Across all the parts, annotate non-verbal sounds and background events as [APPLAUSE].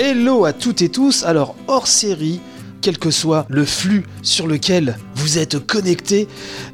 Hello à toutes et tous, alors hors série, quel que soit le flux sur lequel vous êtes connecté.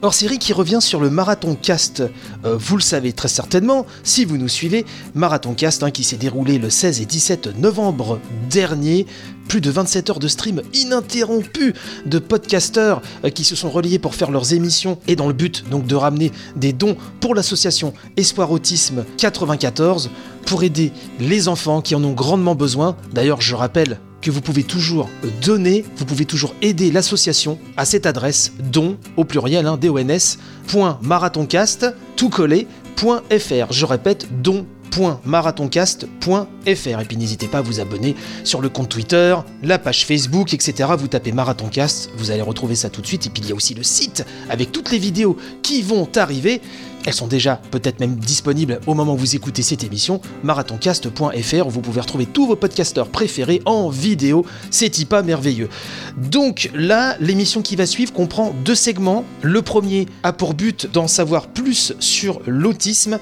Hors série qui revient sur le Marathon Cast. Euh, vous le savez très certainement si vous nous suivez. Marathon Cast hein, qui s'est déroulé le 16 et 17 novembre dernier. Plus de 27 heures de stream ininterrompus de podcasteurs euh, qui se sont reliés pour faire leurs émissions et dans le but donc de ramener des dons pour l'association Espoir Autisme 94 pour aider les enfants qui en ont grandement besoin. D'ailleurs, je rappelle que vous pouvez toujours donner, vous pouvez toujours aider l'association à cette adresse don au pluriel, hein, dons.marathoncast, tout collé.fr. Je répète, don.marathoncast.fr. Et puis n'hésitez pas à vous abonner sur le compte Twitter, la page Facebook, etc. Vous tapez Marathoncast, vous allez retrouver ça tout de suite. Et puis il y a aussi le site avec toutes les vidéos qui vont arriver. Elles sont déjà peut-être même disponibles au moment où vous écoutez cette émission, marathoncast.fr, où vous pouvez retrouver tous vos podcasteurs préférés en vidéo. C'est pas merveilleux. Donc là, l'émission qui va suivre comprend deux segments. Le premier a pour but d'en savoir plus sur l'autisme.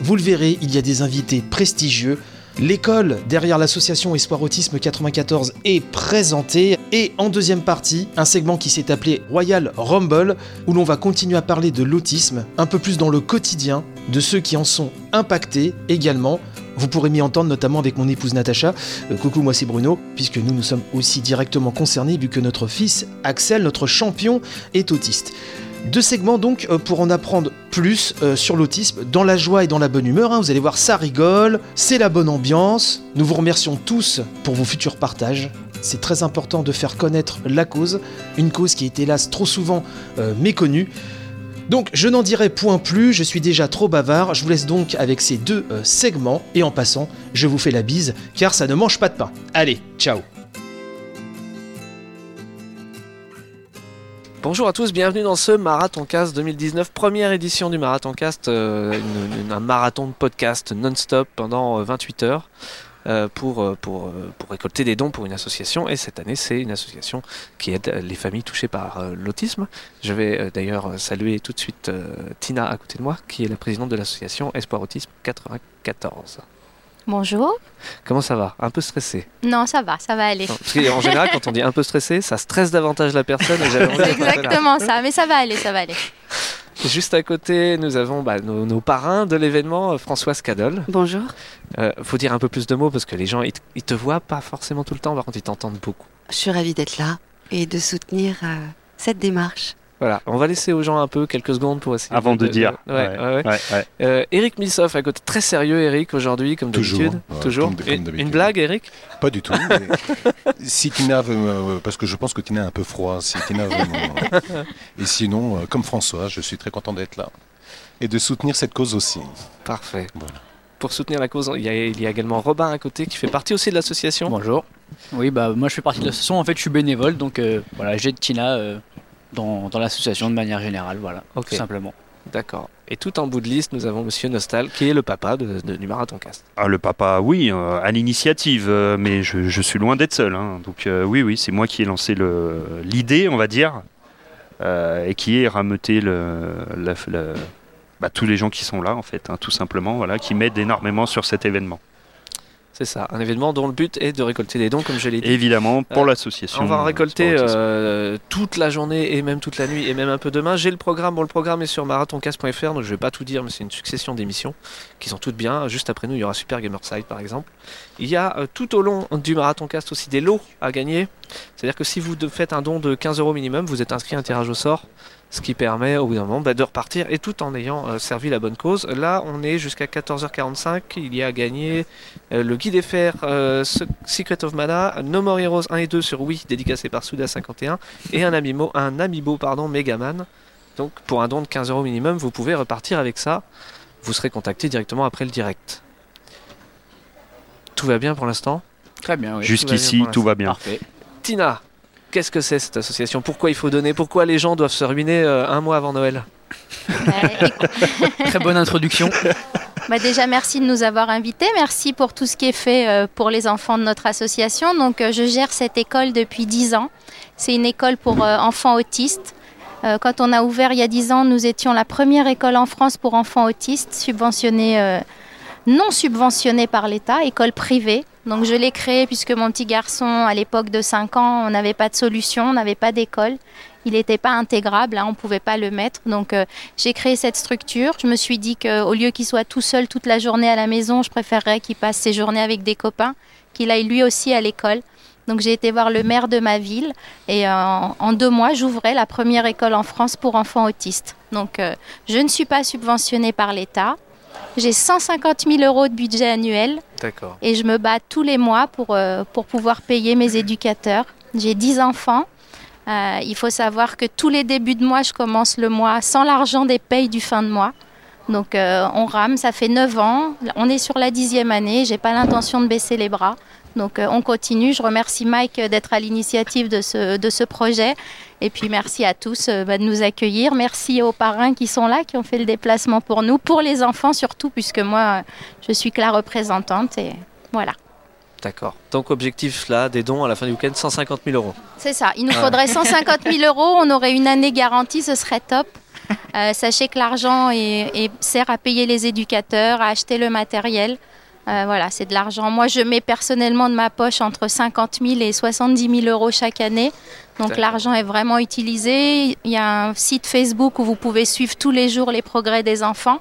Vous le verrez, il y a des invités prestigieux. L'école derrière l'association Espoir Autisme 94 est présentée et en deuxième partie, un segment qui s'est appelé Royal Rumble où l'on va continuer à parler de l'autisme, un peu plus dans le quotidien de ceux qui en sont impactés également. Vous pourrez m'y entendre notamment avec mon épouse Natacha. Euh, coucou, moi c'est Bruno, puisque nous nous sommes aussi directement concernés vu que notre fils Axel, notre champion, est autiste. Deux segments donc euh, pour en apprendre plus euh, sur l'autisme dans la joie et dans la bonne humeur. hein. Vous allez voir, ça rigole, c'est la bonne ambiance. Nous vous remercions tous pour vos futurs partages. C'est très important de faire connaître la cause, une cause qui est hélas trop souvent euh, méconnue. Donc je n'en dirai point plus, je suis déjà trop bavard, je vous laisse donc avec ces deux segments, et en passant, je vous fais la bise, car ça ne mange pas de pain. Allez, ciao Bonjour à tous, bienvenue dans ce Marathon Cast 2019, première édition du Marathon Cast, euh, un marathon de podcast non-stop pendant euh, 28 heures euh, pour, euh, pour, récolter des dons pour une association. Et cette année, c'est une association qui aide les familles touchées par l'autisme. Je vais d'ailleurs saluer tout de suite Tina à côté de moi, qui est la présidente de l'association Espoir Autisme 94. Bonjour. Comment ça va? Un peu stressé Non, ça va, ça va aller. Non, Parce qu'en général, quand on dit un peu stressé, ça stresse davantage la personne. et C'est [LAUGHS] exactement ça, mais ça va aller, ça va aller. Juste à côté, nous avons bah, nos, nos parrains de l'événement, euh, Françoise Cadol. Bonjour. Euh, faut dire un peu plus de mots parce que les gens, ils, te- ils te voient pas forcément tout le temps, par contre, ils t'entendent beaucoup. Je suis ravie d'être là et de soutenir euh, cette démarche. Voilà, on va laisser aux gens un peu quelques secondes pour essayer Avant de dire. Ouais, ouais, ouais. Ouais, ouais. Euh, Eric Missoff à côté, très sérieux, Eric, aujourd'hui, comme Toujours, d'habitude. ouais, Toujours. comme- comme Une- d'habitude. une blague, Eric? Pas du tout. mais [LAUGHS] si Tina veut, me- parce que je pense que Tina est un peu froid, si Tina veut [LAUGHS] Et sinon, euh, comme François, je suis très content d'être là. Et de soutenir cette cause aussi. Parfait. Voilà. Pour soutenir la cause, il y, a, il y a également Robin à côté qui fait partie aussi de l'association. Bonjour. Oui, bah moi je fais partie de l'association. En fait, je suis bénévole, donc euh, voilà, j'aide Tina euh, dans, dans l'association de manière générale, voilà, Ok. tout simplement. D'accord. Et tout en bout de liste, nous avons Monsieur Nostal, qui est le papa de- de- du Marathon Cast. Ah, le papa, oui, euh, à l'initiative, euh, mais je, je suis loin d'être seul. hein. Donc euh, oui, oui, c'est moi qui ai lancé le- l'idée, on va dire, euh, et qui ai rameuté le, la- la- bah, tous les gens qui sont là, en fait, hein, tout simplement, voilà, qui m'aident énormément sur cet événement. C'est ça, un événement dont le but est de récolter des dons, comme je l'ai dit. Évidemment, pour Euh, l'association. On va en récolter euh, toute la journée et même toute la nuit et même un peu demain. J'ai le programme, bon le programme est sur marathoncast.fr donc je vais pas tout dire mais c'est une succession d'émissions qui sont toutes bien. Juste après nous il y aura Super Gamerside par exemple. Il y a euh, tout au long du Marathoncast aussi des lots à gagner. C'est-à-dire que si vous faites un don de 15 euros minimum, vous êtes inscrit à un tirage au sort. Ce qui permet au bout d'un moment bah, de repartir et tout en ayant euh, servi la bonne cause. Là, on est jusqu'à 14h45. Il y a gagné euh, le guide FR Se- Secret of Mana, No More Heroes 1 et 2 sur Wii, dédicacé par Suda51, et un Amiibo, un Amiibo pardon, Megaman. Donc pour un don de 15 euros minimum, vous pouvez repartir avec ça. Vous serez contacté directement après le direct. Tout va bien pour l'instant Très bien, oui. Jusqu'ici, tout va bien. Parfait. Tina, qu'est-ce que c'est cette association? Pourquoi il faut donner? Pourquoi les gens doivent se ruiner euh, un mois avant Noël? Euh, [LAUGHS] Très bonne introduction. [LAUGHS] bah déjà, merci de nous avoir invités. Merci pour tout ce qui est fait euh, pour les enfants de notre association. Donc, euh, je gère cette école depuis 10 ans. C'est une école pour euh, enfants autistes. Quand on a ouvert il y a 10 ans, nous étions la première école en France pour enfants autistes, subventionnée, non subventionnée par l'État, école privée. Donc je l'ai créé puisque mon petit garçon, à l'époque de 5 ans, on n'avait pas de solution, on n'avait pas d'école. Il n'était pas intégrable, hein, on ne pouvait pas le mettre. Donc euh, j'ai créé cette structure. Je me suis dit qu'au lieu qu'il soit tout seul toute la journée à la maison, je préférerais qu'il passe ses journées avec des copains, qu'il aille lui aussi à l'école. Donc j'ai été voir le maire de ma ville et euh, en deux mois, j'ouvrais la première école en France pour enfants autistes. Donc euh, je ne suis pas subventionnée par l'État. J'ai 150 000 euros de budget annuel D'accord. et je me bats tous les mois pour, euh, pour pouvoir payer mes éducateurs. J'ai 10 enfants. Euh, il faut savoir que tous les débuts de mois, je commence le mois sans l'argent des payes du fin de mois. Donc euh, on rame, ça fait 9 ans. On est sur la dixième année. J'ai pas l'intention de baisser les bras. Donc euh, on continue. Je remercie Mike d'être à l'initiative de ce, de ce projet. Et puis merci à tous euh, bah, de nous accueillir. Merci aux parrains qui sont là, qui ont fait le déplacement pour nous, pour les enfants surtout, puisque moi, je suis que la représentante. Et voilà. D'accord. Donc objectif là, des dons à la fin du week-end, 150 000 euros. C'est ça. Il nous Ah. faudrait 150 000 euros. On aurait une année garantie. Ce serait top. Euh, sachez que l'argent sert à payer les éducateurs, à acheter le matériel. Euh, voilà, c'est de l'argent. Moi, je mets personnellement de ma poche entre 50 000 et 70 000 euros chaque année. Donc l'argent est vraiment utilisé. Il y a un site Facebook où vous pouvez suivre tous les jours les progrès des enfants.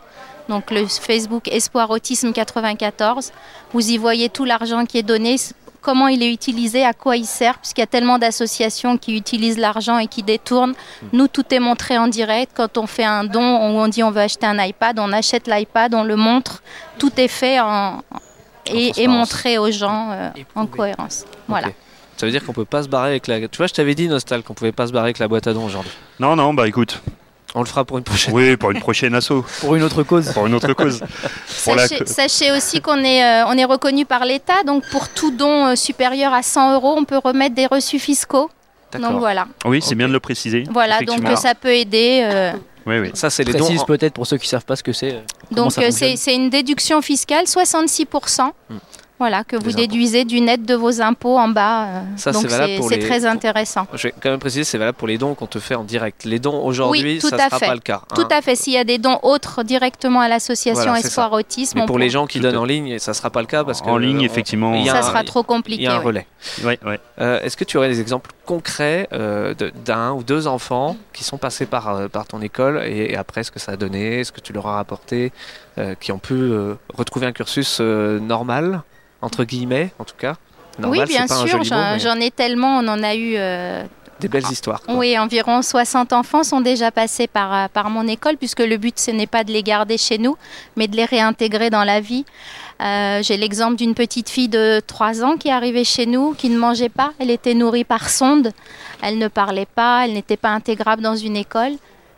Donc le Facebook Espoir Autisme 94. Vous y voyez tout l'argent qui est donné, comment il est utilisé, à quoi il sert, puisqu'il y a tellement d'associations qui utilisent l'argent et qui détournent. Nous, tout est montré en direct. Quand on fait un don, où on dit on veut acheter un iPad, on achète l'iPad, on le montre. Tout est fait en, et, montré aux gens euh, en cohérence. Voilà. Ça veut dire qu'on peut pas se barrer avec la. Tu vois, je t'avais dit, Nostal, qu'on pouvait pas se barrer avec la boîte à dons aujourd'hui. Non, non, bah écoute. On le fera pour une prochaine. Oui, pour une prochaine asso, [LAUGHS] Pour une autre cause. pour une autre cause. [LAUGHS] Pour Sachez, aussi qu'on est, euh, on est reconnu par l'État, donc pour tout don euh, supérieur à 100 euros, on peut remettre des reçus fiscaux. Donc voilà, Oui, c'est bien de le préciser. voilà donc ça peut aider. euh, Oui, oui. Ça, c'est les dons. Peut-être pour ceux qui savent pas ce que c'est. euh, Donc c'est c'est une déduction fiscale, 66%. Hmm. Voilà, que vous impôts. déduisez du net de vos impôts en bas. euh, Ça, donc c'est les- très pour- intéressant. Je vais quand même préciser, c'est valable pour les dons qu'on te fait en direct. Les dons aujourd'hui, Oui, tout ça à sera fait. pas le cas. hein. Tout à fait. S'il y a des dons autres directement à l'association Voilà, Espoir Autisme, Mais pour les gens qui Tout donnent en ligne, ça sera pas le cas parce que En ligne, euh, effectivement. il y a ça un- sera trop Il compliqué. y a un ouais. relais. Ouais, ouais. Euh, Est-ce que tu aurais des exemples concrets euh, de- d'un ou deux enfants qui sont passés par, euh, par ton école et, et après ce que ça a donné, ce que tu leur as apporté, qui ont pu euh, retrouver un cursus euh, normal, entre guillemets en tout cas Normal, oui, bien sûr, j'en mais ai tellement, on en a eu euh, des belles histoires. quoi. Oui, environ 60 enfants sont déjà passés par, euh, par mon école, puisque le but, ce n'est pas de les garder chez nous, mais de les réintégrer dans la vie. Euh, J'ai l'exemple d'une petite fille de 3 ans qui est arrivée chez nous, qui ne mangeait pas. Elle était nourrie par sonde. Elle ne parlait pas, elle n'était pas intégrable dans une école.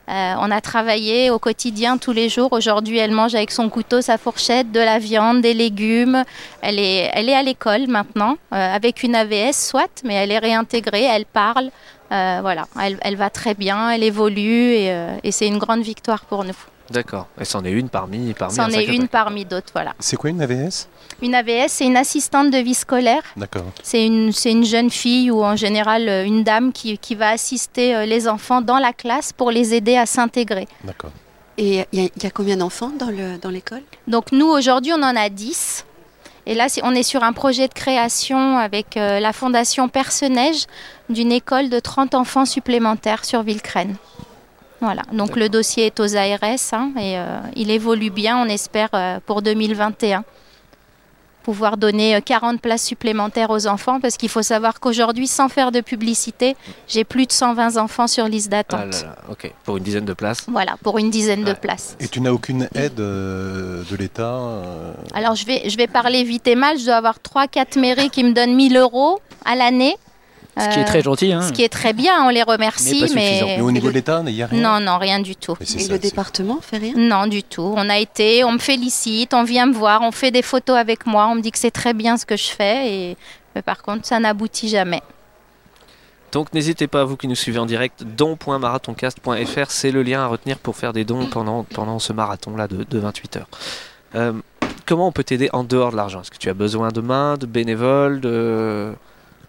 Euh, on a travaillé au quotidien tous les jours. Aujourd'hui, elle mange avec son couteau, sa fourchette, de la viande, des légumes. Elle est, elle est à l'école maintenant, euh, avec une AVS, soit, mais elle est réintégrée, elle parle. Euh, voilà, elle, elle va très bien, elle évolue et, euh, et c'est une grande victoire pour nous. D'accord. Et c'en est une parmi parmi. C'en un est une parmi d'autres, voilà. C'est quoi une AVS Une AVS, c'est une assistante de vie scolaire. D'accord. C'est une, c'est une jeune fille ou en général euh, une dame qui, qui va assister euh, les enfants dans la classe pour les aider à s'intégrer. D'accord. Et il y, a- il y a combien d'enfants dans le- dans l'école? Donc nous, aujourd'hui, on en a 10. Et là, c'est- on est sur un projet de création avec euh, la fondation Perce-Neige d'une école de 30 enfants supplémentaires sur Villecrène. Voilà, donc le dossier est aux ARS hein, et euh, il évolue bien, on espère, euh, pour 2021. Pouvoir donner euh, 40 places supplémentaires aux enfants parce qu'il faut savoir qu'aujourd'hui, sans faire de publicité, j'ai plus de 120 enfants sur liste Ah d'attente. là là, ok. Pour une dizaine de places. Voilà, pour une dizaine de places. Et tu n'as aucune aide euh, de l'État euh, Alors je vais, je vais parler vite et mal. Je dois avoir 3-4 mairies qui me donnent 1000 euros à l'année. Ce qui est Euh, très gentil. Hein. Ce qui est très bien, on les remercie, Mais pas mais, suffisant. Mais au niveau de l'État, il n'y a rien non, non, rien du tout. Et ça, le département fait rien Non, du tout. On a été, on me félicite, on vient me voir, on fait des photos avec moi, on me dit que c'est très bien ce que je fais, et mais par contre, ça n'aboutit jamais. Donc n'hésitez pas, vous qui nous suivez en direct, don.marathoncast.fr, c'est le lien à retenir pour faire des dons pendant, pendant ce marathon-là de, de 28 heures. Euh, comment on peut t'aider en dehors de l'argent? Est-ce que tu as besoin de main, de bénévoles, de...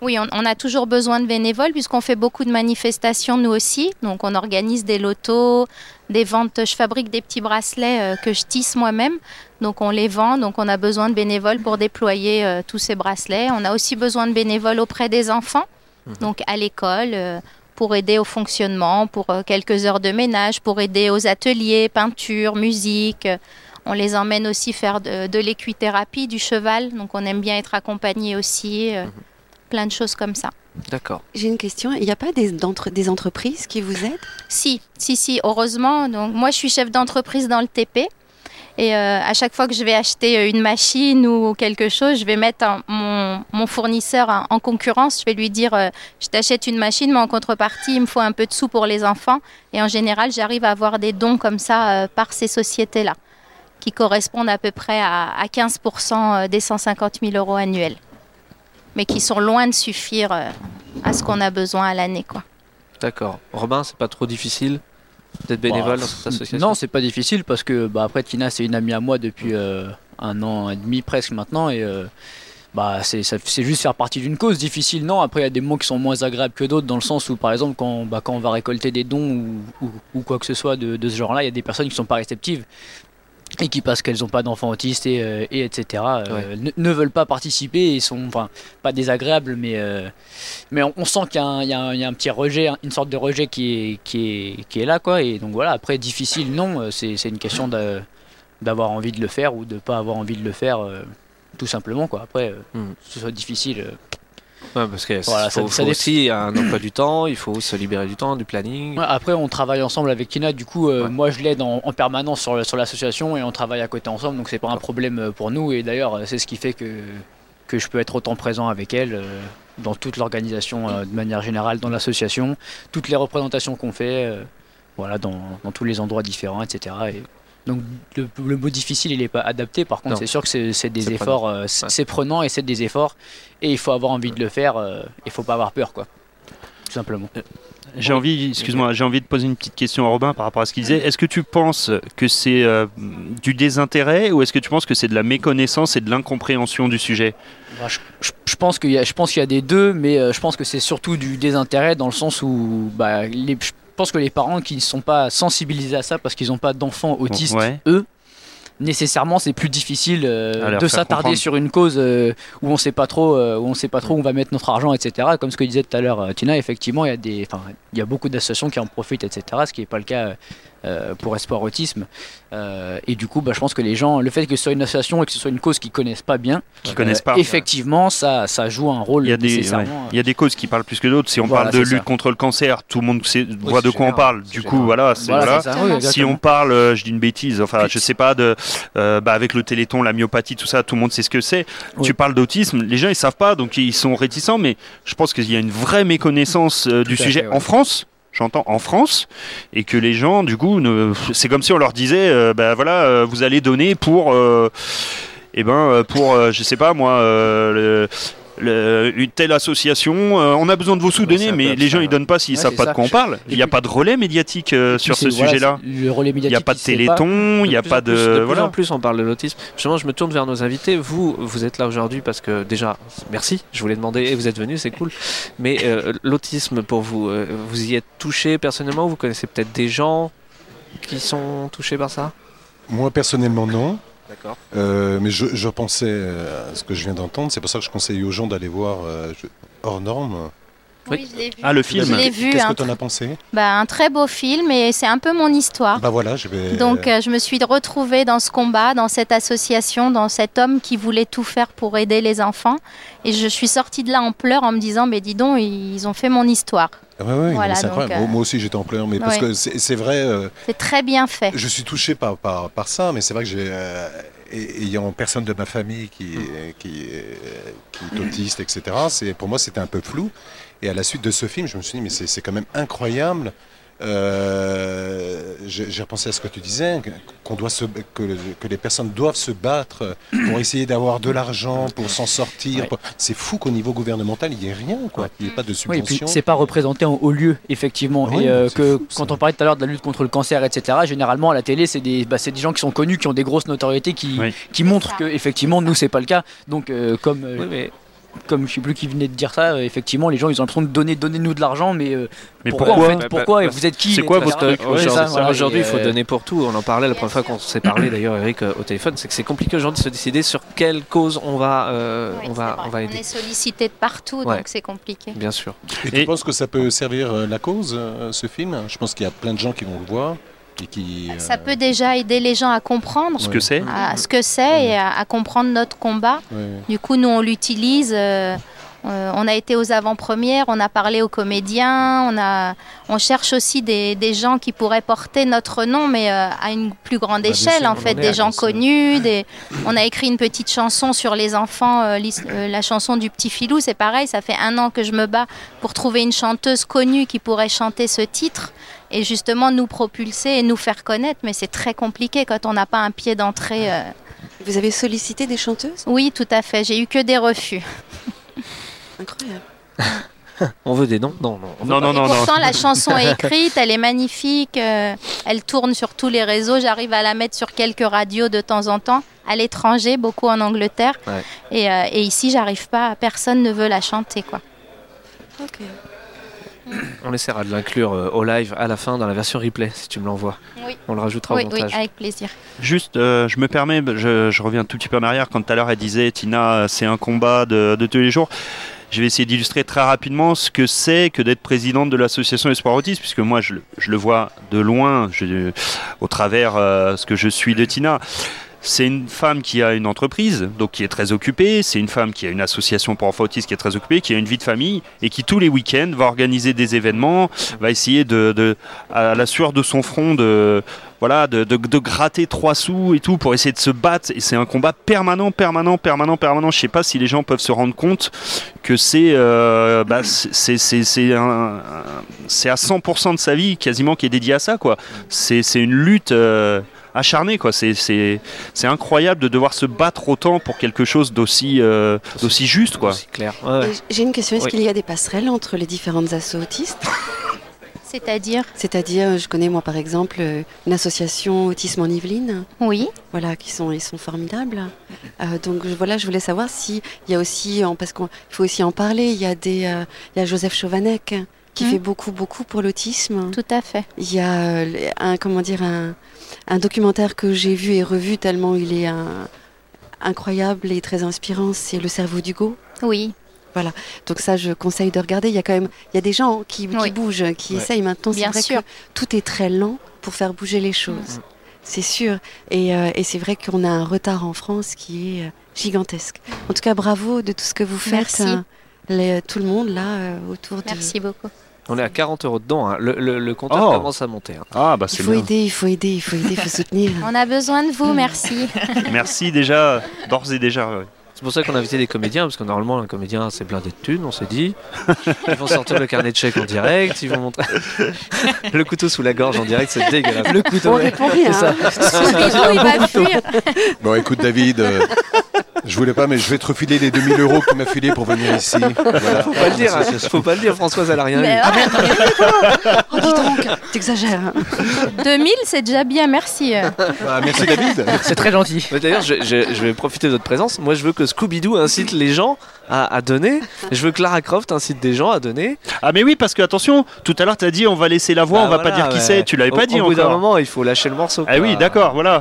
Oui, on, on a toujours besoin de bénévoles puisqu'on fait beaucoup de manifestations nous aussi. Donc on organise des lotos, des ventes. Je fabrique des petits bracelets euh, que je tisse moi-même. Donc on les vend. Donc on a besoin de bénévoles pour déployer euh, tous ces bracelets. On a aussi besoin de bénévoles auprès des enfants. Donc à l'école. euh, pour aider au fonctionnement, pour quelques heures de ménage, pour aider aux ateliers, peinture, musique. On les emmène aussi faire de, de l'équithérapie, du cheval. Donc on aime bien être accompagné aussi. euh, Plein de choses comme ça. D'accord. J'ai une question. Il n'y a pas des, entreprises qui vous aident? Si, si, si, heureusement. Donc, moi, je suis chef d'entreprise dans le TP. Et euh, à chaque fois que je vais acheter euh, une machine ou quelque chose, je vais mettre un- mon, mon fournisseur en, en concurrence. Je vais lui dire euh, Je t'achète une machine, mais en contrepartie, il me faut un peu de sous pour les enfants. Et en général, j'arrive à avoir des dons comme ça euh, par ces sociétés-là, qui correspondent à peu près à, à 15% des 150 000 euros annuels. Mais qui sont loin de suffire euh, à ce qu'on a besoin à l'année. quoi. D'accord. Robin, c'est pas trop difficile d'être bénévole Bah, dans cette association Non, c'est pas difficile parce que bah, après Tina c'est une amie à moi depuis euh, un an et demi presque maintenant et euh, bah c'est juste faire partie d'une cause difficile. Non, après il y a des mots qui sont moins agréables que d'autres dans le sens où par exemple quand bah, quand on va récolter des dons ou, ou- ou quoi que ce soit de, de ce genre-là, il y a des personnes qui sont pas réceptives et qui parce qu'elles n'ont pas d'enfants autistes et, euh, et etc euh, ne, ne veulent pas participer et sont enfin pas désagréables mais euh, mais on, on sent qu'il y, a un- y y a petit rejet, une sorte de rejet qui est, qui est, qui est là, quoi. Et donc voilà, après, difficile, non, c'est c'est une question d'avoir envie de le faire ou de pas avoir envie de le faire, tout simplement, quoi. Après, Hmm. que ce soit difficile. Ouais, parce qu'il Voilà, ça- faut, ça faut dé- aussi un emploi du temps, il faut se libérer du temps, du planning. Ouais, après, on travaille ensemble avec Kina, du coup, euh, Ouais. moi je l'aide en, en permanence sur, sur l'association et on travaille à côté ensemble, donc c'est pas un problème euh, pour nous. Et d'ailleurs, euh, c'est ce qui fait que, que je peux être autant présent avec elle euh, dans toute l'organisation euh, de manière générale, dans l'association, toutes les représentations qu'on fait, voilà, dans, dans tous les endroits différents, etc. Et donc le, le mot difficile, il n'est pas adapté. Par contre, c'est sûr que c'est des efforts, c'est prenant et c'est des efforts, et il faut avoir envie de le faire. euh, Il faut pas avoir peur, quoi. Tout simplement. J'ai envie, excuse-moi, j'ai envie de poser une petite question à Robin par rapport à ce qu'il disait. Est-ce que tu penses que c'est euh, du désintérêt ou est-ce que tu penses que c'est de la méconnaissance et de l'incompréhension du sujet? Bah, je, je- je pense qu'il y a, je pense qu'il y a des deux, mais euh, je pense que c'est surtout du désintérêt dans le sens où bah, les, je pense que les parents qui ne sont pas sensibilisés à ça parce qu'ils n'ont pas d'enfants autistes, Ouais. eux, nécessairement c'est plus difficile euh, de s'attarder sur une cause euh, où on sait pas trop euh, où on sait pas trop où on va mettre notre argent etc comme ce que disait tout à l'heure Tina effectivement il y a des il y a beaucoup d'associations qui en profitent etc ce qui n'est pas le cas euh, pour Espoir Autisme Euh, et du coup bah, je pense que les gens le fait que ce soit une association et que ce soit une cause qu'ils connaissent pas bien Qui connaissent pas. effectivement ça ça joue un rôle Il y, a des, ouais, il y a des causes qui parlent plus que d'autres. Si on Voilà, parle de lutte ça. contre le cancer, tout le monde sait, voit de quoi on parle. Du coup, voilà, c'est Voilà, ça, oui, Si on parle, euh, je dis une bêtise, enfin, je sais pas, de, euh, bah, avec le téléthon, la myopathie, tout ça, tout le monde sait ce que c'est. Oui. Tu parles d'autisme, les gens ils savent pas, donc ils sont réticents, mais je pense qu'il y a une vraie méconnaissance euh, du sujet fait, ouais. en France. J'entends en France et que les gens du coup ne... c'est comme si on leur disait bah voilà euh, vous allez donner pour euh, eh ben euh, pour je sais pas moi le- une telle association, euh, on a besoin de c'est un mais les gens ils donnent pas s'ils Ouais, savent pas ça. de quoi on parle. Il n'y a pas de relais médiatique euh, sur ce voilà, sujet-là. c'est- le relais Il n'y a pas de téléthon, il n'y a pas en plus- de. de plus en plus, on parle de l'autisme. Justement, je me tourne vers nos invités. Vous, vous êtes là aujourd'hui parce que déjà, merci. Je voulais demander et vous êtes venus, c'est cool. Mais euh, l'autisme, pour vous, euh, vous y êtes touché personnellement Vous connaissez peut-être des gens qui sont touchés par ça? Moi, personnellement, non. D'accord. Euh, mais je, je pensais euh, à ce que je viens d'entendre. C'est pour ça que je conseille aux gens d'aller voir euh, je- Hors Norme. Oui. je l'ai vu. Ah, le Je film. l'ai vu, Qu'est-ce un, que tu en as pensé? Bah, un très beau film et c'est un peu mon histoire. Bah voilà, je vais. Donc euh, je me suis retrouvée dans ce combat, dans cette association, dans cet homme qui voulait tout faire pour aider les enfants. Et je suis sortie de là en pleurs en me disant, mais dis donc, ils ont fait mon histoire. Voilà, mais c'est incroyable. euh, Moi- aussi, j'étais en pleurs, mais parce que c'est vrai. euh, C'est très bien fait. Je suis touché par, par, par ça, mais c'est vrai que j'ai, euh, ay- ayant personne de ma famille qui, est- qui, qui est autiste, etc., pour moi c'était un peu flou. Et à la suite de ce film, je me suis dit, mais c'est, c'est quand même incroyable. Euh, j'ai, repensé à ce que tu disais, qu'on doit se, que, que les personnes doivent se battre pour essayer d'avoir de l'argent, pour s'en sortir. Ouais. C'est fou qu'au niveau gouvernemental, il n'y ait rien, quoi. Il n'y ait pas de Oui, et puis subvention. c'est pas représenté en haut lieu, effectivement. Oui, et euh, que fou, quand on parlait tout à l'heure de la lutte contre le cancer, etc., généralement à la télé, c'est des, bah, c'est des gens qui sont connus, qui ont des grosses notoriétés, qui, Oui. qui montrent que effectivement nous c'est pas le cas. Donc euh, comme euh, Oui, mais comme je sais plus qui venait de dire ça, euh, effectivement, les gens ils ont l'impression de donner, donnez-nous de l'argent, mais, euh, Mais pourquoi, pourquoi, en fait, pourquoi et vous êtes qui C'est quoi votre truc Ouais, Aujourd'hui, voilà, il faut euh, donner pour tout. On en parlait la première fois qu'on s'est parlé d'ailleurs, Eric, euh, au téléphone. C'est que c'est compliqué aujourd'hui de se décider sur quelle cause on va, euh, Oui, on va, on va On aider. est sollicité de partout, Ouais. donc c'est compliqué. Bien sûr. Et, Et- tu penses que ça peut servir euh, la cause, euh, ce film? Je pense qu'il y a plein de gens qui vont le voir et qui. Ça euh, peut déjà aider les gens à comprendre Ce que c'est à ce que c'est et à, à comprendre notre combat. ouais. Du coup, nous, on l'utilise. euh, euh, on a été aux avant-premières, on a parlé aux comédiens, on, a, on cherche aussi des, des gens qui pourraient porter notre nom, mais euh, à une plus grande bien échelle, sûr, en on fait, en des gens connus. Des... On a écrit une petite chanson sur les enfants, euh, euh, la chanson du petit filou, c'est pareil, ça fait un an que je me bats pour trouver une chanteuse connue qui pourrait chanter ce titre et justement nous propulser et nous faire connaître, mais c'est très compliqué quand on n'a pas un pied d'entrée. euh. Vous avez sollicité des chanteuses? Oui, tout à fait, j'ai eu que des refus. [LAUGHS] Incroyable. [LAUGHS] On veut des noms Non, non. on Non, non, Et non, non. pourtant, la chanson est écrite, elle est magnifique, euh, elle tourne sur tous les réseaux. J'arrive à la mettre sur quelques radios de temps en temps, à l'étranger, beaucoup en Angleterre. Ouais. Et, euh, et ici, j'arrive pas, personne ne veut la chanter. quoi. Ok. [CLEARS THROAT] On essaiera de l'inclure euh, au live à la fin dans la version replay si tu me l'envoies. Oui. On le rajoutera Oui, au oui, montage. avec plaisir. Juste, euh, je me permets, je, je reviens un tout petit peu en arrière. Quand tout à l'heure elle disait, Tina, c'est un combat de, de tous les jours. Je vais essayer d'illustrer très rapidement ce que c'est que d'être présidente de l'association Espoir Autisme, puisque moi je, le- vois de loin, au travers euh, ce que je suis de Tina. C'est une femme qui a une entreprise, donc qui est très occupée. C'est une femme qui a une association pour enfants autistes qui est très occupée, qui a une vie de famille et qui tous les week-ends va organiser des événements, va essayer de, à la sueur de son front, de voilà, de, gratter trois sous et tout pour essayer de se battre. Et c'est un combat permanent, permanent, permanent, permanent. Je sais pas si les gens peuvent se rendre compte que c'est euh, bah, à 100% de sa vie quasiment qui est dédié à ça quoi. C'est c'est une lutte. euh, acharnée quoi c'est c'est c'est incroyable de devoir se battre autant pour quelque chose d'aussi euh, d'aussi juste quoi C'est clair. Ouais, J'ai une question. Est-ce Oui. qu'il y a des passerelles entre les différentes assos autistes [LAUGHS] C'est-à-dire C'est-à-dire, je connais moi par exemple euh, une association Autisme en Yvelines, Oui. voilà, qui sont, ils sont formidables. Euh, donc voilà, je voulais savoir s'il y a aussi, en- parce qu'il faut aussi en parler, il y a des, euh, il y a Joseph Chauvanec qui Mhm. fait beaucoup beaucoup pour l'autisme. Tout à fait. Il y a euh, un, comment dire, un, un documentaire que j'ai vu et revu tellement il est un- incroyable et très inspirant, c'est Le cerveau d'Hugo. Oui. Donc ça, je conseille de regarder. Il y a quand même, il y a des gens qui, qui Oui. bougent, qui Ouais. essayent maintenant. C'est Bien vrai sûr. que tout est très lent pour faire bouger les choses. Mhm. C'est sûr. Et, euh, et c'est vrai qu'on a un retard en France qui est euh, gigantesque. En tout cas, bravo de tout ce que vous faites. Merci. euh, les- tout le monde là euh, autour de. Merci beaucoup. On est à 40 euros dedans. hein. Le, le- le compteur Oh. commence à monter. hein. ah bah Il faut bien aider, il faut aider, il faut aider, il faut soutenir. On a besoin de vous, merci. [LAUGHS] merci déjà d'ores et déjà ouais. C'est pour ça qu'on a invité des comédiens, parce que normalement, un comédien, c'est blindé de thunes, on s'est dit. Ils vont sortir le carnet de chèques en direct, ils vont montrer [LAUGHS] le couteau sous la gorge en direct, c'est dégueulasse. Le couteau, On ouais. répond rien. C'est ça. Scooby-Doo, il va fuir. Bon, écoute, David, euh, je voulais pas, mais je vais te refiler les 2000 euros que tu m'as filé pour venir ici. [LAUGHS] Voilà. Faut pas le dire, hein. faut pas le dire, Françoise, elle a rien Mais eu. ouais, [LAUGHS] Oh, dis donc, t'exagères. hein. 2000, c'est déjà bien, merci. Ah, merci, David. C'est très gentil. Mais D'ailleurs, je, je- je vais profiter de votre présence. Moi, je veux que Scooby-Doo incite les gens à, à donner. Je veux que Lara Croft incite des gens à donner. ah mais oui parce que attention tout à l'heure t'as dit on va laisser la voix Bah on va pas dire qui c'est tu l'avais pas dit Au bout d'un moment, il faut lâcher le morceau. ah oui d'accord voilà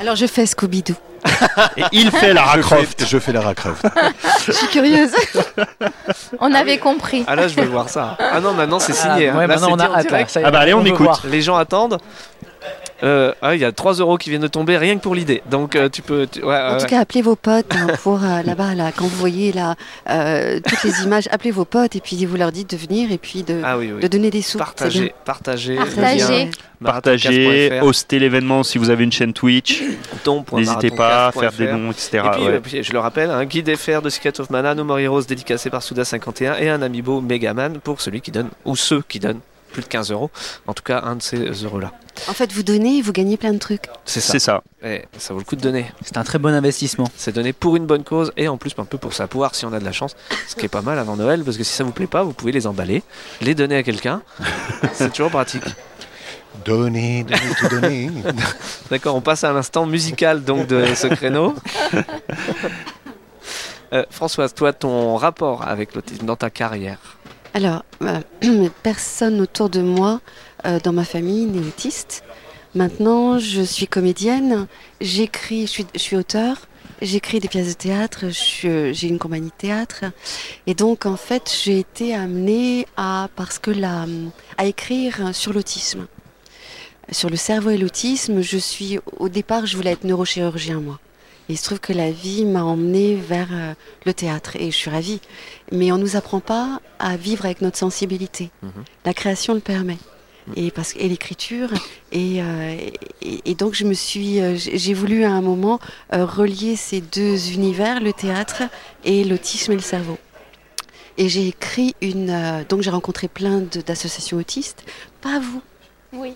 Alors je fais Scooby-Doo. [LAUGHS] et il fait Lara Je Croft fais, je fais Lara Croft. [LAUGHS] Je suis curieuse. On avait compris. Ah là, je veux voir ça. Ah non, maintenant, c'est signé. hein. Ouais, Là, maintenant on a direct. Ah bah, allez, on écoute. voir. Les gens attendent. Euh, ah, il y a 3 euros qui viennent de tomber rien que pour l'idée. Donc euh, tu peux. tu- ouais, En ouais, tout cas, appelez vos potes hein, pour euh, [LAUGHS] là-bas, là, quand vous voyez là, euh, toutes les images, appelez vos potes et puis vous leur dites de venir et puis de, Ah oui, oui. de donner des sous. Partagez, partagez, Partagez. partagez hostez l'événement si vous avez une chaîne Twitch [COUGHS] n'hésitez pas à faire des dons etc Et puis, ouais. euh, puis, je le rappelle, un guide FR de Secret of Mana, No More Heroes dédicacé par Souda51 et un amiibo Megaman pour celui qui donne, ou ceux qui donnent plus de 15 euros. En tout cas, un de ces euros-là. En fait, vous donnez et vous gagnez plein de trucs. C'est ça. c'est ça Et ça vaut le coup de donner. C'est un très bon investissement. C'est donné pour une bonne cause et en plus un peu pour sa pouvoir si on a de la chance. Ce qui est pas mal avant Noël parce que si ça vous plaît pas, vous pouvez les emballer, les donner à quelqu'un. [LAUGHS] C'est toujours pratique. Donnez, donnez, tout donner. [LAUGHS] D'accord, on passe à l'instant musical donc de ce créneau. [LAUGHS] Euh, Françoise, toi, ton rapport avec l'autisme dans ta carrière? Alors, euh, [CLEARS THROAT] personne autour de moi euh, dans ma famille n'est autiste. Maintenant, je suis comédienne, j'écris, je suis, je auteur, j'écris des pièces de théâtre, j'ai une compagnie de théâtre. Et donc, en fait, j'ai été amenée à, parce que la, à écrire sur l'autisme. Sur le cerveau et l'autisme, je suis, au départ, je voulais être neurochirurgien, moi. Et il se trouve que la vie m'a emmenée vers euh, le théâtre et je suis ravie. Mais on ne nous apprend pas à vivre avec notre sensibilité. Mhm. La création le permet. Et, parce, et l'écriture. Et, euh, et, et donc, je me suis, euh, j'ai voulu à un moment euh, relier ces deux univers, le théâtre et l'autisme et le cerveau. Et j'ai écrit une. euh, donc, j'ai rencontré plein d'associations autistes. Pas vous. Oui.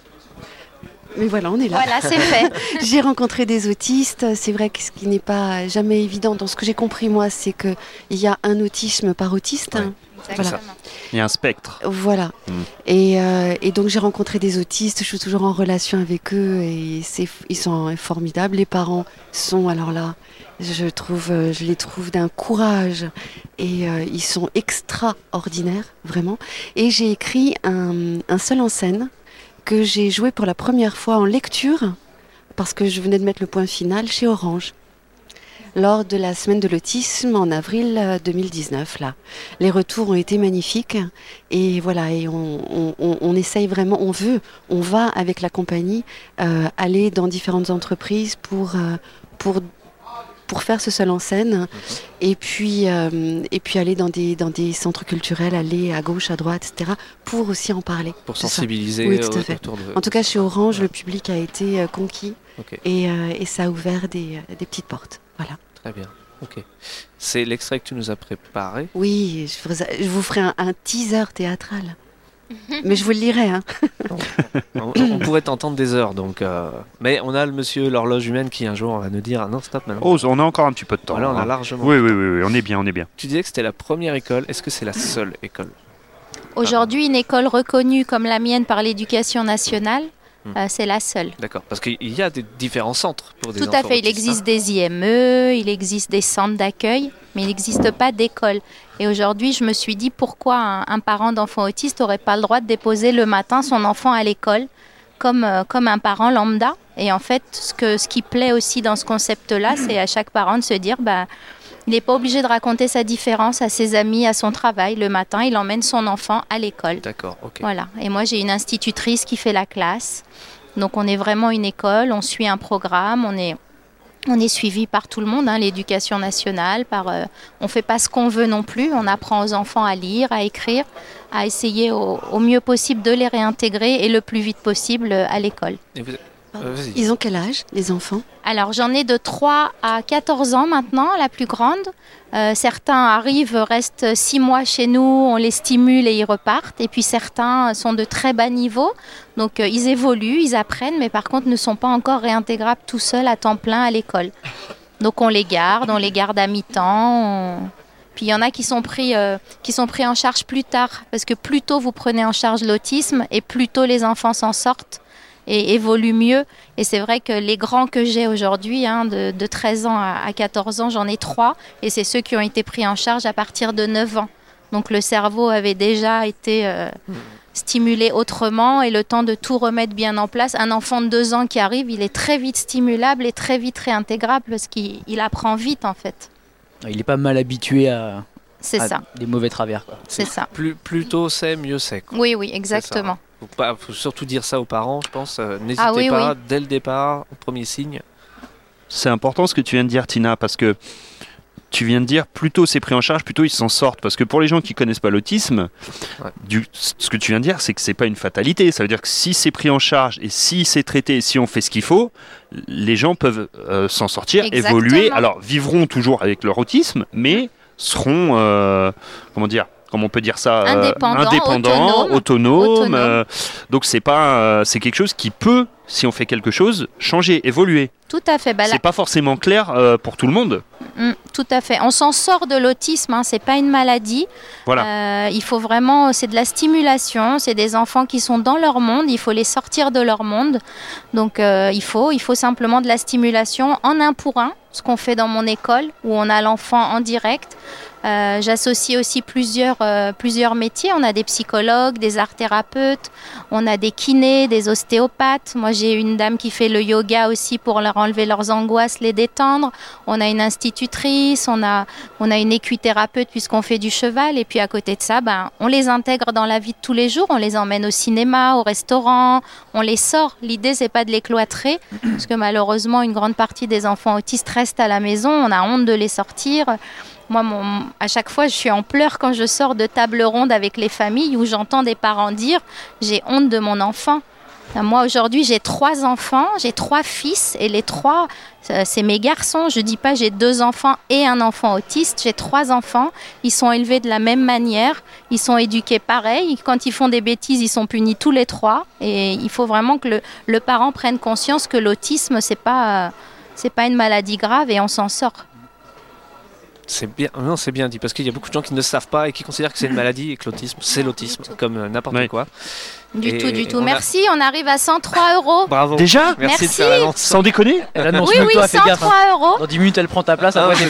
Mais voilà, on est là. Voilà, c'est fait. [LAUGHS] J'ai rencontré des autistes. C'est vrai que ce qui n'est pas jamais évident, dans ce que j'ai compris moi, c'est qu'il y a un autisme par autiste. Ouais. hein. Exactement. Il y a un spectre. Voilà. Mm. Et, euh, et donc j'ai rencontré des autistes, je suis toujours en relation avec eux et c'est, ils sont formidables. Les parents sont, alors là, je, trouve, euh, je les trouve d'un courage et euh, ils sont extraordinaires, vraiment. Et j'ai écrit un, un seul en scène que j'ai joué pour la première fois en lecture parce que je venais de mettre le point final chez Orange lors de la semaine de l'autisme en avril euh, 2019 là. Les retours ont été magnifiques et voilà et on- on essaye vraiment, on veut, on va avec la compagnie euh, aller dans différentes entreprises pour euh, pour pour faire ce seul en scène et puis euh, et puis aller dans des dans des centres culturels, aller à gauche, à droite, etc. pour aussi en parler. Pour sensibiliser Oui, tout à au- fait. autour de. En tout cas, chez Orange, le public a été euh, conquis et, euh, et ça a ouvert des, des petites portes. Voilà. Très bien. Ok. C'est l'extrait que tu nous as préparé. Oui, je vous, je vous ferai un, un teaser théâtral. [LAUGHS] Mais je vous le lirai. Hein. on, on pourrait t'entendre des heures, donc. euh, Mais on a le monsieur l'horloge humaine qui un jour va nous dire ah non stop maintenant. Oh, on a encore un petit peu de temps. voilà, on a hein. largement. Oui, oui, oui, oui, on est bien, on est bien. Tu disais que c'était la première école. Est-ce que c'est la seule école? Aujourd'hui, une école reconnue comme la mienne par l'éducation nationale, Hmm. euh, c'est la seule. D'accord. Parce qu'il y a des différents centres pour des Tout à fait. Il existe des IME, il existe des centres d'accueil, mais il n'existe pas d'école. Et aujourd'hui, je me suis dit pourquoi un, un parent d'enfant autiste n'aurait pas le droit de déposer le matin son enfant à l'école comme, euh, comme un parent lambda? Et en fait, ce, que, ce qui plaît aussi dans ce concept-là, c'est à chaque parent de se dire bah, il n'est pas obligé de raconter sa différence à ses amis, à son travail. Le matin, il emmène son enfant à l'école. D'accord. Ok. Voilà. Et moi, j'ai une institutrice qui fait la classe. Donc, on est vraiment une école, on suit un programme, on est, on est suivi par tout le monde, hein, l'éducation nationale. Par, euh, on fait pas ce qu'on veut non plus. On apprend aux enfants à lire, à écrire, à essayer au, au mieux possible de les réintégrer et le plus vite possible euh, à l'école. Euh, vas-y. Ils ont quel âge, les enfants? Alors j'en ai de 3 à 14 ans maintenant, la plus grande. Euh, certains arrivent, restent 6 mois chez nous, on les stimule et ils repartent. Et puis certains sont de très bas niveau, donc euh, ils évoluent, ils apprennent, mais par contre ne sont pas encore réintégrables tout seuls à temps plein à l'école. Donc on les garde, on les garde à mi-temps. on- Puis il y en a qui sont, pris, euh, qui sont pris en charge plus tard, parce que plus tôt vous prenez en charge l'autisme et plus tôt les enfants s'en sortent et évoluent mieux. Et c'est vrai que les grands que j'ai aujourd'hui, hein, de, de 13 ans à, à 14 ans, j'en ai trois. Et c'est ceux qui ont été pris en charge à partir de 9 ans. Donc le cerveau avait déjà été euh, stimulé autrement et le temps de tout remettre bien en place. Un enfant de 2 ans qui arrive, il est très vite stimulable et très vite réintégrable parce qu'il il apprend vite en fait. Il est pas mal habitué à, ça, des mauvais travers. C'est ça. Plus, plus tôt c'est, mieux c'est. Oui, oui, exactement. Faut, pas, faut surtout dire ça aux parents, je pense. Euh, N'hésitez Ah oui, pas, oui. dès le départ, au premier signe. C'est important ce que tu viens de dire, Tina, parce que tu viens de dire plus tôt c'est pris en charge, plus tôt ils s'en sortent. Parce que pour les gens qui connaissent pas l'autisme, Ouais. ce que tu viens de dire, c'est que c'est pas une fatalité. Ça veut dire que si c'est pris en charge et si c'est traité et si on fait ce qu'il faut, les gens peuvent euh, s'en sortir, Exactement. évoluer. Alors vivront toujours avec leur autisme, mais seront, euh, comment dire, comment on peut dire ça, euh, Indépendant, indépendant, autonome. autonome, Autonome. euh, donc c'est pas, euh, c'est quelque chose qui peut, si on fait quelque chose, changer, évoluer. Tout à fait. Bah, là- C'est pas forcément clair euh, pour tout le monde. Mm, tout à fait. On s'en sort de l'autisme, hein, c'est pas une maladie. Voilà. Euh, il faut vraiment, c'est de la stimulation, c'est des enfants qui sont dans leur monde, il faut les sortir de leur monde. Donc euh, il faut, il faut simplement de la stimulation en un pour un, ce qu'on fait dans mon école où on a l'enfant en direct. Euh, J'associe aussi plusieurs, euh, plusieurs métiers. On a des psychologues, des art thérapeutes, on a des kinés, des ostéopathes. Moi, j'ai une dame qui fait le yoga aussi pour leur enlever leurs angoisses, les détendre. On a une institutrice, on a, on a une équithérapeute puisqu'on fait du cheval. Et puis à côté de ça, ben, on les intègre dans la vie de tous les jours. On les emmène au cinéma, au restaurant, on les sort. L'idée, c'est pas de les cloîtrer, parce que malheureusement, une grande partie des enfants autistes restent à la maison. On a honte de les sortir. Moi, à chaque fois, je suis en pleurs quand je sors de table ronde avec les familles où j'entends des parents dire J'ai honte de mon enfant. Euh, Moi, aujourd'hui, j'ai trois enfants, j'ai trois fils, et les trois, euh, c'est mes garçons. Je dis pas j'ai deux enfants et un enfant autiste, j'ai trois enfants. Ils sont élevés de la même manière, ils sont éduqués pareil. Quand ils font des bêtises, ils sont punis tous les trois. Et il faut vraiment que le, le parent prenne conscience que l'autisme, c'est pas, euh, pas une maladie grave et on s'en sort. C'est bien, non, c'est bien dit parce qu'il y a beaucoup de gens qui ne savent pas et qui considèrent que c'est une maladie et que l'autisme, c'est l'autisme, comme euh, n'importe quoi. Du Et tout, du tout. on a- Merci, on arrive à 103 euros. Bravo. Déjà Merci, de Merci. faire l'annonce. Sans déconner Elle annonce Oui, oui, toi, fais gaffe. hein. 103 euros. Dans 10 minutes, elle prend ta place, Ah, c'est.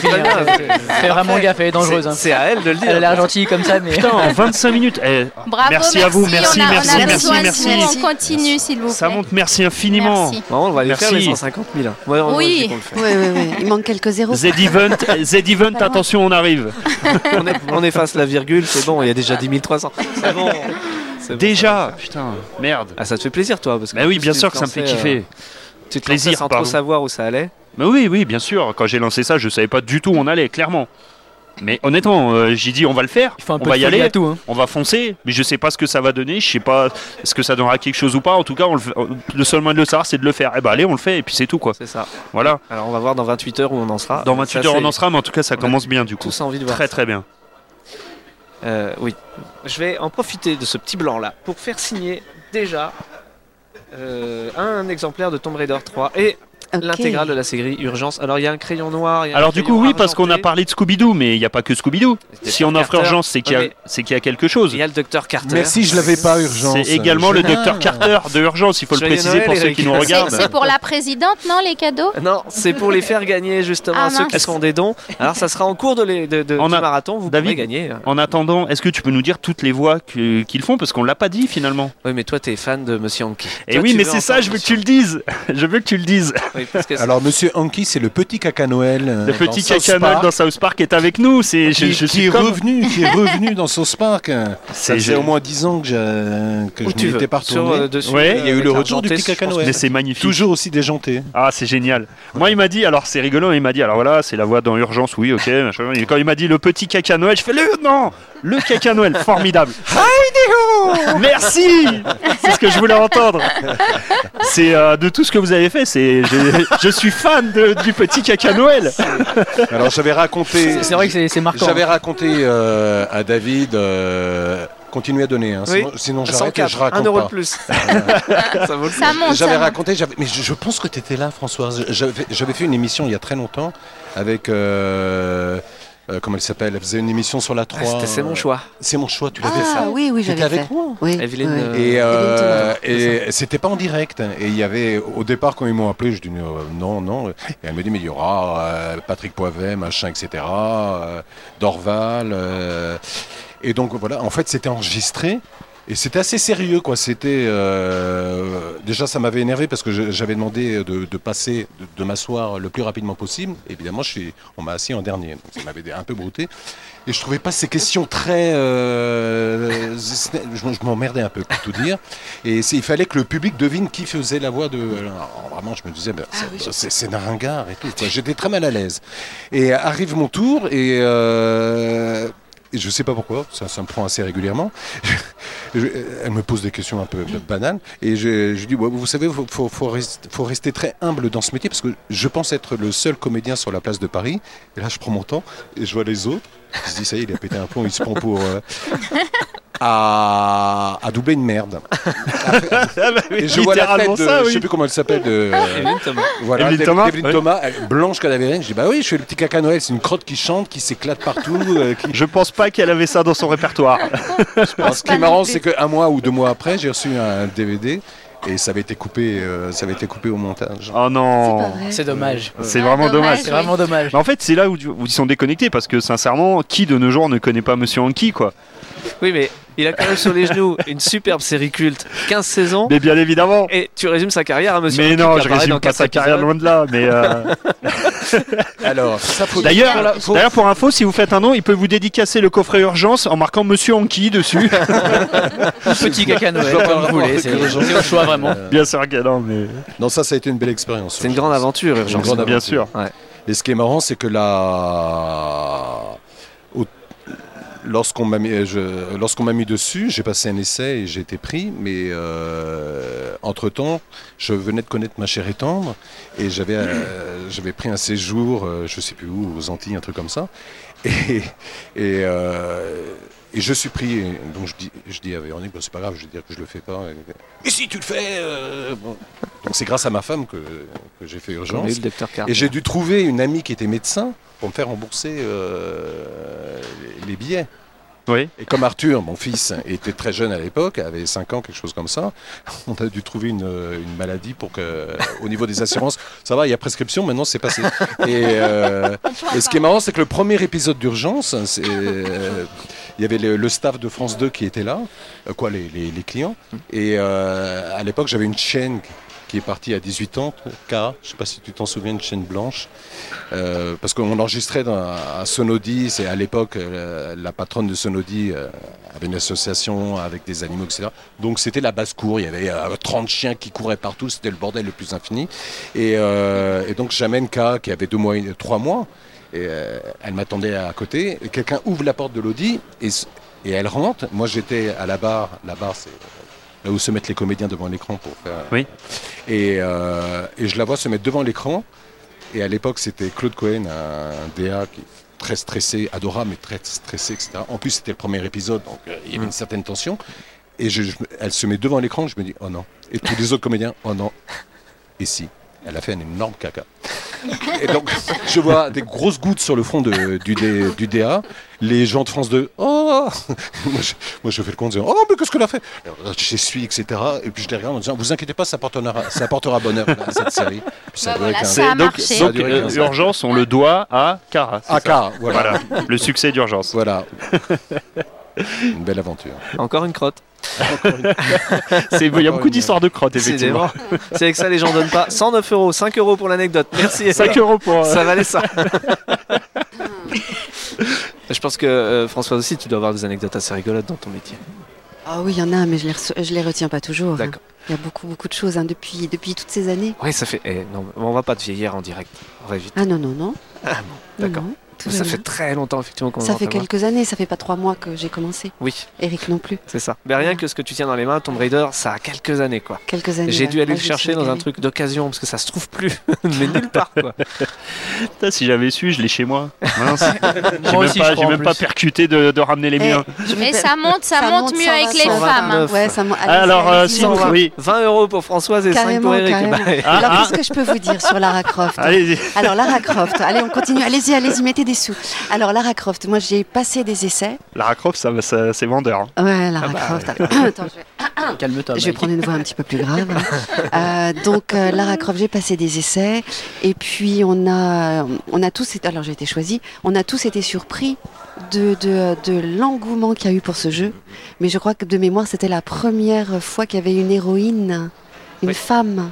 Fais vraiment gaffe, elle est dangereuse. hein. C'est à elle de le dire. Elle a l'air gentille comme ça, mais. Putain, en 25 minutes. eh, Bravo, Merci à vous, merci, on a, on a merci, merci, de merci. On continue, s'il vous plaît. ça monte, merci infiniment. Merci. Bon, on va aller faire les 150 000. hein. Ouais, on- Oui. Oui, oui, oui. Il manque quelques zéros. Z-Event, [LAUGHS] Z-Event, attention, on arrive. [LAUGHS] on efface la virgule, c'est bon, il y a déjà 10 300. [LAUGHS] C'est bon. Bon. Déjà, putain, merde. Ah, ça te fait plaisir, toi parce que Bah oui, tu bien te sûr que ça me fait kiffer. euh, tu te Plaisir, plaisir sans trop savoir où ça allait. Bah oui, oui, bien sûr. Quand j'ai lancé ça, je savais pas du tout où on allait, clairement. Mais honnêtement, euh, j'ai dit on va le faire, Il faut un on peu va de y folie aller, à tout. hein. on va foncer, mais je sais pas ce que ça va donner, je sais pas est-ce que ça donnera quelque chose ou pas. En tout cas, on le, fait- le seul moyen de le savoir, c'est de le faire. Et bah allez, on le fait et puis c'est tout quoi. C'est ça. Voilà. Alors on va voir dans 28 heures où on en sera. Dans Ça, 28 heures, c'est- on en sera, mais en tout cas, ça commence bien du coup. Tous envie de voir. Très ça. très bien. Euh, oui. Je vais en profiter de ce petit blanc là pour faire signer déjà euh, un exemplaire de Tomb Raider 3 et Ok. l'intégrale de la série Urgence. Alors il y a un crayon noir. il y a un Alors du coup, oui, parce qu'on a parlé de Scooby-Doo, mais il n'y a pas que Scooby-Doo. Si on offre Carter. urgence, c'est qu'il y, c'est qu'il y a quelque chose. Il y a le docteur Carter. Merci, je l'avais pas urgence. C'est également le docteur. Carter de urgence, il faut le préciser Noël, pour ceux qui nous regardent. c'est pour la présidente, non, les cadeaux? Non, c'est pour les faire gagner justement Ah, à ceux qui font des dons. Alors ça sera en cours de, les, de, de- On du a- marathon, vous David pourrez gagner. En attendant, est-ce que tu peux nous dire toutes les voix que- qu'ils font? Parce qu'on l'a pas dit finalement Oui, mais toi t'es fan de Monsieur Anki. Et Toi, oui, tu mais c'est ça, [LAUGHS] je veux que tu le dises. Je veux que tu le dises. Anki. Oui, parce que c'est- Alors, Monsieur Anki, c'est le petit caca Noël. euh, Le dans petit South caca Noël Park, dans South Park est avec nous. C'est je, Qui, je qui suis est comme- revenu, qui est revenu dans South Park. [LAUGHS] Ça C'est faisait au moins 10 ans que, j'ai- que Où je tu n'y veux. étais pas Sur, retourné. euh, dessus, Ouais, euh, il y a eu avec le retour du petit caca je pense Noël. Mais c'est magnifique. Toujours aussi déjanté. Ah, c'est génial. Moi, il m'a dit, alors c'est rigolo, il m'a dit, alors voilà, c'est la voix dans Urgence, oui, ok. machin. Et quand il m'a dit le petit caca Noël, je fais le non, le caca Noël, formidable. [LAUGHS] Merci, c'est ce que je voulais entendre. C'est euh, de tout ce que vous avez fait. C'est, je, [LAUGHS] je suis fan de- du petit caca Noël. [LAUGHS] Alors, j'avais raconté. C'est vrai que c'est marquant. J'avais raconté euh, à David. euh, Continuez à donner, hein, Oui. sinon, sinon j'arrête et 104, je 1 raconte euro pas. de plus. [LAUGHS] ça vaut le coup. Ça monte, J'avais raconté, j'avais- mais je, je pense que tu étais là, Françoise. J'avais j'avais fait une émission il y a très longtemps avec. euh, euh, comment elle s'appelle? Elle faisait une émission sur la 3. Ah, c'était- C'est mon choix. C'est mon choix, tu l'avais Ah fait. oui, oui, j'avais avec fait. moi? Oui, Evelyne, oui. euh, Et, euh, et c'était pas en direct. Et il y avait, au départ, quand ils m'ont appelé, je dis euh, non, non. Et elle me dit, mais il y aura euh, Patrick Poivet, machin, etc. euh, Dorval. euh, et donc voilà, en fait, c'était enregistré. Et c'était assez sérieux, quoi. C'était euh, déjà, ça m'avait énervé parce que j'avais demandé de, de passer, de, de m'asseoir le plus rapidement possible. Évidemment, je suis, on m'a assis en dernier, donc ça m'avait un peu brouté. Et je trouvais pas ces questions très, euh, je, je m'emmerdais un peu pour tout dire. Et il fallait que le public devine qui faisait la voix de. alors, vraiment, je me disais, ben, c'est- c'est c'est d'un ringard et tout. J'étais très mal à l'aise. Et arrive mon tour et. euh, je sais pas pourquoi, ça, me prend assez régulièrement. [LAUGHS] Elle me pose des questions un peu banales et je, je dis vous savez, faut, faut, faut rester très humble dans ce métier parce que je pense être le seul comédien sur la place de Paris. Et là, je prends mon temps et je vois les autres. Je dis ça y est, il a pété un plomb, il se prend pour euh, à, à doubler une merde. Et je vois la tête de, je sais plus comment elle s'appelle, de, Evelyne Thomas. voilà, Thomas, Evelyne ouais. Thomas, elle- blanche cadavérienne. Je dis bah oui, je fais le petit caca Noël, c'est une crotte qui chante, qui s'éclate partout. euh, qui- Je pense pas qu'elle avait ça dans son répertoire. [LAUGHS] Ce qui est marrant, c'est qu'un mois ou deux mois après, j'ai reçu un DVD et ça avait été coupé, euh, ça avait été coupé au montage. Oh C'est non. C'est dommage. C'est Ah, vraiment dommage. dommage. C'est vraiment dommage. Mais en fait, c'est là où, où ils sont déconnectés parce que sincèrement, qui de nos jours ne connaît pas Monsieur Anki quoi? Oui, mais il a quand même sur les [LAUGHS] genoux une superbe série culte, 15 saisons. Mais bien évidemment. Et tu résumes sa carrière à Monsieur Mais non, je résume pas sa carrière loin de là. Mais euh, [LAUGHS] Alors, ça faut d'ailleurs, faut- d'ailleurs, pour info, si vous faites un nom, il peut vous dédicacer le coffret urgence en marquant Monsieur Anki dessus. [LAUGHS] Petit caca Noël, Je vois pas comme le vous voulez. C'est au choix vraiment. Bien sûr que non, mais Non, ça, ça a été une belle expérience. C'est une grande aventure, Une Urgence. grande bien aventure. sûr. Et ce qui est marrant, c'est que là, lorsqu'on m'a mis, je- lorsqu'on m'a mis dessus, j'ai passé un essai et j'ai été pris. Mais entre temps, je venais de connaître ma chère et tendre et j'avais, euh, j'avais pris un séjour, euh, je sais plus où, aux Antilles, un truc comme ça. Et, et, euh, et je suis pris. et donc je dis, je dis à Véronique, Bah, c'est pas grave, je vais dire que je le fais pas. Et si tu le fais, euh, bon. donc c'est grâce à ma femme que, que j'ai fait urgence. Et j'ai dû trouver une amie qui était médecin pour me faire rembourser euh, les- billets. oui. Et comme Arthur, mon fils, était très jeune à l'époque, avait 5 ans, quelque chose comme ça, on a dû trouver une, une maladie pour que, au niveau des assurances, ça va, il y a prescription, maintenant c'est passé. Et, euh, et ce qui est marrant, c'est que le premier épisode d'urgence, euh, il y avait le, le staff de France 2 qui était là, euh, quoi, les, les- les clients. Et euh, à l'époque, j'avais une chaîne qui est partie à 18 ans, K, je sais pas si tu t'en souviens, une chaîne blanche. Euh, parce qu'on enregistrait dans, à Sonodi, c'est à l'époque euh, la patronne de Sonodi euh, avait une association avec des animaux, etc. Donc c'était la basse-cour, il y avait euh, 30 chiens qui couraient partout, c'était le bordel le plus infini. Et, donc j'amène K qui avait deux mois, trois mois, et elle m'attendait à côté. Quelqu'un ouvre la porte de l'Audi et, et elle rentre. Moi j'étais à la barre, la barre c'est là où se mettent les comédiens devant l'écran pour faire. Oui. Et, euh, et je la vois se mettre devant l'écran. Et à l'époque, c'était Claude Cohen, un, DA qui est très stressé, adorable, mais très stressé, etc. En plus, c'était le premier épisode, donc euh, il y avait une certaine tension. Et je- je- elle se met devant l'écran, je me dis, oh non. Et tous les autres comédiens, oh non. Et si, elle a fait un énorme caca. Et donc, [LAUGHS] je vois des grosses gouttes sur le front de- du, D- du DA. Les gens de France 2, oh moi je, moi, je fais le compte en disant, oh, mais qu'est-ce qu'elle a fait? J'essuie, etc. Et puis je les regarde en disant, vous inquiétez pas, ça apportera, ça apportera bonheur à cette série. Puis ça Bah a duré voilà, 15 ça a donc, marché. Ça a donc, duré euh, 15 ans. urgence, on le doit à Cara. c'est Ah, ça car, voilà. Voilà, le succès d'urgence. Voilà. [LAUGHS] Une belle aventure. Encore une crotte. [LAUGHS] C'est- Il y a beaucoup d'histoires de crottes, effectivement. C'est avec ça, les gens donnent pas. 109 euros, 5 euros pour l'anecdote. Merci. 5 euros pour. euh, Ça valait ça. [LAUGHS] Je pense que euh, François aussi, tu dois avoir des anecdotes assez rigolotes dans ton métier. Ah oui, il y en a, mais je les, je les retiens pas toujours. hein. D'accord. Il y a beaucoup, beaucoup de choses hein, depuis, depuis toutes ces années. Oui, ça fait. eh, non, on va pas te vieillir en direct. On va vite. Ah non, non, non. Ah bon, d'accord. Non, non, tout Ça fait très longtemps, effectivement, qu'on Ça fait quelques années, ça fait pas trois mois que j'ai commencé. Oui, Eric non plus. c'est ça. Mais rien que ce que tu tiens dans les mains, Tomb Raider, ça a quelques années, quoi. Quelques années. J'ai dû aller Là, le chercher dans un truc d'occasion parce que ça se trouve plus, [LAUGHS] mais nulle part, quoi. [LAUGHS] Putain, si j'avais su, je l'ai chez moi. [LAUGHS] Mince. J'ai même, aussi, pas, je j'ai même pas percuté de, de ramener les Eh, miens. Mais ça monte, ça, ça monte monte, mieux avec les femmes. Ouais, ça monte. Allez, Alors, euh, allez-y, si on vous- va. oui. 20 euros pour Françoise et 5 Carrément, pour Eric. Bah, Ah, Alors, ah. qu'est-ce que je peux vous dire sur Lara Croft Allez-y. Alors, Lara Croft, allez, on continue. Allez-y, allez-y, mettez des sous. Alors, Lara Croft, moi, j'ai passé des essais. Lara Croft, ça, ça- c'est vendeur. hein. Ouais, Lara Ah bah, Croft. Attends, je vais, [COUGHS] Calme-toi. je vais prendre une voix un petit peu plus grave. hein. [LAUGHS] Euh, donc, euh, Lara Croft, j'ai passé des essais. Et puis, on a, on a tous été, alors j'ai été choisie, on a tous été surpris de, de, de l'engouement qu'il y a eu pour ce jeu. Mais je crois que de mémoire, c'était la première fois qu'il y avait une héroïne, une Oui. femme.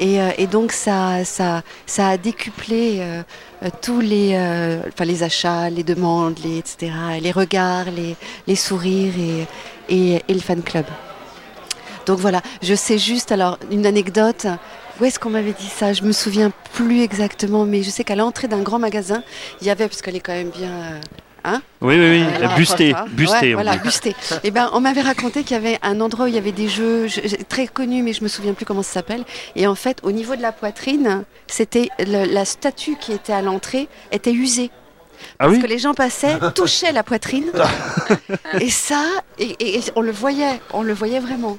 Et, euh, et donc, ça, ça, ça a décuplé euh, tous les, euh, enfin, les achats, les demandes, les, etc., les regards, les, les sourires et, et, et le fan club. Donc voilà, je sais juste, alors, une anecdote. Où est-ce qu'on m'avait dit ça? Je me souviens plus exactement, mais je sais qu'à l'entrée d'un grand magasin, il y avait, parce qu'elle est quand même bien, euh, Oui, oui, oui. Euh, busté, hein. Ouais, voilà. Et ben, on m'avait raconté qu'il y avait un endroit où il y avait des jeux je- je- très connus, mais je me souviens plus comment ça s'appelle. Et en fait, au niveau de la poitrine, c'était la statue qui était à l'entrée était usée. Ah Parce oui que les gens passaient, [LAUGHS] touchaient la poitrine, [LAUGHS] et ça, et, et- et on le voyait, on le voyait vraiment.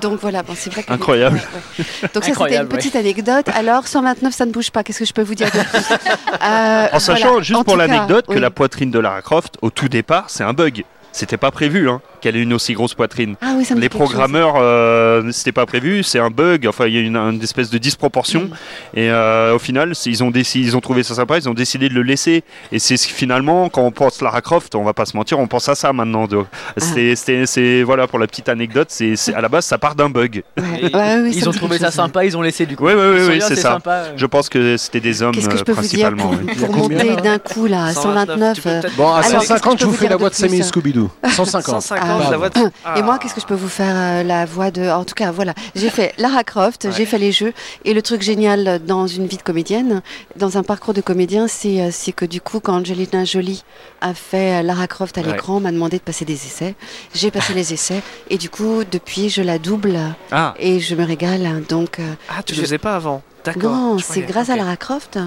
Donc voilà, bon, c'est vrai que Incroyable. Ouais, ouais. Donc ça, c'était une petite anecdote. Alors 129, ça ne bouge pas. Qu'est-ce que je peux vous dire de plus [LAUGHS] Euh, En sachant, voilà. juste En pour l'anecdote, que oui. la poitrine de Lara Croft, au tout départ, c'est un bug. C'était pas prévu hein, qu'elle ait une aussi grosse poitrine. Ah oui, ça me Les programmeurs, euh, c'était pas prévu, c'est un bug. Enfin, il y a une, une espèce de disproportion. Mm. Et euh, au final, ils ont, décidé, ils ont trouvé ça sympa, ils ont décidé de le laisser. Et c'est ce- finalement, quand on pense Lara Croft, on va pas se mentir, on pense à ça maintenant. Ah. C'est, voilà pour la petite anecdote. C'est, à la base, ça part d'un bug. Ouais. Et Ouais, oui, ils ont trouvé ça sympa, ils ont laissé du coup. Oui, oui, oui, c'est ça. sympa, euh. Je pense que c'était des hommes Qu'est-ce que je peux vous dire principalement. pour, pour monter d'un coup là à tu 129 peux euh, peut-être- Bon, à Alors, qu'est-ce que 150, je vous fais la voix de Sammy hein Scooby-Doo. [LAUGHS] 150. 150, Ah, la voix de... Et moi, qu'est-ce que je peux vous faire euh, la voix de En tout cas, voilà, j'ai fait Lara Croft, j'ai fait les jeux, et le truc génial dans une vie de comédienne, dans un parcours de comédien, c'est euh, que du coup, quand Angelina Jolie a fait euh, Lara Croft à l'écran, m'a demandé de passer des essais. J'ai passé les [LAUGHS] essais, et du coup, depuis, je la double. Ah, et je me régale. Donc, Ah, tu Je- le faisais pas avant. D'accord. non, je c'est grâce à. Lara Croft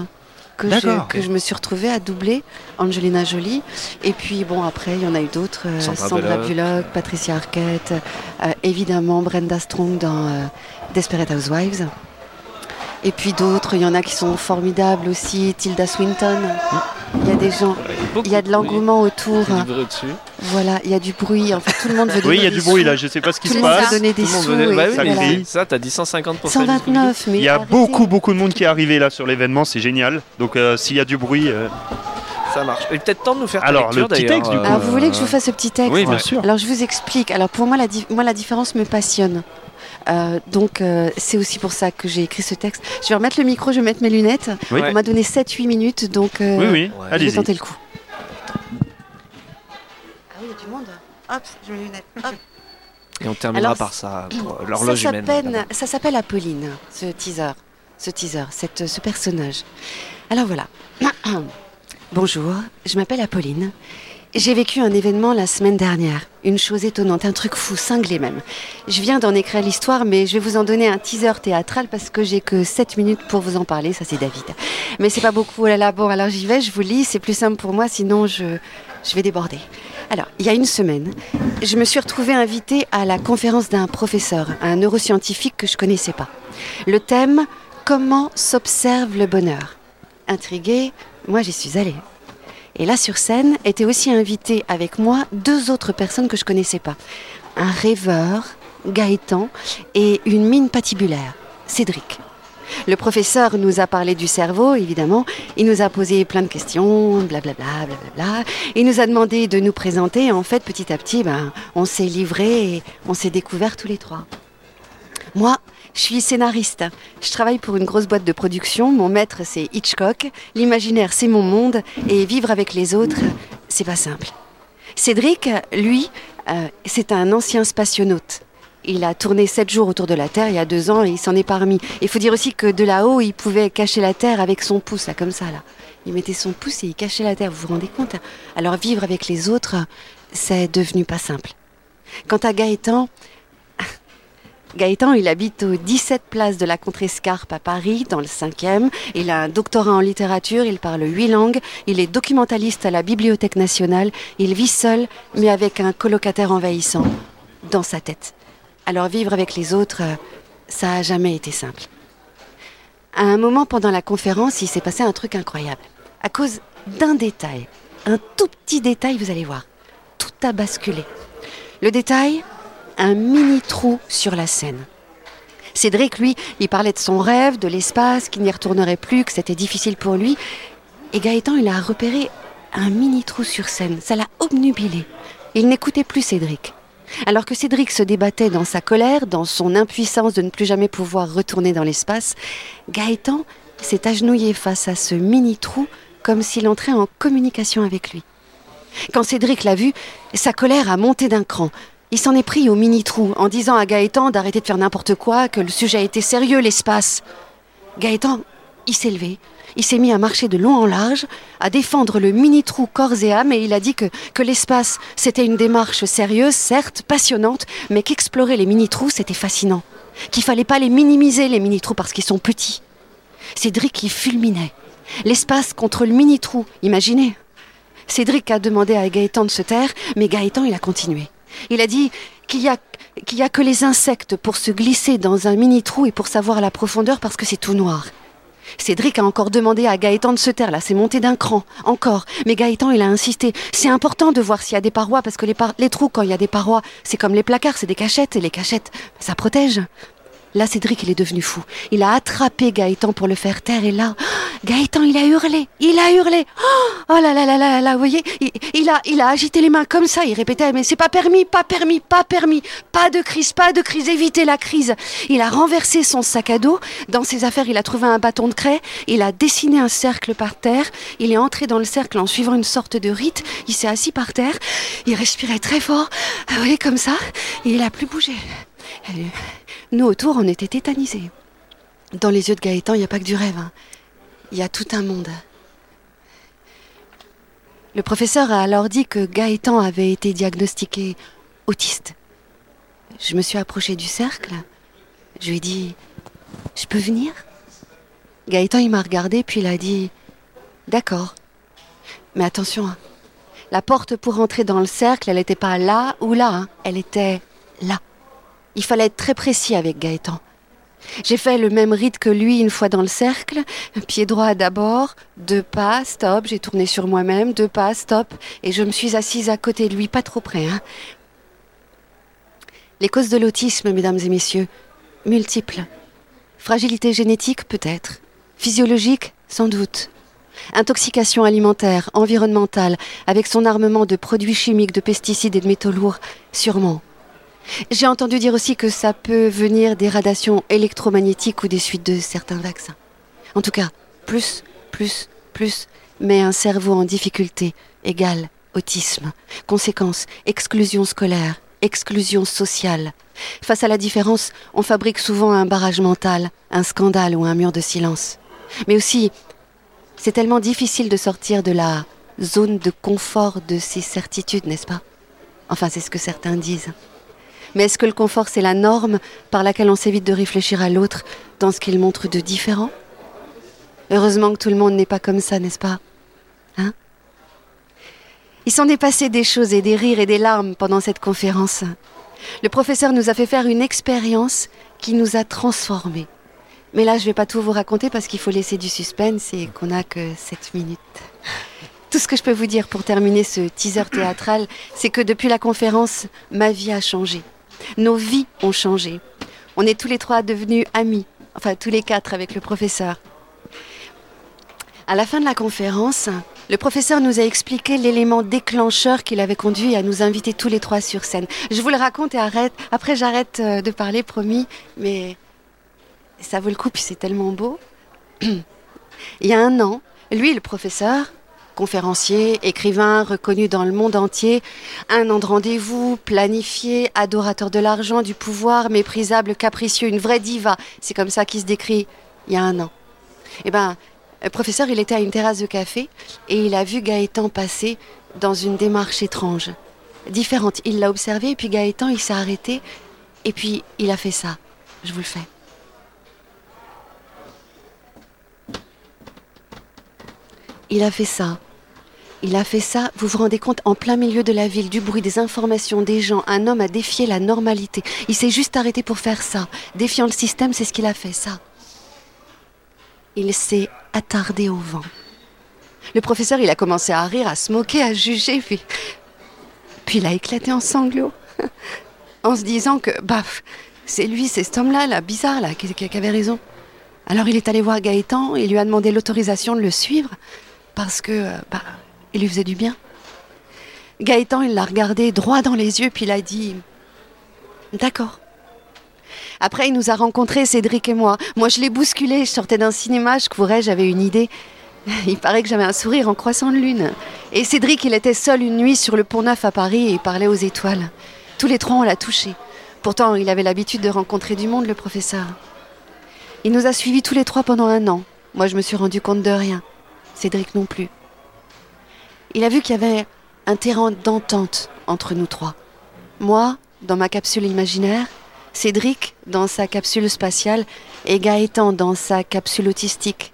que, je, que je me suis retrouvée à doubler Angelina Jolie. Et puis, bon, après, il y en a eu d'autres. euh, Sandra Sandra, Bullock. Bullock, Patricia Arquette, euh, évidemment Brenda Strong dans euh, Desperate Housewives. Et puis d'autres, il y en a qui sont formidables aussi. Tilda Swinton. Il y a des gens, il y a de l'engouement autour. Voilà, il y a du bruit. En fait, tout le monde veut donner oui, il y a du bruit sous. là, je sais pas ce qui Tout se le monde passe. veut donner des sous. Bah oui, ça mais voilà. ça, t'as dit 150 pour Sammy Scooby-Doo. 129, mais Il y a arrêtez. beaucoup, beaucoup de monde qui est arrivé là sur l'événement, c'est génial. Donc euh, s'il y a du bruit, euh, Ça marche. Et peut-être temps de nous faire ta Alors, lecture, le petit texte, du coup. Alors, vous voulez que je vous fasse ce petit texte oui, bien sûr. Alors je vous explique. Alors pour moi la, di- moi, la différence me passionne. Euh, donc euh, c'est aussi pour ça que j'ai écrit ce texte. Je vais remettre le micro, je vais mettre mes lunettes. Oui. On m'a donné 7-8 minutes, donc euh, Oui, oui, Ouais. je vais tenter le coup. Ah oui, il y a du monde. Hop, mets mes lunettes. Hop. Et on terminera Alors, par ça, Ça l'horloge humaine. s'appelle, ça s'appelle Apolline, ce teaser, ce teaser, cette, ce personnage. Alors voilà. [CLEARS THROAT] Bonjour, je m'appelle Apolline. J'ai vécu un événement la semaine dernière, une chose étonnante, un truc fou, cinglé même. Je viens d'en écrire l'histoire, mais je vais vous en donner un teaser théâtral parce que j'ai que 7 minutes pour vous en parler, ça c'est David. Mais c'est pas beaucoup, oh là là, bon alors j'y vais, je vous lis, c'est plus simple pour moi, sinon je, je vais déborder. Alors, il y a une semaine, je me suis retrouvée invitée à la conférence d'un professeur, un neuroscientifique que je connaissais pas. Le thème Comment s'observe le bonheur? Intriguée, moi j'y suis allée. Et là sur scène étaient aussi invités avec moi deux autres personnes que je connaissais pas. Un rêveur, Gaëtan, et une mine patibulaire, Cédric. Le professeur nous a parlé du cerveau, évidemment. Il nous a posé plein de questions, blablabla, blablabla. Il nous a demandé de nous présenter. En fait, petit à petit, ben, on s'est livré et on s'est découvert tous les trois. Moi, je suis scénariste. Je travaille pour une grosse boîte de production. Mon maître, c'est Hitchcock. L'imaginaire, c'est mon monde. Et vivre avec les autres, c'est pas simple. Cédric, lui, euh, c'est un ancien spationaute. Il a tourné sept jours autour de la Terre il y a deux ans et il s'en est parmi. Il faut dire aussi que de là-haut, il pouvait cacher la Terre avec son pouce, là, comme ça, là. Il mettait son pouce et il cachait la Terre, vous vous rendez compte? Alors vivre avec les autres, c'est devenu pas simple. Quant à Gaëtan, Gaëtan, il habite aux 17 places de la Contrescarpe à Paris, dans le 5e. Il a un doctorat en littérature, il parle huit langues, il est documentaliste à la Bibliothèque nationale, il vit seul, mais avec un colocataire envahissant, dans sa tête. Alors vivre avec les autres, euh, ça a jamais été simple. À un moment pendant la conférence, il s'est passé un truc incroyable. À cause d'un détail, un tout petit détail, vous allez voir. Tout a basculé. Le détail, un mini trou sur la scène. Cédric, lui, il parlait de son rêve, de l'espace, qu'il n'y retournerait plus, que c'était difficile pour lui. Et Gaëtan, il a repéré un mini trou sur scène. Ça l'a obnubilé. Il n'écoutait plus Cédric. Alors que Cédric se débattait dans sa colère, dans son impuissance de ne plus jamais pouvoir retourner dans l'espace, Gaëtan s'est agenouillé face à ce mini trou comme s'il entrait en communication avec lui. Quand Cédric l'a vu, sa colère a monté d'un cran. Il s'en est pris au mini-trou en disant à Gaëtan d'arrêter de faire n'importe quoi, que le sujet était sérieux, l'espace. Gaëtan, il s'est levé. Il s'est mis à marcher de long en large, à défendre le mini-trou corps et âme, et il a dit que, l'espace, c'était une démarche sérieuse, certes, passionnante, mais qu'explorer les mini-trous, c'était fascinant. Qu'il fallait pas les minimiser, les mini-trous, parce qu'ils sont petits. Cédric qui fulminait. L'espace contre le mini-trou, imaginez. Cédric a demandé à Gaëtan de se taire, mais Gaëtan, il a continué. Il a dit qu'il y a que les insectes pour se glisser dans un mini trou et pour savoir la profondeur parce que c'est tout noir. Cédric a encore demandé à Gaëtan de se taire, là, c'est monté d'un cran, encore. Mais Gaëtan, il a insisté. C'est important de voir s'il y a des parois, parce que les trous, quand il y a des parois, c'est comme les placards, c'est des cachettes, et les cachettes, ça protège. Là, Cédric, il est devenu fou. Il a attrapé Gaëtan pour le faire taire, et là, Gaëtan, il a hurlé, il a hurlé. Oh là là là là là, vous voyez, il, a, il a agité les mains comme ça, il répétait, mais c'est pas permis, pas permis, pas permis, pas de crise, pas de crise, évitez la crise. Il a renversé son sac à dos, dans ses affaires, il a trouvé un bâton de craie, il a dessiné un cercle par terre, il est entré dans le cercle en suivant une sorte de rite, il s'est assis par terre, il respirait très fort, vous voyez, comme ça, et il a plus bougé. Nous, autour, on était tétanisés. Dans les yeux de Gaëtan, il n'y a pas que du rêve, hein. il y a tout un monde. Le professeur a alors dit que Gaëtan avait été diagnostiqué autiste. Je me suis approchée du cercle. Je lui ai dit Je peux venir? Gaëtan, il m'a regardé, puis il a dit D'accord. Mais attention, hein. la porte pour entrer dans le cercle, elle n'était pas là ou là, hein. elle était là. Il fallait être très précis avec Gaëtan. J'ai fait le même rite que lui une fois dans le cercle. Pied droit d'abord, deux pas, stop. J'ai tourné sur moi-même, deux pas, stop. Et je me suis assise à côté de lui, pas trop près. Hein. Les causes de l'autisme, mesdames et messieurs, multiples. Fragilité génétique, peut-être. Physiologique, sans doute. Intoxication alimentaire, environnementale, avec son armement de produits chimiques, de pesticides et de métaux lourds, sûrement. J'ai entendu dire aussi que ça peut venir des radiations électromagnétiques ou des suites de certains vaccins. En tout cas, plus, plus, plus, mais un cerveau en difficulté égale autisme. Conséquence, exclusion scolaire, exclusion sociale. Face à la différence, on fabrique souvent un barrage mental, un scandale ou un mur de silence. Mais aussi, c'est tellement difficile de sortir de la zone de confort de ces certitudes, n'est-ce pas? Enfin, c'est ce que certains disent. Mais est-ce que le confort, c'est la norme par laquelle on s'évite de réfléchir à l'autre dans ce qu'il montre de différent? Heureusement que tout le monde n'est pas comme ça, n'est-ce pas? Hein? Il s'en est passé des choses et des rires et des larmes pendant cette conférence. Le professeur nous a fait faire une expérience qui nous a transformés. Mais là, je ne vais pas tout vous raconter parce qu'il faut laisser du suspense et qu'on n'a que 7 minutes. Tout ce que je peux vous dire pour terminer ce teaser théâtral, c'est que depuis la conférence, ma vie a changé. Nos vies ont changé. On est tous les trois devenus amis, enfin tous les quatre avec le professeur. À la fin de la conférence, le professeur nous a expliqué l'élément déclencheur qui l'avait conduit à nous inviter tous les trois sur scène. Je vous le raconte et arrête. Après, j'arrête euh, de parler, promis, mais ça vaut le coup, puis c'est tellement beau. [CLEARS THROAT] Il y a un an, lui, le professeur, conférencier, écrivain reconnu dans le monde entier, un an de rendez-vous, planifié, adorateur de l'argent, du pouvoir, méprisable, capricieux, une vraie diva. C'est comme ça qu'il se décrit il y a un an. Eh ben, le professeur, il était à une terrasse de café et il a vu Gaëtan passer dans une démarche étrange, différente. Il l'a observé et puis Gaëtan, il s'est arrêté et puis il a fait ça. Je vous le fais. Il a fait ça. Il a fait ça, vous vous rendez compte, en plein milieu de la ville, du bruit, des informations, des gens. Un homme a défié la normalité. Il s'est juste arrêté pour faire ça. Défiant le système, c'est ce qu'il a fait, ça. Il s'est attardé au vent. Le professeur, il a commencé à rire, à se moquer, à juger, puis, il a éclaté en sanglots. [LAUGHS] en se disant que, baf, c'est lui, c'est cet homme-là, là, bizarre, là, qui, avait raison. Alors il est allé voir Gaëtan et lui a demandé l'autorisation de le suivre parce que euh, bah, il lui faisait du bien. Gaëtan, il l'a regardé droit dans les yeux, puis il a dit D'accord. Après, il nous a rencontrés, Cédric et moi. Moi, je l'ai bousculé, je sortais d'un cinéma, je courais, j'avais une idée. [LAUGHS] Il paraît que j'avais un sourire en croissant de lune. Et Cédric, il était seul une nuit sur le pont Neuf à Paris et parlait aux étoiles. Tous les trois, on l'a touché. Pourtant, il avait l'habitude de rencontrer du monde, le professeur. Il nous a suivis tous les trois pendant un an. Moi, je me suis rendu compte de rien. Cédric non plus. Il a vu qu'il y avait un terrain d'entente entre nous trois. Moi, dans ma capsule imaginaire, Cédric dans sa capsule spatiale et Gaëtan dans sa capsule autistique.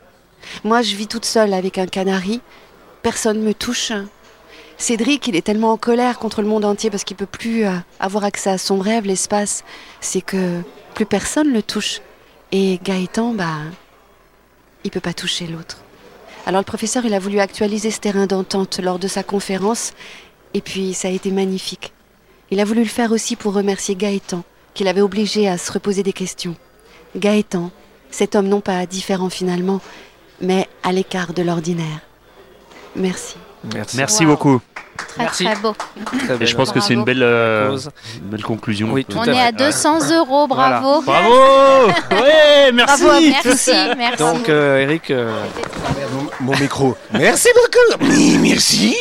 Moi, je vis toute seule avec un canari. Personne me touche. Cédric, il est tellement en colère contre le monde entier parce qu'il peut plus euh, avoir accès à son rêve, l'espace. C'est que plus personne le touche. Et Gaëtan, bah, il peut pas toucher l'autre. Alors le professeur, il a voulu actualiser ce terrain d'entente lors de sa conférence, et puis ça a été magnifique. Il a voulu le faire aussi pour remercier Gaëtan, qu'il avait obligé à se reposer des questions. Gaëtan, cet homme non pas différent finalement, mais à l'écart de l'ordinaire. Merci. Merci. Merci Wow. beaucoup. Très Merci. très beau. Très Et je pense que c'est une belle, euh, une belle conclusion. Oui, tout On à est fait. à 200 euros, Voilà. bravo. Bravo [LAUGHS] Ouais, merci Bravo, merci, merci. Donc, euh, Eric, euh, Mon, mon micro. Merci beaucoup. [LAUGHS] Merci.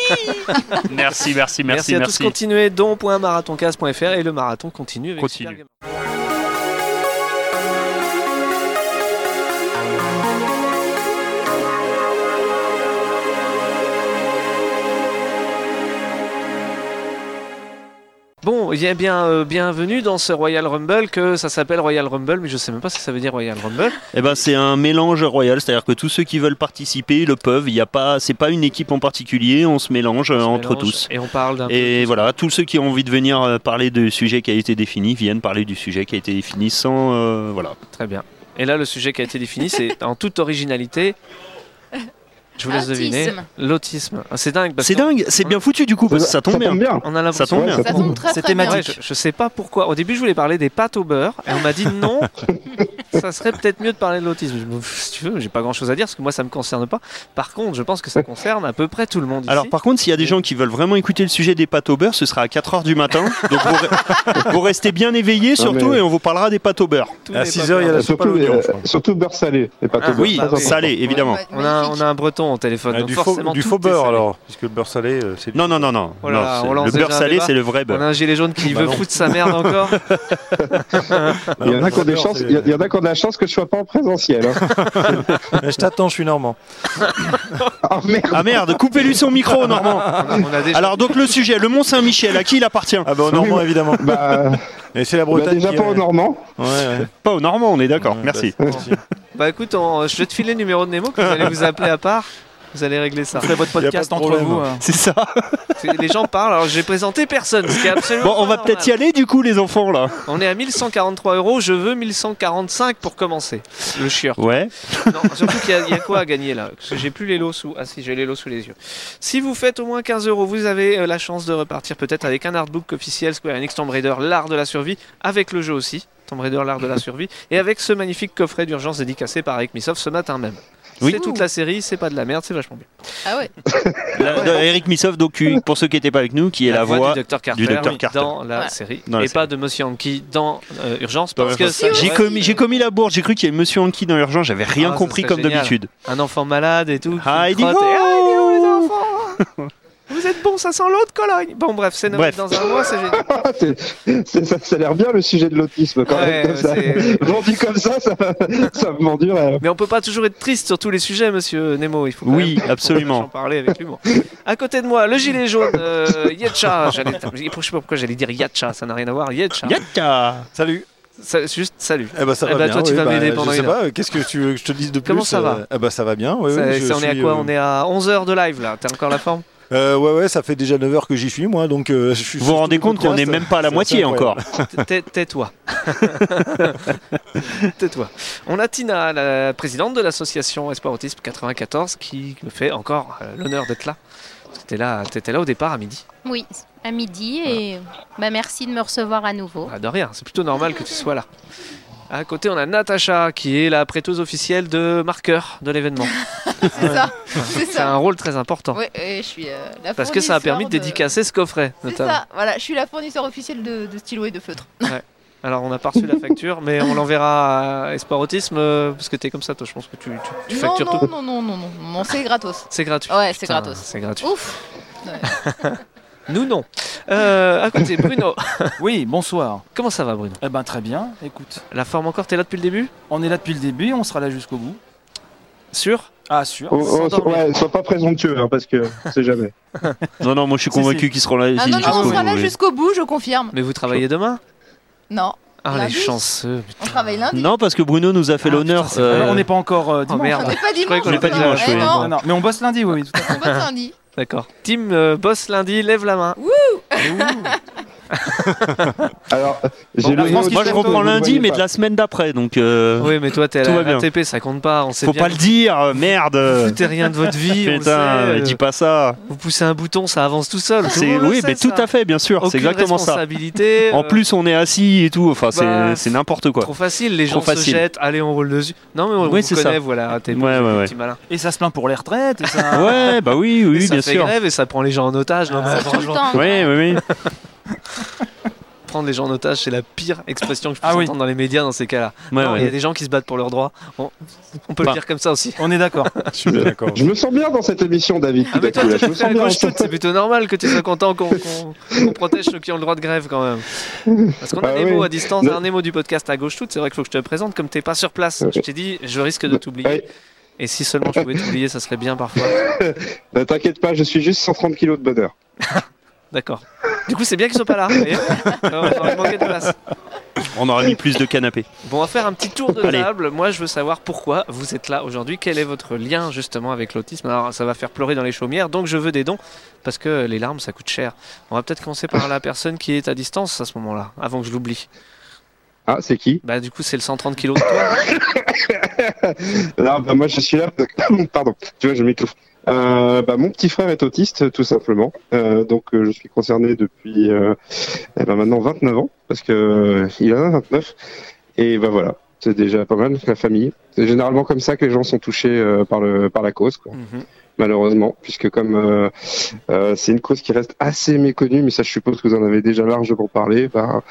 Merci, merci, merci, merci, à tous. merci. Continuez don.marathoncast.fr et le marathon continue. Avec Continue. Bon, il y a bien euh, bienvenue dans ce Royal Rumble que ça s'appelle Royal Rumble, mais je sais même pas si ça veut dire Royal Rumble. Eh ben, c'est un mélange royal, c'est-à-dire que tous ceux qui veulent participer le peuvent. Il y a pas, c'est pas une équipe en particulier, on se mélange euh, entre mélange tous. Et on parle d'un peu Et voilà, tous ceux qui ont envie de venir euh, parler du sujet qui a été défini viennent parler du sujet qui a été défini sans, euh, voilà. Très bien. Et là, le sujet qui a été défini, c'est en toute originalité. Je vous laisse deviner. Autisme. L'autisme. Ah, C'est dingue. parce C'est que dingue, c'est bien foutu du coup, parce que ça tombe bien. On a l'impression. Ça tombe bien. Ça tombe très C'est très bien. thématique. Ouais, je, je sais pas pourquoi. Au début, je voulais parler des pâtes au beurre, et on m'a dit non. [LAUGHS] ça serait peut-être mieux de parler de l'autisme. Je me- Si tu veux, j'ai pas grand-chose à dire parce que moi, ça me concerne pas. Par contre, je pense que ça concerne à peu près tout le monde. Alors ici. par contre, s'il y a des gens qui veulent vraiment écouter le sujet des pâtes au beurre, ce sera à 4h du matin. [LAUGHS] Donc vous, re- vous restez bien éveillés surtout mais- et on vous parlera des pâtes au beurre. À les 6 pâtes heures, il y a au la beurre. soupe à surtout, l'oignon, euh, surtout beurre salé, et pas Ah, tout beurre. Oui, très important. salé évidemment. Ouais, On a, magnifique. on a un breton au téléphone. Ah, donc du faux, du beurre salé. alors, puisque le beurre salé, euh, c'est. Non non non non. Oh Non, on le beurre déjà salé, c'est le vrai On beurre. a un gilet jaune qui Bah veut non. foutre sa merde encore. [LAUGHS] Il y en a qui ont des chances, il y a- il y en a qui ont de la chance que je sois pas en présentiel. hein. Mais [LAUGHS] je t'attends, je suis normand. [LAUGHS] Ah merde Ah merde, coupez-lui son micro Normand. On a, on a déjà Alors donc le sujet, le Mont Saint-Michel, à qui il appartient Ah bah au normand évidemment. Bah, Et c'est la bah, Bretagne. déjà qui pas aux Normands. Ouais, ouais. Pas au Normand, on est d'accord. Ouais, Merci. bah, merci. Bah écoute, je vais te filer le numéro de Nemo que vous allez vous appeler à part. Vous allez régler ça. Vous ferez votre podcast entre vous. hein. C'est ça. [LAUGHS] Les gens parlent, alors j'ai présenté personne, ce qui est absolument. Bon, on va peut-être y aller du coup les enfants là. On est à 1143 euros, je veux 1145 pour commencer. Le chieur. Ouais. Non, surtout qu'il y, a- il y a quoi à gagner là? Parce que j'ai plus les lots sous. Ah si, j'ai les lots sous les yeux. Si vous faites au moins 15 euros, vous avez euh, la chance de repartir peut-être avec un artbook officiel Square Enix Tomb Raider, l'art de la survie, avec le jeu aussi. Tomb Raider, l'art de la survie, et avec ce magnifique coffret d'urgence dédicacé par Missoff ce matin même. Oui. C'est toute la série, c'est pas de la merde, c'est vachement bien. Ah ouais. [LAUGHS] La- de- Eric Missoff, donc pour ceux qui n'étaient pas avec nous, qui est la, voix. du Dr Carter, du Dr. oui, Carter. dans la Ouais. série, Dans et série. pas de Monsieur Anki dans euh, Urgence, parce que Urgence. ça J'ai commis, j'ai commis la bourde, j'ai cru qu'il y avait Monsieur Anki dans l'urgence, j'avais rien Ah, compris comme d'habitude. un enfant malade et tout. qui il dit trotte et- Ah, il dit oh, les [LAUGHS] enfants? Vous êtes bons, ça sent l'eau de Cologne. Bon, bref, c'est Noël Bref. dans un mois, c'est génial. Ah, [LAUGHS] c'est- c'est- ça, ça a l'air bien le sujet de l'autisme quand Ouais, même. comme ça. Vendu [LAUGHS] comme ça, ça, [LAUGHS] ça me vend du rêve. Mais on peut pas toujours être triste sur tous les sujets, monsieur Nemo. Il faut Oui, même- absolument. en parler avec l'humour. À côté de moi, le gilet jaune, euh, Yetcha. J'allais- Je sais pas pourquoi j'allais dire Yatcha, ça n'a rien à voir. Yetcha. Yaka Salut. Ça- Juste salut. Eh ben ça Eh va ben, bien. toi, tu oui, vas bah, m'aider pendant Je sais une pas. Qu'est-ce que tu veux que je te dise de plus Comment ça va euh, Eh ben ça va bien. Oui, je on est à quoi euh, On est à 11 heures de live là. T'as encore la forme? Euh, Ouais, ouais, ça fait déjà 9 heures que j'y suis moi, donc euh, je suis. Vous vous rendez compte qu'on n'est même pas à la moitié encore. [LAUGHS] Tais- Tais-toi. [LAUGHS] Tais-toi. On a Tina, la présidente de l'association Espoir Autisme 94, qui me fait encore euh, l'honneur d'être là. T'étais là, t'étais là au départ à midi. Oui, à midi et bah, merci de me recevoir à nouveau. Ah, de rien, c'est plutôt normal que tu sois là. À côté, on a Natacha, qui est la prêteuse officielle de marqueur de l'événement. [LAUGHS] C'est ça. C'est un rôle très important. Ouais, et je suis euh, la Parce que ça a permis de fournisseur dédicacer ce coffret, C'est ça, voilà, je suis la fournisseur officielle de, de stylos et de feutres. Alors, on n'a pas reçu la facture, mais on l'enverra à Espoir Autisme, euh, parce que t'es comme ça, toi, je pense que tu, tu, tu Non, factures non, tout. non, non, non, non, non, c'est gratos. C'est gratuit. Ouais, c'est gratos. C'est gratuit. Ouf. [LAUGHS] Nous, non. Euh, à côté, Bruno. [LAUGHS] Oui, bonsoir. Comment ça va, Bruno? Eh ben très bien, écoute. La forme encore, t'es là depuis le début? On est là depuis le début, on sera là jusqu'au bout. Sûr? Ah, sûr. Oh, oh, so- ouais, sois pas présomptueux, hein, parce que on sait jamais. [LAUGHS] Non, non, moi je suis Si, convaincu si. qu'ils seront là Ah ici non, non, jusqu'au on sera bout, là oui. jusqu'au bout, je confirme. Mais vous travaillez demain? Non, Ah, les Lundi chanceux. on travaille lundi. Non, parce que Bruno nous a fait Ah, l'honneur. putain, c'est vrai, euh, On n'est pas encore euh, Oh dimanche. merde. On n'est pas Je croyais dimanche. qu'on encore. dimanche, Eh non, Non, non, mais on bosse lundi, oui, oui, tout à fait. on bosse lundi. D'accord. Team euh, boss lundi, lève la main. [LAUGHS] [LAUGHS] Alors, j'ai Bon, le la France, nez Moi je reprends lundi, mais de la semaine d'après, donc. euh, Oui, mais toi, t'es à la. RATP, ça compte pas. On sait Faut bien pas le dire, euh, merde. Vous rien de votre vie. Putain, sait, euh, dis pas ça. Vous poussez un bouton, ça avance tout seul. Tout oui, sait, mais tout ça. à fait, bien sûr. C'est exactement ça. responsabilité. En euh, plus, on est assis et tout. Enfin, c'est bah, c'est n'importe quoi. Trop facile, les gens se jettent. Allez, on roule dessus. Non, mais on connaît, ça. voilà. Ouais. petit malin. Et ça se plaint pour les retraites. Et ça... Ouais, bah oui, oui, ça bien fait sûr. grève et ça prend les gens en otage. Oui, oui, oui. [LAUGHS] prendre les gens en otage, c'est la pire expression que je Ah puisse oui. entendre dans les médias dans ces cas-là. Ouais, Il y a des gens qui se battent pour leurs droits. On, on peut Bah. le dire comme ça aussi. On est d'accord. [LAUGHS] Je suis bien d'accord. Je me sens bien dans cette émission, David. Ah, c'est plutôt normal que tu sois content qu'on qu'on [LAUGHS] protège ceux qui ont le droit de grève quand même. Parce qu'on a Ah des oui. mots à distance, un Nemo du podcast à gauche toute, c'est vrai qu'il faut que je te présente, comme t'es pas sur place, je t'ai dit, je risque de t'oublier. Et si seulement je pouvais t'oublier, ça serait bien parfois. Ne t'inquiète pas, je suis juste 130 kilos de bonheur. D'accord. Du coup, c'est bien qu'ils soient pas là. voyez on va manquer de place. On aurait mis plus de canapés. Bon, on va faire un petit tour de Allez. table. Moi, je veux savoir pourquoi vous êtes là aujourd'hui. Quel est votre lien justement avec l'autisme Alors, ça va faire pleurer dans les chaumières, donc je veux des dons parce que les larmes, ça coûte cher. On va peut-être commencer par la personne qui est à distance à ce moment-là, avant que je l'oublie. Ah, c'est qui? Bah, du coup, c'est le 130 kilos de toi. [LAUGHS] Non, bah, moi je suis là. parce que- [COUGHS] Pardon, tu vois, je m'étouffe. Euh, bah, mon petit frère est autiste, tout simplement. Euh, donc euh, je suis concerné depuis euh, eh ben, maintenant 29 ans, parce que euh, il en a 29. Et bah voilà, c'est déjà pas mal, la famille. C'est généralement comme ça que les gens sont touchés euh, par, le, par la cause, quoi. Mhm. malheureusement, puisque comme euh, euh, c'est une cause qui reste assez méconnue, mais ça je suppose que vous en avez déjà largement parlé, bah,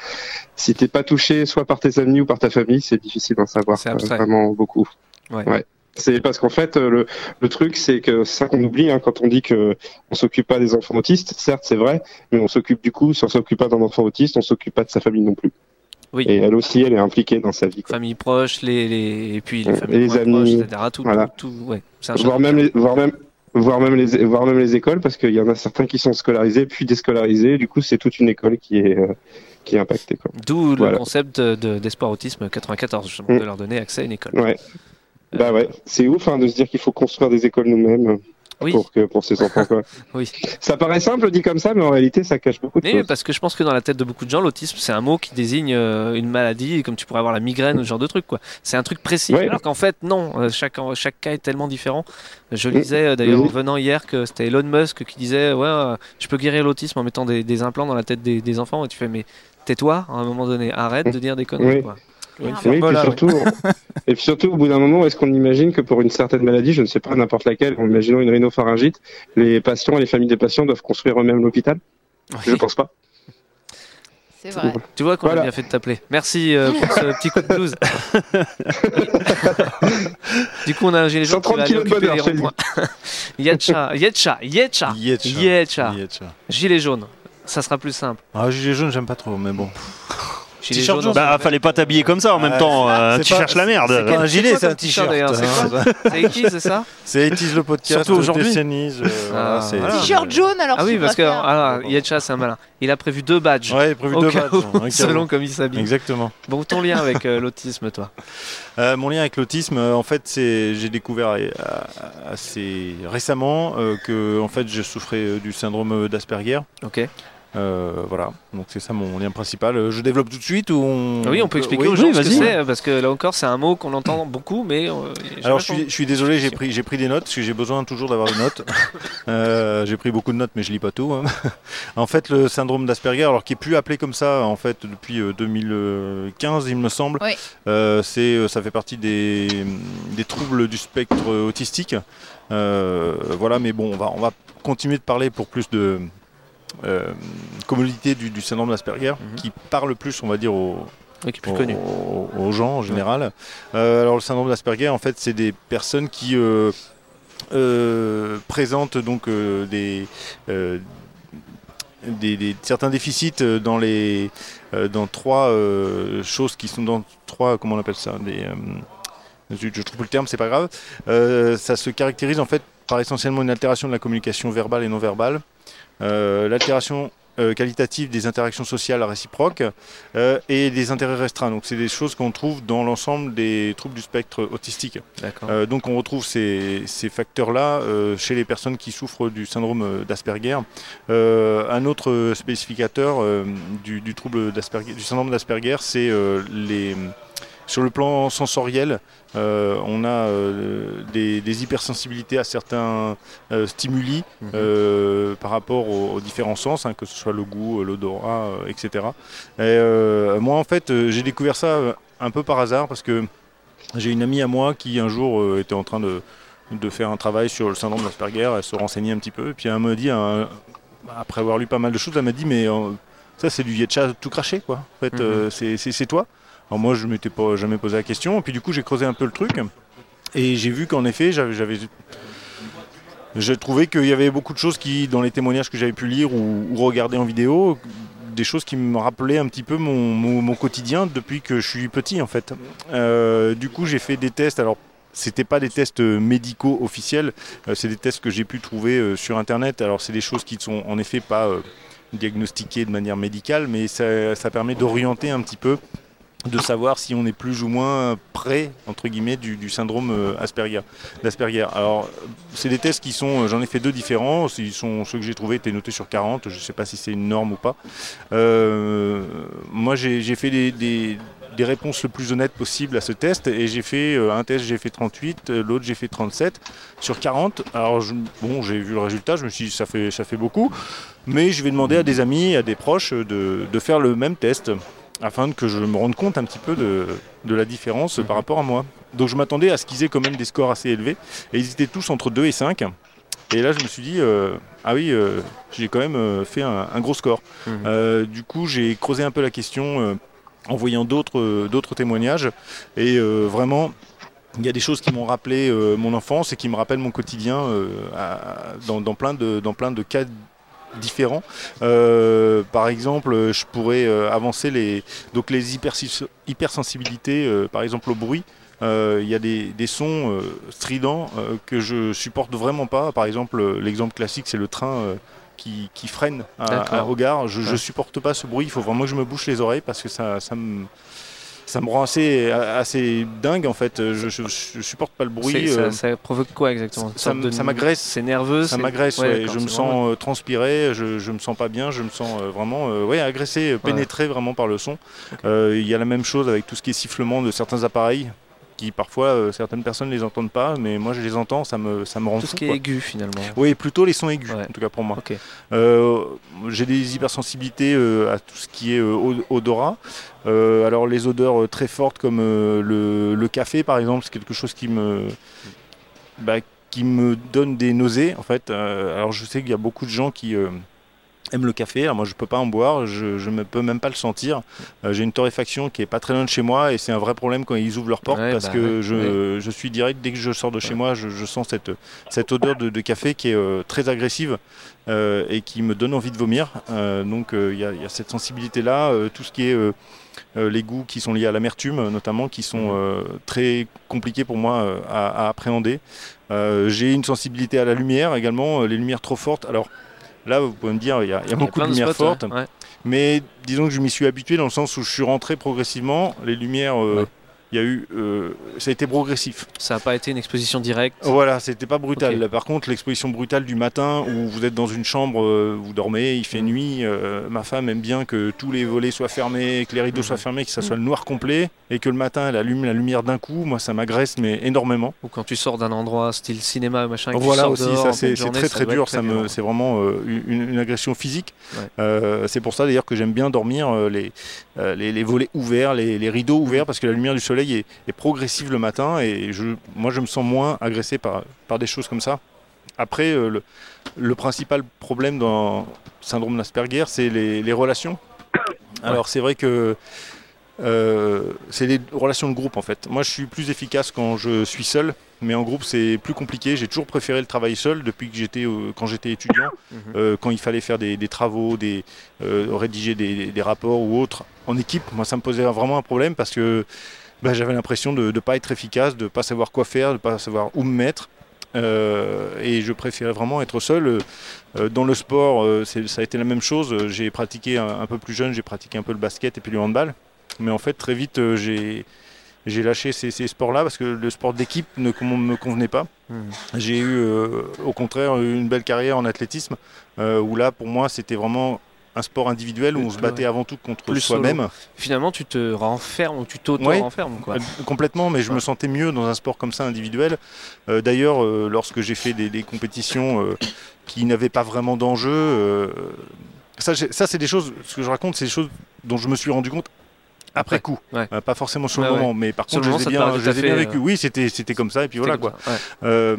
si t'es pas touché soit par tes amis ou par ta famille, c'est difficile d'en savoir C'est euh, vraiment beaucoup. Ouais. C'est parce qu'en fait euh, le, le truc c'est que c'est ça qu'on oublie hein, quand on dit que on s'occupe pas des enfants autistes, certes c'est vrai, mais on s'occupe du coup, si on s'occupe pas d'un enfant autiste, on s'occupe pas de sa famille non plus. Oui. Et elle aussi, elle est impliquée dans sa vie. quoi. Famille proche, les, les... et puis les familles amis, proches, etc. Tout, voilà. tout, tout- ouais. C'est un voire même les, voire même voire même les voire même les écoles parce qu'il y en a certains qui sont scolarisés puis déscolarisés du coup c'est toute une école qui est euh, qui est impactée. D'où le concept de- de- d'Espoir Autisme 94, justement, de leur donner accès à une école. Ouais. Bah ouais, c'est ouf hein, de se dire qu'il faut construire des écoles nous-mêmes Oui. pour que pour ces enfants quoi. [LAUGHS] Oui. Ça paraît simple dit comme ça mais en réalité ça cache beaucoup de Mais choses. parce que je pense que dans la tête de beaucoup de gens, l'autisme, c'est un mot qui désigne euh, une maladie, comme tu pourrais avoir la migraine ou ce genre de truc. quoi. C'est un truc précis. Ouais. Alors qu'en fait, non. euh, Chaque, chaque cas est tellement différent. Je Mm. lisais euh, d'ailleurs en Mhm. venant hier que c'était Elon Musk qui disait Ouais, euh, je peux guérir l'autisme en mettant des, des implants dans la tête des, des enfants. Et tu fais Mais tais-toi, à un moment donné. Arrête de dire des conneries. Oui. quoi. Oui, faire puis Bola, surtout, [LAUGHS] et puis surtout, au bout d'un moment, est-ce qu'on imagine que pour une certaine maladie, je ne sais pas n'importe laquelle, en imaginant une rhinopharyngite, les patients et les familles des patients doivent construire eux-mêmes l'hôpital? Je pense pas. C'est vrai. Tu vois qu'on Voilà. a bien fait de t'appeler. Merci euh, pour ce petit coup de blues. [LAUGHS] du coup, on a un gilet jaune qui 130 va aller occuper les ronds-points. [LAUGHS] Yetcha, Yetcha, Yetcha, Yetcha. Yetcha. Yetcha. Gilet jaune. Ça sera plus simple. Ah, gilet jaune, j'aime pas trop, mais bon. Jaune. jaune. Bah, fallait pas t'habiller comme ça en même temps. euh, c'est tu cherches la merde. c'est un gilet, c'est un t-shirt, t-shirt. d'ailleurs C'est hein. C'est qui, c'est ça [LAUGHS] C'est 80 le podcast. Surtout aujourd'hui. Euh, Ah. T-shirt jaune alors. Ah oui, parce que ah, Yetcha, c'est un malin. Il a prévu deux badges. Ouais, prévu Au deux cas badges. hein, [LAUGHS] selon comme il s'habille. Exactement. Bon, ton lien avec euh, [LAUGHS] l'autisme, toi Euh, mon lien avec l'autisme, euh, en fait, c'est j'ai découvert euh, assez récemment euh, que en fait, je souffrais euh, du syndrome d'Asperger. Ok. Euh, voilà, donc c'est ça mon lien principal. Euh, Je développe tout de suite ou on... Oui, on peut expliquer Oui, aux gens oui, ce que vas-y. c'est, parce que là encore, c'est un mot qu'on entend [COUGHS] beaucoup, mais. euh, Alors je suis, je suis désolé, j'ai pris, j'ai pris des notes parce que j'ai besoin toujours d'avoir des notes. [LAUGHS] Euh, j'ai pris beaucoup de notes, mais je lis pas tout. hein. [LAUGHS] en fait, le syndrome d'Asperger, alors qui est plus appelé comme ça, en fait depuis euh, 2015, il me semble. Oui. Euh, c'est, euh, ça fait partie des, des troubles du spectre autistique. Euh, voilà, mais bon, on va, on va continuer de parler pour plus de euh, commodité du, du syndrome d'Asperger, Mhm. qui parle plus, on va dire, aux, Oui, qui est plus aux, connu. aux- gens en général. Euh, alors le syndrome d'Asperger, en fait, c'est des personnes qui euh, euh, présentent donc euh, des, euh, des, des- certains déficits euh, dans les euh, dans trois euh, choses qui sont dans trois comment on appelle ça des euh, je, je trouve le terme, c'est pas grave. Euh, ça se caractérise en fait par essentiellement une altération de la communication verbale et non verbale, euh, l'altération euh, qualitative des interactions sociales réciproques euh, et des intérêts restreints. Donc c'est des choses qu'on trouve dans l'ensemble des troubles du spectre autistique. Euh, donc on retrouve ces, ces facteurs-là euh, chez les personnes qui souffrent du syndrome euh, d'Asperger. Euh, un autre spécificateur euh, du, du trouble d'Asperger, du syndrome d'Asperger, c'est euh, les sur le plan sensoriel, euh, on a euh, des, des hypersensibilités à certains euh, stimuli Mhm. par rapport aux, aux différents sens, hein, que ce soit le goût, l'odorat, etc. Et, moi, en fait, j'ai découvert ça un peu par hasard parce que j'ai une amie à moi qui un jour était en train de, de faire un travail sur le syndrome d'Asperger, elle se renseignait un petit peu, et puis elle me dit, un- après avoir lu pas mal de choses, elle m'a dit, mais ça c'est du Vietcha tout craché, quoi. En fait, Mhm. c'est toi. Alors moi, je m'étais pas jamais posé la question, et puis du coup, j'ai creusé un peu le truc, et j'ai vu qu'en effet, j'avais... J'ai trouvé qu'il y avait beaucoup de choses qui, dans les témoignages que j'avais pu lire ou, regarder en vidéo, des choses qui me rappelaient un petit peu mon, quotidien depuis que je suis petit en fait. Euh, du coup j'ai fait des tests, alors c'était pas des tests euh, médicaux officiels, euh, c'est des tests que j'ai pu trouver sur internet. Alors c'est des choses qui sont en effet pas diagnostiquées de manière médicale, mais ça permet d'orienter un petit peu de savoir si on est plus ou moins près entre guillemets du, syndrome euh, Asperger d'Asperger. Alors c'est des tests qui sont j'en ai fait deux différents, ils sont ceux que j'ai trouvés étaient notés sur 40, je sais pas si c'est une norme ou pas. Euh, moi j'ai fait des, des- réponses le plus honnêtes possible à ce test et j'ai fait euh, un test j'ai fait 38, euh, l'autre j'ai fait 37 sur 40. Alors bon j'ai vu le résultat, je me suis dit ça fait ça fait beaucoup, mais je vais demander à des amis, à des proches de, de faire le même test afin que je me rende compte un petit peu de, de la différence par rapport à moi. Donc je m'attendais à ce qu'ils aient quand même des scores assez élevés et ils étaient tous entre 2 et 5. Et là, je me suis dit, euh, ah oui, euh, j'ai quand même euh, fait un, un gros score. Mhm. Du coup, j'ai creusé un peu la question en voyant d'autres d'autres témoignages. Et vraiment, il y a des choses qui m'ont rappelé mon enfance et qui me rappellent mon quotidien à- dans, dans plein de, dans plein de cas différents. Euh, par exemple, je pourrais euh, avancer les, donc les hypersensibilités, euh, par exemple au bruit. Euh, Il y a des, des sons euh, stridents euh, que je supporte vraiment pas. Par exemple, euh, l'exemple classique, c'est le train euh, qui, qui freine à, gare. Je, Ouais. supporte pas ce bruit. Il faut vraiment que je me bouche les oreilles parce que ça, ça me ça me rend assez, assez dingue en fait. Je, je, je supporte pas le bruit. Euh, ça, ça provoque quoi exactement? Ça, m'agresse. C'est nerveux Ça m'agresse, Ouais, ouais, d'accord, je me c'est vraiment- sens euh, transpirer, je, je me sens pas bien, je me sens euh, vraiment euh, ouais, agressé, pénétré vraiment par le son. Euh, Il y a la même chose avec tout ce qui est sifflement de certains appareils qui parfois euh, certaines personnes les entendent pas, mais moi je les entends, ça me, ça me rend Tout fou, ce qui est aigu finalement. Oui, plutôt les sons aigus, en tout cas pour moi. Euh, J'ai des hypersensibilités euh, à tout ce qui est od- odorat. Alors les odeurs très fortes comme le, le café par exemple, c'est quelque chose qui me, bah, qui me donne des nausées en fait. Alors je sais qu'il y a beaucoup de gens qui aiment le café. Alors moi je peux pas en boire, je, ne peux même pas le sentir. Euh, J'ai une torréfaction qui est pas très loin de chez moi et c'est un vrai problème quand ils ouvrent leurs portes Ouais, parce bah que ouais, je, je suis direct dès que je sors de chez moi, je, je sens cette, cette odeur de, de café qui est euh, très agressive euh, et qui me donne envie de vomir. Donc il y, a- il y a cette sensibilité là, tout ce qui est euh, les goûts qui sont liés à l'amertume notamment, qui sont euh, très compliqués pour moi euh, à, à appréhender. J'ai une sensibilité à la lumière également, les lumières trop fortes. Alors là, vous pouvez me dire, il y a, il y a beaucoup de de lumières spots, fortes, ouais, ouais. mais disons que je m'y suis habitué dans le sens où je suis rentré progressivement. Les lumières, euh, il y a eu, euh, ça a été progressif. Ça n'a pas été une exposition directe. Voilà, c'était pas brutal. Par contre, l'exposition brutale du matin où vous êtes dans une chambre, euh, vous dormez, il fait Mm. nuit, euh, ma femme aime bien que tous les volets soient fermés, que les rideaux Mm. soient fermés, que ça soit le noir complet et que le matin elle allume la lumière d'un coup. Moi, ça m'agresse mais énormément. Ou quand tu sors d'un endroit style cinéma, machin, et Voilà aussi, dehors ça c'est très très dur, ça me- c'est vraiment une, une agression physique. Ouais. C'est pour ça d'ailleurs que j'aime bien dormir les, les, les volets ouverts, les, les rideaux ouverts, parce que la lumière du soleil est, est progressive le matin et je, moi je me sens moins agressé par, par des choses comme ça. Après, euh, le, le principal problème dans le syndrome d'Asperger, c'est les, les relations. Alors c'est vrai que euh, c'est les relations de groupe en fait. Moi je suis plus efficace quand je suis seul, mais en groupe c'est plus compliqué. J'ai toujours préféré le travail seul depuis que j'étais euh, quand j'étais étudiant, Mhm. Euh, quand il fallait faire des, des travaux, des, rédiger des, des rapports ou autres en équipe. Moi ça me posait vraiment un problème parce que bah, j'avais l'impression de ne pas être efficace, de ne pas savoir quoi faire, de ne pas savoir où me mettre. Euh, et je préférais vraiment être seul. Euh, dans le sport, euh, ça a été la même chose. J'ai pratiqué un, un peu plus jeune, j'ai pratiqué un peu le basket et puis le handball. Mais en fait, très vite, euh, j'ai lâché ces, ces sports-là parce que le sport d'équipe ne me convenait pas. Mhm. J'ai eu, euh, au contraire, une belle carrière en athlétisme euh, où là, pour moi, c'était vraiment un sport individuel où on se battait Ouais. avant tout contre soi-même. Finalement, tu te renfermes ou tu Ouais. t'auto-renfermes. quoi. Euh, Complètement, mais je me sentais mieux dans un sport comme ça individuel. Euh, D'ailleurs, euh, lorsque j'ai fait des, des compétitions euh, qui n'avaient pas vraiment d'enjeu, ça, ça c'est des choses, ce que je raconte, c'est des choses dont je me suis rendu compte après coup, Ouais. Euh, pas forcément sur le ouais. moment, mais par contre, je les ai bien, je les ai vécu. euh, Oui, c'était c'était comme ça, et puis voilà quoi. comme ça, ouais. Euh,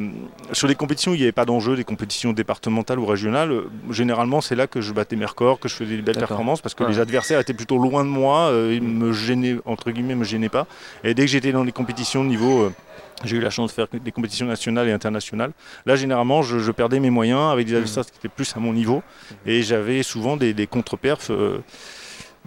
sur les compétitions où il n'y avait pas d'enjeu, des compétitions départementales ou régionales, généralement c'est là que je battais mes records, que je faisais des belles performances parce que les adversaires étaient plutôt loin de moi, ils me gênaient, entre guillemets, me gênaient pas. Et dès que j'étais dans les compétitions de niveau. j'ai eu la chance de faire des compétitions nationales et internationales. Là, généralement, je, je perdais mes moyens avec des adversaires qui étaient plus à mon niveau. Et j'avais souvent des, des contre-perfs. euh,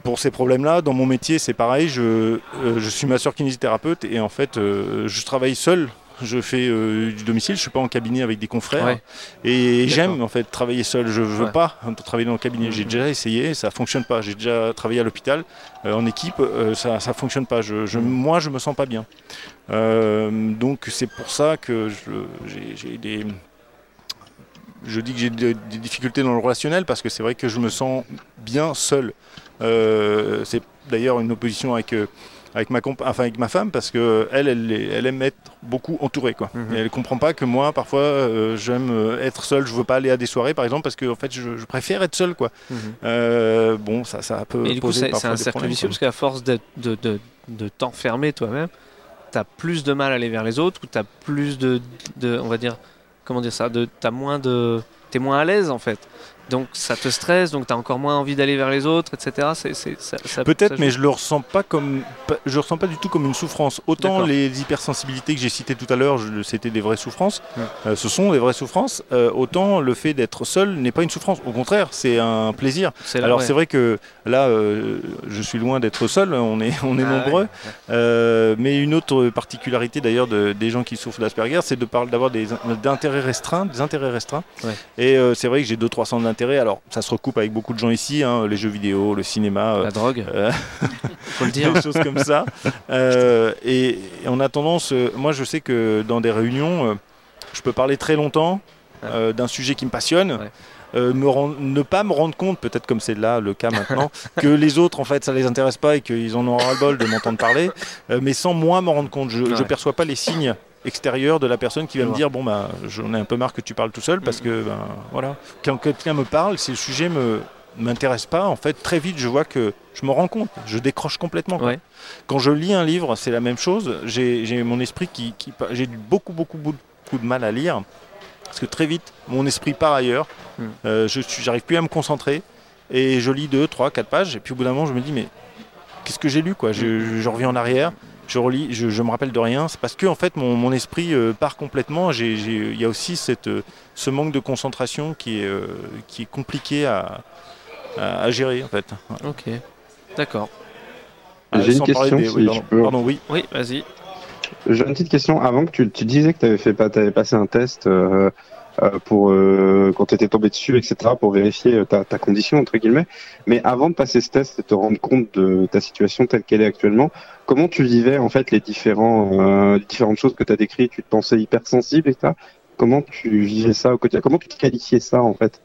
pour ces problèmes-là, dans mon métier, c'est pareil. Je, euh, je suis masseur kinésithérapeute et en fait, euh, je travaille seul. Je fais euh, du domicile, je suis pas en cabinet avec des confrères. Ouais. Et j'aime en fait travailler seul. Je veux Ouais. pas travailler dans le cabinet. J'ai déjà essayé, ça fonctionne pas. J'ai déjà travaillé à l'hôpital euh, en équipe, euh, ça ça fonctionne pas. Je, je- moi, je me sens pas bien. Donc c'est pour ça que j'ai des je dis que j'ai des, des difficultés dans le relationnel parce que c'est vrai que je me sens bien seul. Euh, c'est d'ailleurs une opposition avec, euh, avec, ma compa- enfin, avec ma femme parce que elle, elle, aime être beaucoup entourée. Quoi. Mhm. Et elle comprend pas que moi, parfois, euh, j'aime être seul. Je veux pas aller à des soirées, par exemple, parce que en fait, je, je préfère être seul. Quoi. Mhm. Euh, bon, ça, ça peut du coup, poser c'est un cercle vicieux parce qu'à force de, de, de, de t'enfermer toi-même, tu as plus de mal à aller vers les autres ou tu as plus de, de. On va dire. Comment dire ça de, T'as moins de. T'es moins à l'aise en fait. Donc ça te stresse, donc tu as encore moins envie d'aller vers les autres, etc. Peut-être, mais je le ressens pas comme, je le ressens pas du tout comme une souffrance. Autant les hypersensibilités que j'ai citées tout à l'heure, c'était des vraies souffrances. Ouais. Euh, ce sont des vraies souffrances. Euh, autant le fait d'être seul n'est pas une souffrance. Au contraire, c'est un plaisir. Alors c'est vrai que là, euh, je suis loin d'être seul. On est, on est Ah nombreux. Mais une autre particularité d'ailleurs de- des gens qui souffrent d'Asperger, c'est de parler d'avoir des d'intérêts restreints, des intérêts restreints. Ouais. Et c'est vrai que j'ai deux trois centres Alors ça se recoupe avec beaucoup de gens ici, hein, les jeux vidéo, le cinéma. euh, La drogue, euh, [LAUGHS] faut le dire. des choses comme ça. Euh, et, et on a tendance, moi je sais que dans des réunions, je peux parler très longtemps d'un sujet qui me passionne. Ouais. euh, me rend- ne pas me rendre compte, peut-être comme c'est là le cas maintenant, [LAUGHS] que les autres en fait ça les intéresse pas et qu'ils en ont ras le bol de m'entendre parler, euh, mais sans moi m'en rendre compte. Je, Ouais. perçois pas les signes extérieurs de la personne qui va me dire bon bah j'en ai un peu marre que tu parles tout seul parce que ben voilà. Quand quelqu'un me parle si le sujet me m'intéresse pas en fait très vite je vois que je me rends compte. Je décroche complètement. Ouais. quand je lis un livre c'est la même chose. J'ai mon esprit qui, qui j'ai du beaucoup beaucoup beaucoup de mal à lire parce que très vite mon esprit part ailleurs. Hmm. Euh, je j'arrive plus à me concentrer et je lis deux trois quatre pages et puis au bout d'un moment je me dis mais qu'est-ce que j'ai lu quoi? Je, je- je reviens en arrière je relis, je, je me rappelle de rien. C'est parce que en fait mon, mon esprit euh, part complètement. Il y a aussi cette, euh, ce manque de concentration qui est, euh, qui est compliqué à, à, à gérer en fait. Ouais. Ok, d'accord. Ah, J'ai une question, des- si oui, pardon, peux. pardon, oui. Oui, vas-y. J'ai une petite question. Avant que tu, tu disais que tu avais fait pas, avais passé un test pour euh, quand tu étais tombé dessus, etc., pour vérifier euh, ta, ta condition entre guillemets. Mais avant de passer ce test et te rendre compte de ta situation telle qu'elle est actuellement, comment tu vivais en fait les différents euh, les différentes choses que tu as décrites? Tu te pensais hypersensible, etc. Comment tu vivais ça au quotidien? Comment tu te qualifiais ça en fait?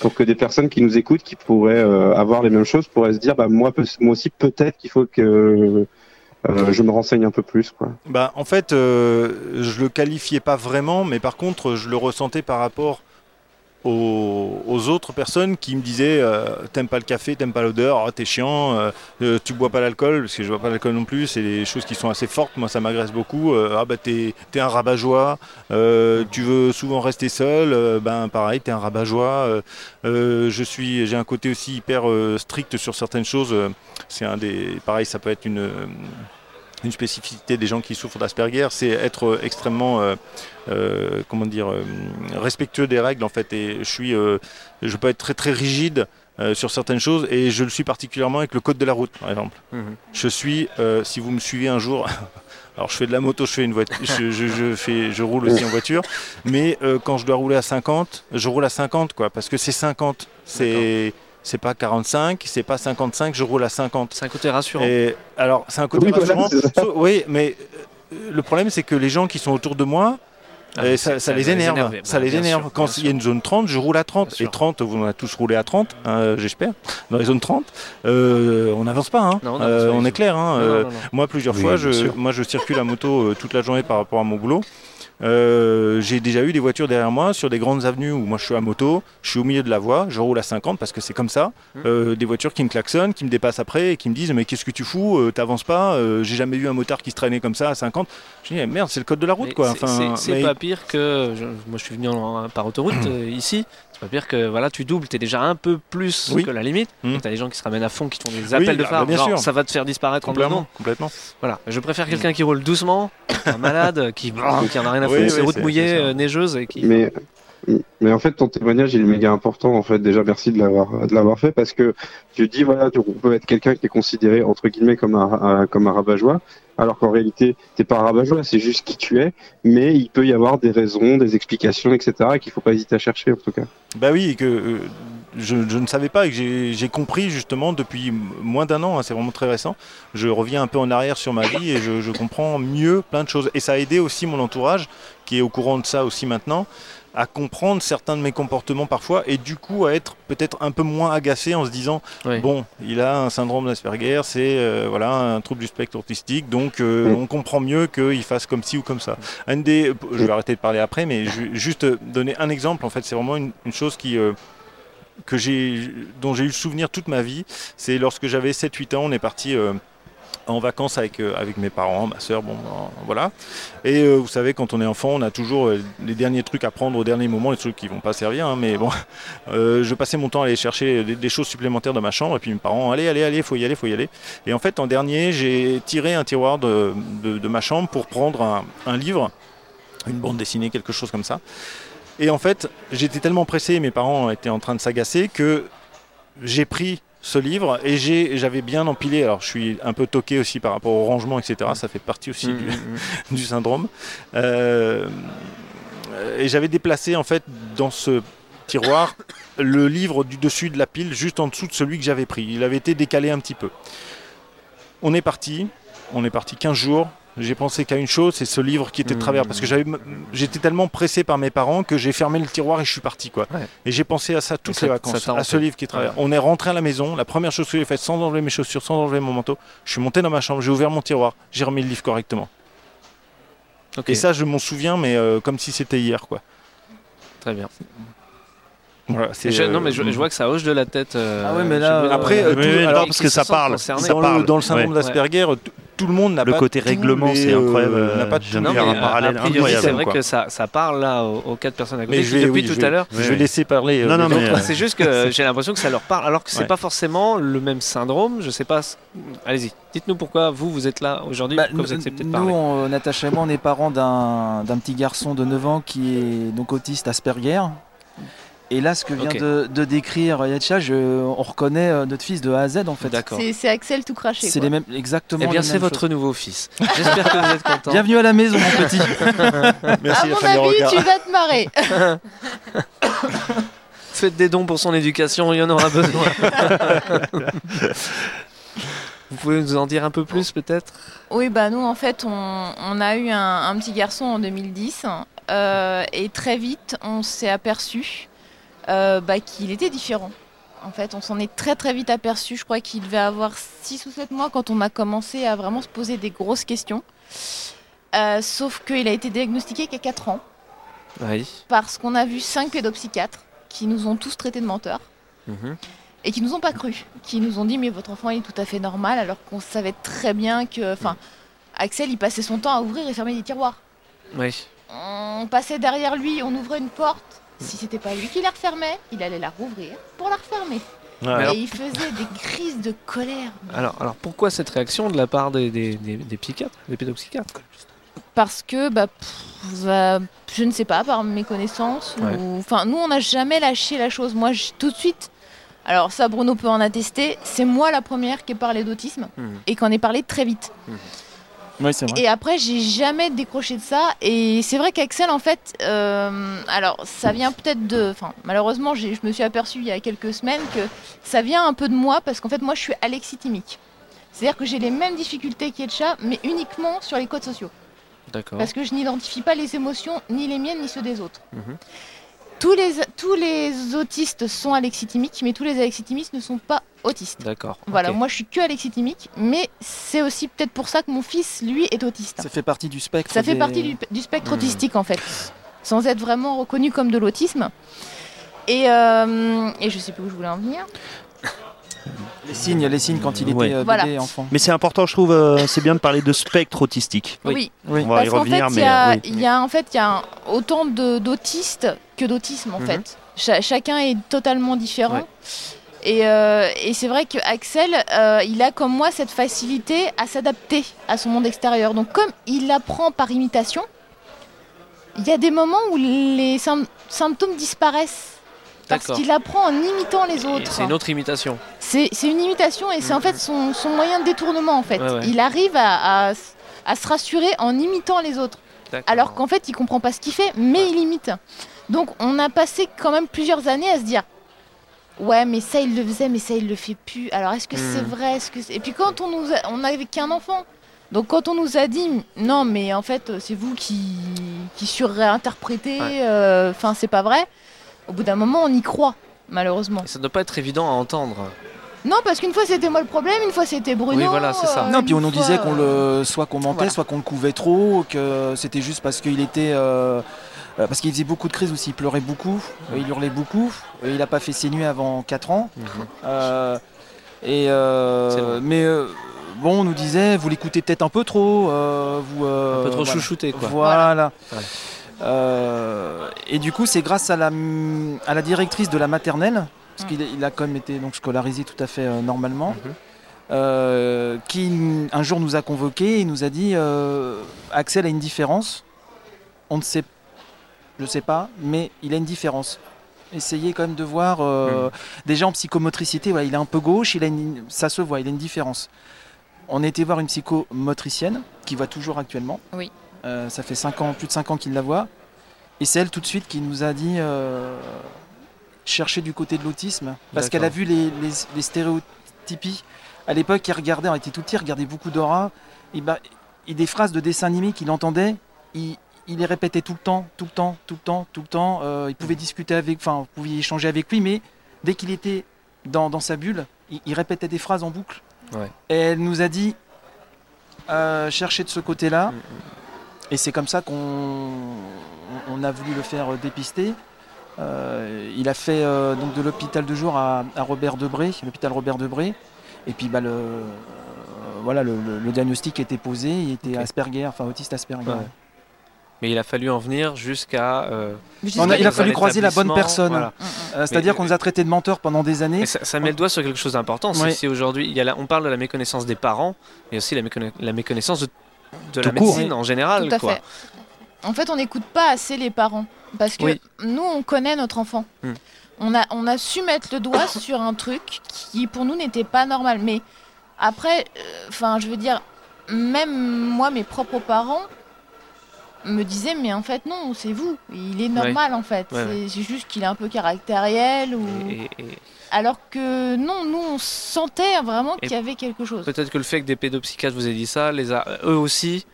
Pour que des personnes qui nous écoutent, qui pourraient euh, avoir les mêmes choses, pourraient se dire, bah moi, moi aussi peut-être qu'il faut que euh, je me renseigne un peu plus. Bah, en fait, euh, je le qualifiais pas vraiment, mais par contre, je le ressentais par rapport aux, autres personnes qui me disaient euh, T'aimes pas le café, t'aimes pas l'odeur, oh, t'es chiant, euh, euh, tu bois pas l'alcool, parce que je bois pas l'alcool non plus, c'est des choses qui sont assez fortes, moi ça m'agresse beaucoup. ah bah t'es es un rabat-joie, tu veux souvent rester seul, ben pareil, t'es un rabat-joie. je suis, j'ai un côté aussi hyper strict sur certaines choses. c'est un des, pareil, ça peut être une une spécificité des gens qui souffrent d'Asperger, c'est être euh, extrêmement, euh, euh, comment dire, respectueux des règles en fait. Et je suis, euh, je peux être très très rigide sur certaines choses et je le suis particulièrement avec le code de la route, par exemple. Mhm. Je suis, si vous me suivez un jour, [LAUGHS] alors je fais de la moto, je fais une voiture, je, je- je fais, je roule aussi en voiture, mais quand je dois rouler à 50, je roule à 50 quoi, parce que c'est 50, c'est c'est pas 45, c'est pas 55, je roule à 50. C'est un côté rassurant. Et alors c'est un côté Oui, rassurant. oui, mais euh, le problème c'est que les gens qui sont autour de moi. Ah, euh, ça, c'est- ça ça les énerve, énerver. ça Bah, les énerve. sûr, Quand il y a une zone 30, je roule à 30. Bien Et sûr. 30, vous en avez tous roulé à 30, hein, j'espère. Dans les zones 30, euh, on n'avance pas. hein. Non, on Euh, est clair. hein. Non, Euh, non, non, non. moi, plusieurs Oui, fois, je, sûr. moi, je circule à moto euh, toute la journée par rapport à mon boulot. Euh, j'ai déjà eu des voitures derrière moi sur des grandes avenues où moi je suis à moto, je suis au milieu de la voie, je roule à 50 parce que c'est comme ça. Mmh. Euh, des voitures qui me klaxonnent, qui me dépassent après et qui me disent mais qu'est-ce que tu fous, Euh, t'avances pas, j'ai jamais vu un motard qui se traînait comme ça à 50. Je dis eh, merde c'est le code de la route Mais quoi. c'est- Enfin, c'est- c'est mais- pas pire que. je- moi, je suis venu en- par autoroute [CLEARS THROAT] ici. C'est pas pire que voilà, tu doubles, t'es déjà un peu plus Oui. que la limite. Mm. Et T'as des gens qui se ramènent à fond, qui te font des Oui, appels de bah, phare. bah, bien genre, sûr. Ça va te faire disparaître complètement. Voilà. Je préfère quelqu'un qui roule doucement, [COUGHS] un malade, qui, qui en a rien à foutre, oui, ses routes c'est- mouillées, euh, neigeuses et qui. Mais, mais en fait, ton témoignage, il est méga important. En fait, déjà, merci de l'avoir, de l'avoir fait parce que tu dis, voilà, tu on peut être quelqu'un qui est considéré, entre guillemets, comme un, comme un rabat-joie, alors qu'en réalité, t'es pas un rabat-joie, c'est juste qui tu es, mais il peut y avoir des raisons, des explications, etc., et qu'il faut pas hésiter à chercher, en tout cas. Bah oui, et que euh, je, ne savais pas et que j'ai- compris justement depuis moins d'un an, hein, c'est vraiment très récent. Je reviens un peu en arrière sur ma vie et je comprends mieux plein de choses. Et ça a aidé aussi mon entourage, qui est au courant de ça aussi maintenant, à comprendre certains de mes comportements parfois et du coup à être peut-être un peu moins agacé en se disant Oui. bon il a un syndrome d'Asperger c'est euh, voilà un trouble du spectre autistique donc euh, on comprend mieux qu'il fasse comme ci ou comme ça. Un des je vais arrêter de parler après mais ju- juste euh, donner un exemple. En fait c'est vraiment une, une chose qui euh, que j'ai dont j'ai eu le souvenir toute ma vie. C'est lorsque j'avais 7 8 ans on est parti euh, en vacances avec, euh, avec mes parents, ma soeur, bon, ben, voilà. Et euh, vous savez, quand on est enfant, on a toujours euh, les derniers trucs à prendre au dernier moment, les trucs qui vont pas servir, hein, mais bon, [LAUGHS] je passais mon temps à aller chercher des, choses supplémentaires dans ma chambre, et puis mes parents, allez, allez, allez, faut y aller, faut y aller. Et en fait, en dernier, j'ai tiré un tiroir de, de- ma chambre pour prendre un livre, une bande dessinée, quelque chose comme ça. Et en fait, j'étais tellement pressé, mes parents étaient en train de s'agacer, que j'ai pris ce livre et j'avais bien empilé. Alors, je suis un peu toqué aussi par rapport au rangement, etc. Ça fait partie aussi Mm, du, mm, mm. [LAUGHS] du syndrome. Euh, et j'avais déplacé en fait dans ce tiroir le livre du dessus de la pile, juste en dessous de celui que j'avais pris. Il avait été décalé un petit peu. On est parti. On est parti 15 jours. J'ai pensé qu'à une chose, c'est ce livre qui était de travers. Parce que j'étais tellement pressé par mes parents que j'ai fermé le tiroir et je suis parti. Quoi. Ouais. Et j'ai pensé à ça toutes ça- les vacances, à ce livre qui est de travers. On est rentré à la maison. La première chose que j'ai faite, sans enlever mes chaussures, sans enlever mon manteau, je suis monté dans ma chambre, j'ai ouvert mon tiroir, j'ai remis le livre correctement. Et ça, je m'en souviens, mais euh, comme si c'était hier. quoi. très bien. Voilà, Je- non, euh, mais je, je vois que ça hoche de la tête. euh, Ah ouais, mais là, euh, Après, euh, tout- oui, non, alors, parce que ça parle. Ça dans, le, dans le syndrome Ouais. d'Asperger, tout, tout le monde n'a Le pas côté tous règlement, c'est euh, incroyable. n'a pas de Non, mais un parallèle incroyable, c'est vrai quoi. que ça, ça parle là aux, aux quatre personnes à côté je vais, depuis oui, tout je vais- à l'heure. Je vais laisser parler. euh, Non, non, mais, euh, C'est juste que [LAUGHS] j'ai l'impression que ça leur parle, alors que c'est pas forcément le même syndrome. Je sais pas. Allez-y, dites-nous pourquoi vous vous êtes là aujourd'hui, Bah, vous nous, acceptez de nous, parler. on- Natacha et moi, on est parents d'un d'un petit garçon de 9 ans qui est donc autiste Asperger. Et là, ce que vient de, de décrire Yatcha, je- on reconnaît euh, notre fils de A à Z en fait. D'accord. C'est c'est Axel tout craché. C'est quoi. les mêmes, exactement. Eh bien, les c'est mêmes votre choses. nouveau fils. J'espère que vous êtes content. Bienvenue à la maison, mon petit. [LAUGHS] Merci, À mon avis, regard. tu vas te marrer. [LAUGHS] Faites des dons pour son éducation, il y en aura besoin. [LAUGHS] vous pouvez nous en dire un peu plus, peut-être? Oui, bah nous, en fait, on, on a eu un, un petit garçon en 2010. euh, et très vite, on s'est aperçu euh, bah, qu'il était différent. En fait, on s'en est très très vite aperçu. Je crois qu'il devait avoir 6 ou 7 mois quand on a commencé à vraiment se poser des grosses questions. Euh, sauf qu'il a été diagnostiqué qu'à 4 ans. Oui. Parce qu'on a vu 5 pédopsychiatres qui nous ont tous traités de menteurs. Mhm. et qui nous ont pas cru, qui nous ont dit mais votre enfant il est tout à fait normal alors qu'on savait très bien que, enfin, Axel il passait son temps à ouvrir et fermer des tiroirs. Oui. On passait derrière lui, on ouvrait une porte. Si c'était pas lui qui la refermait, il allait la rouvrir pour la refermer. Alors- Et il faisait des crises de colère. Alors, alors pourquoi cette réaction de la part des, des, des, des psychiatres, des pédopsychiatres? Parce que, bah, pff, bah, je ne sais pas, par mes connaissances. Ouais. ou- Enfin, nous, on n'a jamais lâché la chose. Moi, tout de suite, Alors ça, Bruno peut en attester. C'est moi la première qui ai parlé d'autisme Mhm. et qu'on ai parlé très vite. Oui, c'est vrai. Et après, j'ai jamais décroché de ça. Et c'est vrai qu'Axel, en fait, euh, alors ça vient peut-être de. Enfin, malheureusement, je me suis aperçue il y a quelques semaines que ça vient un peu de moi parce qu'en fait, moi, je suis alexithymique. C'est-à-dire que j'ai les mêmes difficultés qu'Etcha, mais uniquement sur les codes sociaux. D'accord. Parce que je n'identifie pas les émotions, ni les miennes, ni ceux des autres. Mhm. Tous les, tous les autistes sont alexithymiques, mais tous les alexithymiques ne sont pas autistes. D'accord. Voilà, moi je suis que alexithymique, mais c'est aussi peut-être pour ça que mon fils, lui, est autiste. Ça fait partie du spectre. Ça fait partie du, du spectre Hmm. autistique en fait, sans être vraiment reconnu comme de l'autisme. Et, euh, et je sais plus où je voulais en venir. Les signes, les signes quand il était Ouais. euh, Voilà. enfant. Mais c'est important, je trouve, euh, c'est bien de parler de spectre autistique. Oui. Oui. On va y Parce revenir, fait, il mais y a, euh, oui. il y a en fait, il y a un- autant d'autistes que d'autisme en Mhm. fait. Cha- chacun est totalement différent. Ouais. Et, euh, et c'est vrai que Axel, euh, il a comme moi cette facilité à s'adapter à son monde extérieur. Donc comme il apprend par imitation, il y a des moments où les sym- symptômes disparaissent. Parce qu'il apprend en imitant les autres. C'est une autre imitation. C'est une imitation et c'est en fait son, son moyen de détournement en fait. Ouais, ouais. Il arrive à, à s- à se rassurer en imitant les autres. Alors qu'en fait il comprend pas ce qu'il fait, mais il imite. Donc on a passé quand même plusieurs années à se dire Ouais mais ça il le faisait mais ça il le fait plus. Alors est-ce que c'est Hmm. vrai? Que Et puis quand on nous a... on n'avait qu'un enfant. Donc quand on nous a dit non mais en fait c'est vous qui, qui surréinterprétez, Ouais. euh, enfin c'est pas vrai, au bout d'un moment on y croit malheureusement. Ça doit pas être évident à entendre. Non, parce qu'une fois c'était moi le problème, une fois c'était Bruno. Oui, voilà, c'est ça. euh, Non, puis on nous disait qu'on euh, le, soit qu'on mentait, voilà. soit qu'on le couvait trop, que c'était juste parce qu'il était, euh, euh, parce qu'il faisait beaucoup de crises aussi, il pleurait beaucoup, euh, il hurlait beaucoup, euh, il n'a pas fait ses nuits avant 4 ans, Mhm. euh, et euh, mais euh, bon, on nous disait, vous l'écoutez peut-être un peu trop, euh, vous, euh, Un peu trop voilà. chouchouté, quoi. Voilà. Voilà. Euh, et du coup, c'est grâce à la, à la directrice de la maternelle, parce qu'il il a quand même été donc, scolarisé tout à fait euh, normalement, Mhm. euh, qui un jour nous a convoqués et nous a dit euh, Axel a une différence. On ne sait, je sais pas, mais il a une différence. Essayez quand même de voir. euh, Déjà en psychomotricité, voilà, il est un peu gauche, il a une- ça se voit, il a une différence. On a été voir une psychomotricienne qui voit toujours actuellement. Oui. Euh, ça fait cinq ans, plus de 5 ans qu'il la voit. Et c'est elle tout de suite qui nous a dit euh, chercher du côté de l'autisme. Parce qu'elle a vu les, les, les stéréotypies. À l'époque, il regardait, on était tout petit, il regardait beaucoup d'aura. Et, bah, et des phrases de dessin animé qu'il entendait, il, il les répétait tout le temps, tout le temps, tout le temps, tout le temps. Euh, il pouvait discuter avec, enfin, vous pouviez échanger avec lui, mais dès qu'il était dans, dans sa bulle, il, il répétait des phrases en boucle. Ouais. Et elle nous a dit euh, chercher de ce côté-là. Mm, Et c'est comme ça qu'on on a voulu le faire euh, dépister. Euh, il a fait euh, donc de l'hôpital de jour à, à Robert Debré, l'hôpital Robert Debré. Et puis bah, le, euh, voilà, le, le- le diagnostic était posé, il était. Asperger, enfin autiste Asperger. Ouais. Mais il a fallu en venir jusqu'à. euh, il a fallu croiser la bonne personne. voilà. Mm, mm. Euh, C'est-à-dire qu'on nous a traités de menteurs pendant des années. Ça, ça met le doigt sur quelque chose d'important. Oui. si aujourd'hui, on parle de la méconnaissance des parents, mais aussi la, méconna- la méconnaissance de, de la court. médecine en général. Tout à quoi. fait. En fait, on n'écoute pas assez les parents. Parce que Oui. nous, on connaît notre enfant. Hmm. On, a, on a su mettre le doigt [COUGHS] sur un truc qui, pour nous, n'était pas normal. Mais après, enfin, je veux dire, même moi, mes propres parents me disaient, mais en fait, non, c'est vous. Il est normal, en fait. Ouais, c'est ouais. juste qu'il est un peu caractériel. Ou... Et- et- et Alors que non, nous, on sentait vraiment qu'il y avait quelque chose. peut-être que le fait que des pédopsychiatres vous aient dit ça, les a eux aussi.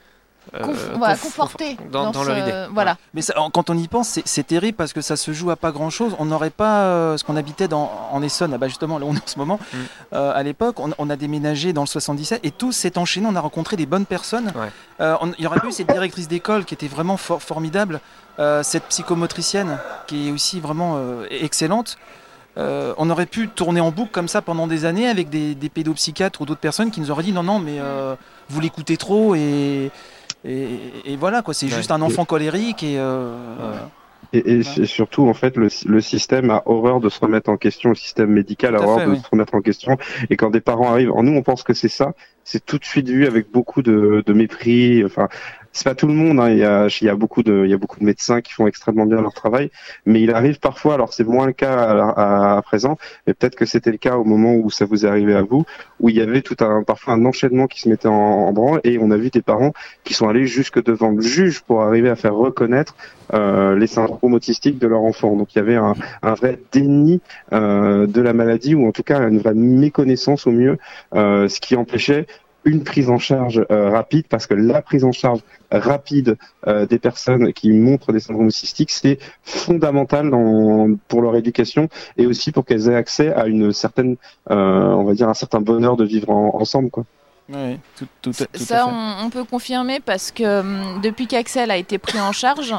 euh, Conf- voilà, conforté dans- dans ce- leur idée. Voilà. Mais ça- quand on y pense, c'est- terrible parce que ça se joue à pas grand chose. On n'aurait pas euh, ce qu'on habitait dans, en Essonne, ah bah justement là où on est en ce moment. Mm. Euh, à l'époque, on, on a déménagé dans le 77 et tout s'est enchaîné. On a rencontré des bonnes personnes. Ouais. Euh, il y aurait pas eu cette directrice d'école qui était vraiment for- formidable, euh, cette psychomotricienne qui est aussi vraiment euh, excellente. Euh, on aurait pu tourner en boucle comme ça pendant des années avec des, des pédopsychiatres ou d'autres personnes qui nous auraient dit non, non, mais euh, vous l'écoutez trop et, et, et voilà quoi, c'est Ouais. juste un enfant colérique et. euh, Et, surtout, en fait, le, le système a horreur de se remettre en question, le système médical a horreur fait, de oui. se remettre en question. Et quand des parents arrivent, en nous, on pense que c'est ça, c'est tout de suite vu avec beaucoup de, de mépris. Enfin, c'est pas tout le monde. hein. Il, y a, il y a beaucoup de, il y a beaucoup de médecins qui font extrêmement bien leur travail, mais il arrive parfois. Alors c'est moins le cas à, à- à présent, mais peut-être que c'était le cas au moment où ça vous est arrivé à vous, où il y avait tout un, parfois un enchaînement qui se mettait en, en branle, et on a vu des parents qui sont allés jusque devant le juge pour arriver à faire reconnaître euh, les syndromes autistiques de leur enfant. Donc il y avait un, un vrai déni euh, de la maladie, ou en tout cas une vraie méconnaissance au mieux, euh, ce qui empêchait une prise en charge euh, rapide, parce que la prise en charge rapide euh, des personnes qui montrent des syndromes autistiques, c'est fondamental dans, pour leur éducation et aussi pour qu'elles aient accès à une certaine, euh, on va dire, un certain bonheur de vivre en- ensemble, quoi. Oui, tout, tout, à- tout Ça, on, on peut confirmer parce que depuis qu'Axel a été pris en charge,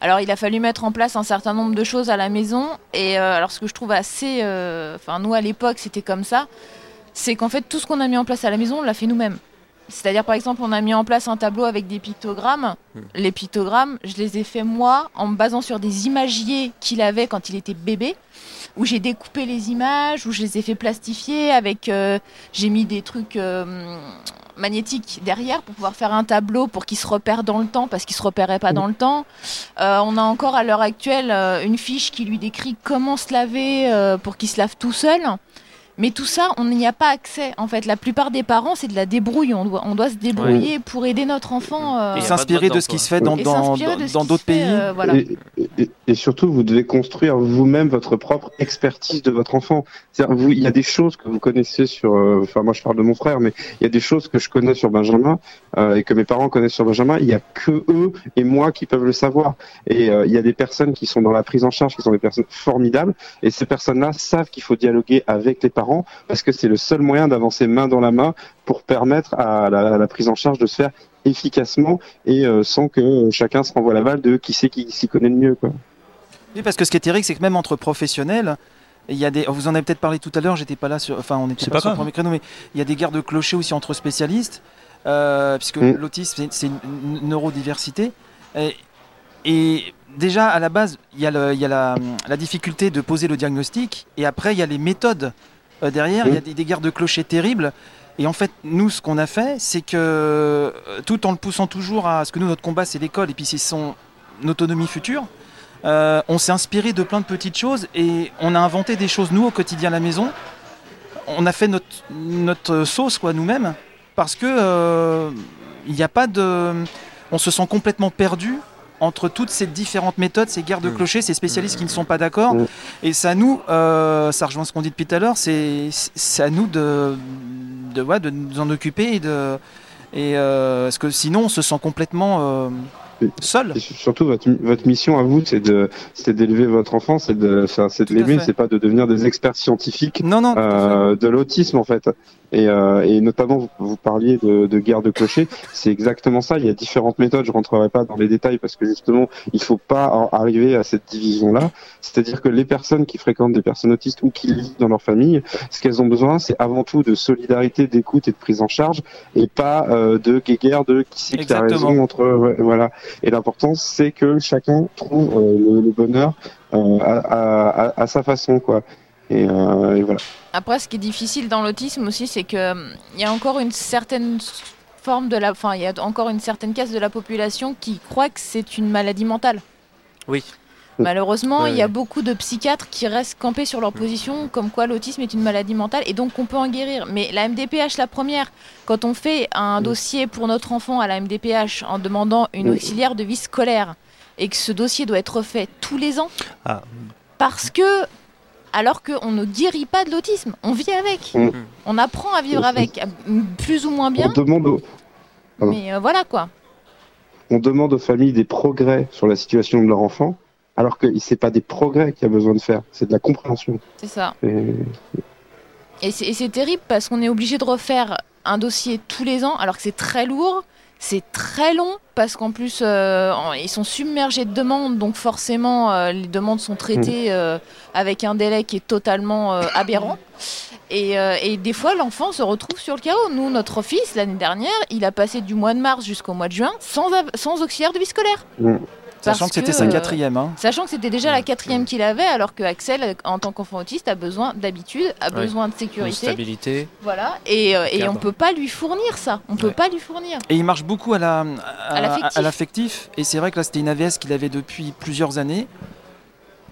alors il a fallu mettre en place un certain nombre de choses à la maison. Et euh, alors ce que je trouve assez, euh, enfin nous à l'époque c'était comme ça, c'est qu'en fait tout ce qu'on a mis en place à la maison, on l'a fait nous-mêmes. C'est-à-dire par exemple on a mis en place un tableau avec des pictogrammes. Les pictogrammes, je les ai fait moi en me basant sur des imagiers qu'il avait quand il était bébé où j'ai découpé les images, où je les ai fait plastifier avec, euh, j'ai mis des trucs euh, magnétiques derrière pour pouvoir faire un tableau pour qu'il se repère dans le temps parce qu'il se repérait pas dans le temps. Euh, on a encore à l'heure actuelle une fiche qui lui décrit comment se laver pour qu'il se lave tout seul. Mais tout ça, on n'y a pas accès. En fait, la plupart des parents, c'est de la débrouille. On doit, on doit se débrouiller pour aider notre enfant. euh, Et s'inspirer de ce qui se fait dans d'autres pays. euh, voilà. Et, et- et surtout, vous devez construire vous-même votre propre expertise de votre enfant. Vous, il y a des choses que vous connaissez sur, euh, enfin moi je parle de mon frère, mais il y a des choses que je connais sur Benjamin euh, et que mes parents connaissent sur Benjamin. Il y a que eux et moi qui peuvent le savoir. Et euh, il y a des personnes qui sont dans la prise en charge, qui sont des personnes formidables. Et ces personnes-là savent qu'il faut dialoguer avec les parents parce que c'est le seul moyen d'avancer main dans la main pour permettre à la, à la prise en charge de se faire efficacement et euh, sans que chacun se renvoie la balle de qui c'est qui s'y connaît le mieux. Quoi. Oui, parce que ce qui est terrible, c'est que même entre professionnels, il y a des. Vous en avez peut-être parlé tout à l'heure. J'étais pas là sur. Enfin, on n'était pas, pas sur le premier créneau, mais il y a des guerres de clochers aussi entre spécialistes, euh, puisque Mm. l'autisme c'est- c'est une une neurodiversité. Et, et déjà à la base, il y a, le- il y a la, la difficulté de poser le diagnostic, et après il y a les méthodes euh, derrière. Il y a Mm. des, des guerres de clochers terribles. Et en fait, nous, ce qu'on a fait, c'est que euh, tout en le poussant toujours à ce que nous, notre combat, c'est l'école, et puis c'est son autonomie future. Euh, on s'est inspiré de plein de petites choses et on a inventé des choses nous au quotidien à la maison. On a fait notre, notre sauce quoi nous-mêmes parce que euh, il n'y a pas de, on se sent complètement perdu entre toutes ces différentes méthodes, ces guerres de Mm. clochers, ces spécialistes qui ne sont pas d'accord. Mm. Et c'est à nous, euh, ça rejoint ce qu'on dit depuis tout à l'heure, c'est c'est à nous de, de, ouais, de nous en occuper et de et euh, parce que sinon on se sent complètement euh, seul. Surtout, votre, votre mission à vous, c'est de, c'est d'élever votre enfant, c'est de, c'est de l'aimer, c'est pas de devenir des experts scientifiques Non non. euh, de l'autisme en fait. Et, euh, et notamment, vous, vous parliez de, de guerre de clochers, [LAUGHS] c'est exactement ça. Il y a différentes méthodes. Je rentrerai pas dans les détails parce que justement, il faut pas arriver à cette division-là. C'est-à-dire que les personnes qui fréquentent des personnes autistes ou qui vivent dans leur famille, ce qu'elles ont besoin, c'est avant tout de solidarité, d'écoute et de prise en charge, et pas euh, de guéguerre de qui c'est qui a raison entre voilà. Et l'important, c'est que chacun trouve euh, le, le bonheur euh, à, à- à- à sa façon, quoi. Et, euh, et voilà. Après, ce qui est difficile dans l'autisme aussi, c'est que hum, il y a encore une certaine forme de la, enfin, il y a encore une certaine casse de la population qui croit que c'est une maladie mentale. Oui. Malheureusement, Ouais, il y a beaucoup de psychiatres qui restent campés sur leur position, comme quoi l'autisme est une maladie mentale et donc on peut en guérir. Mais la MDPH, la première, quand on fait un dossier pour notre enfant à la MDPH en demandant une auxiliaire de vie scolaire et que ce dossier doit être refait tous les ans, Ah. parce que alors qu'on ne guérit pas de l'autisme, on vit avec. Mm. On apprend à vivre Mm. avec, plus ou moins bien, On demande mais euh, voilà quoi. on demande aux familles des progrès sur la situation de leur enfant, alors que c'est pas des progrès qu'il y a besoin de faire, c'est de la compréhension. C'est ça. Et- Et c'est terrible parce qu'on est obligé de refaire un dossier tous les ans, alors que c'est très lourd, c'est très long, parce qu'en plus, euh, ils sont submergés de demandes, donc forcément, euh, les demandes sont traitées euh, avec un délai qui est totalement aberrant. Et, et des fois, l'enfant se retrouve sur le carreau. Nous, notre fils, l'année dernière, il a passé du mois de mars jusqu'au mois de juin sans, sans auxiliaire de vie scolaire. Mm. Sachant que c'était sa euh, quatrième. Hein. Sachant que c'était déjà la quatrième qu'il avait, alors que Axel, en tant qu'enfant autiste, a besoin d'habitude, a Ouais. besoin de sécurité. stabilité. Voilà, et, euh, et on peut pas lui fournir ça. On peut Ouais. pas lui fournir. Et il marche beaucoup à la- À à- l'affectif. Et c'est vrai que là, c'était une AVS qu'il avait depuis plusieurs années.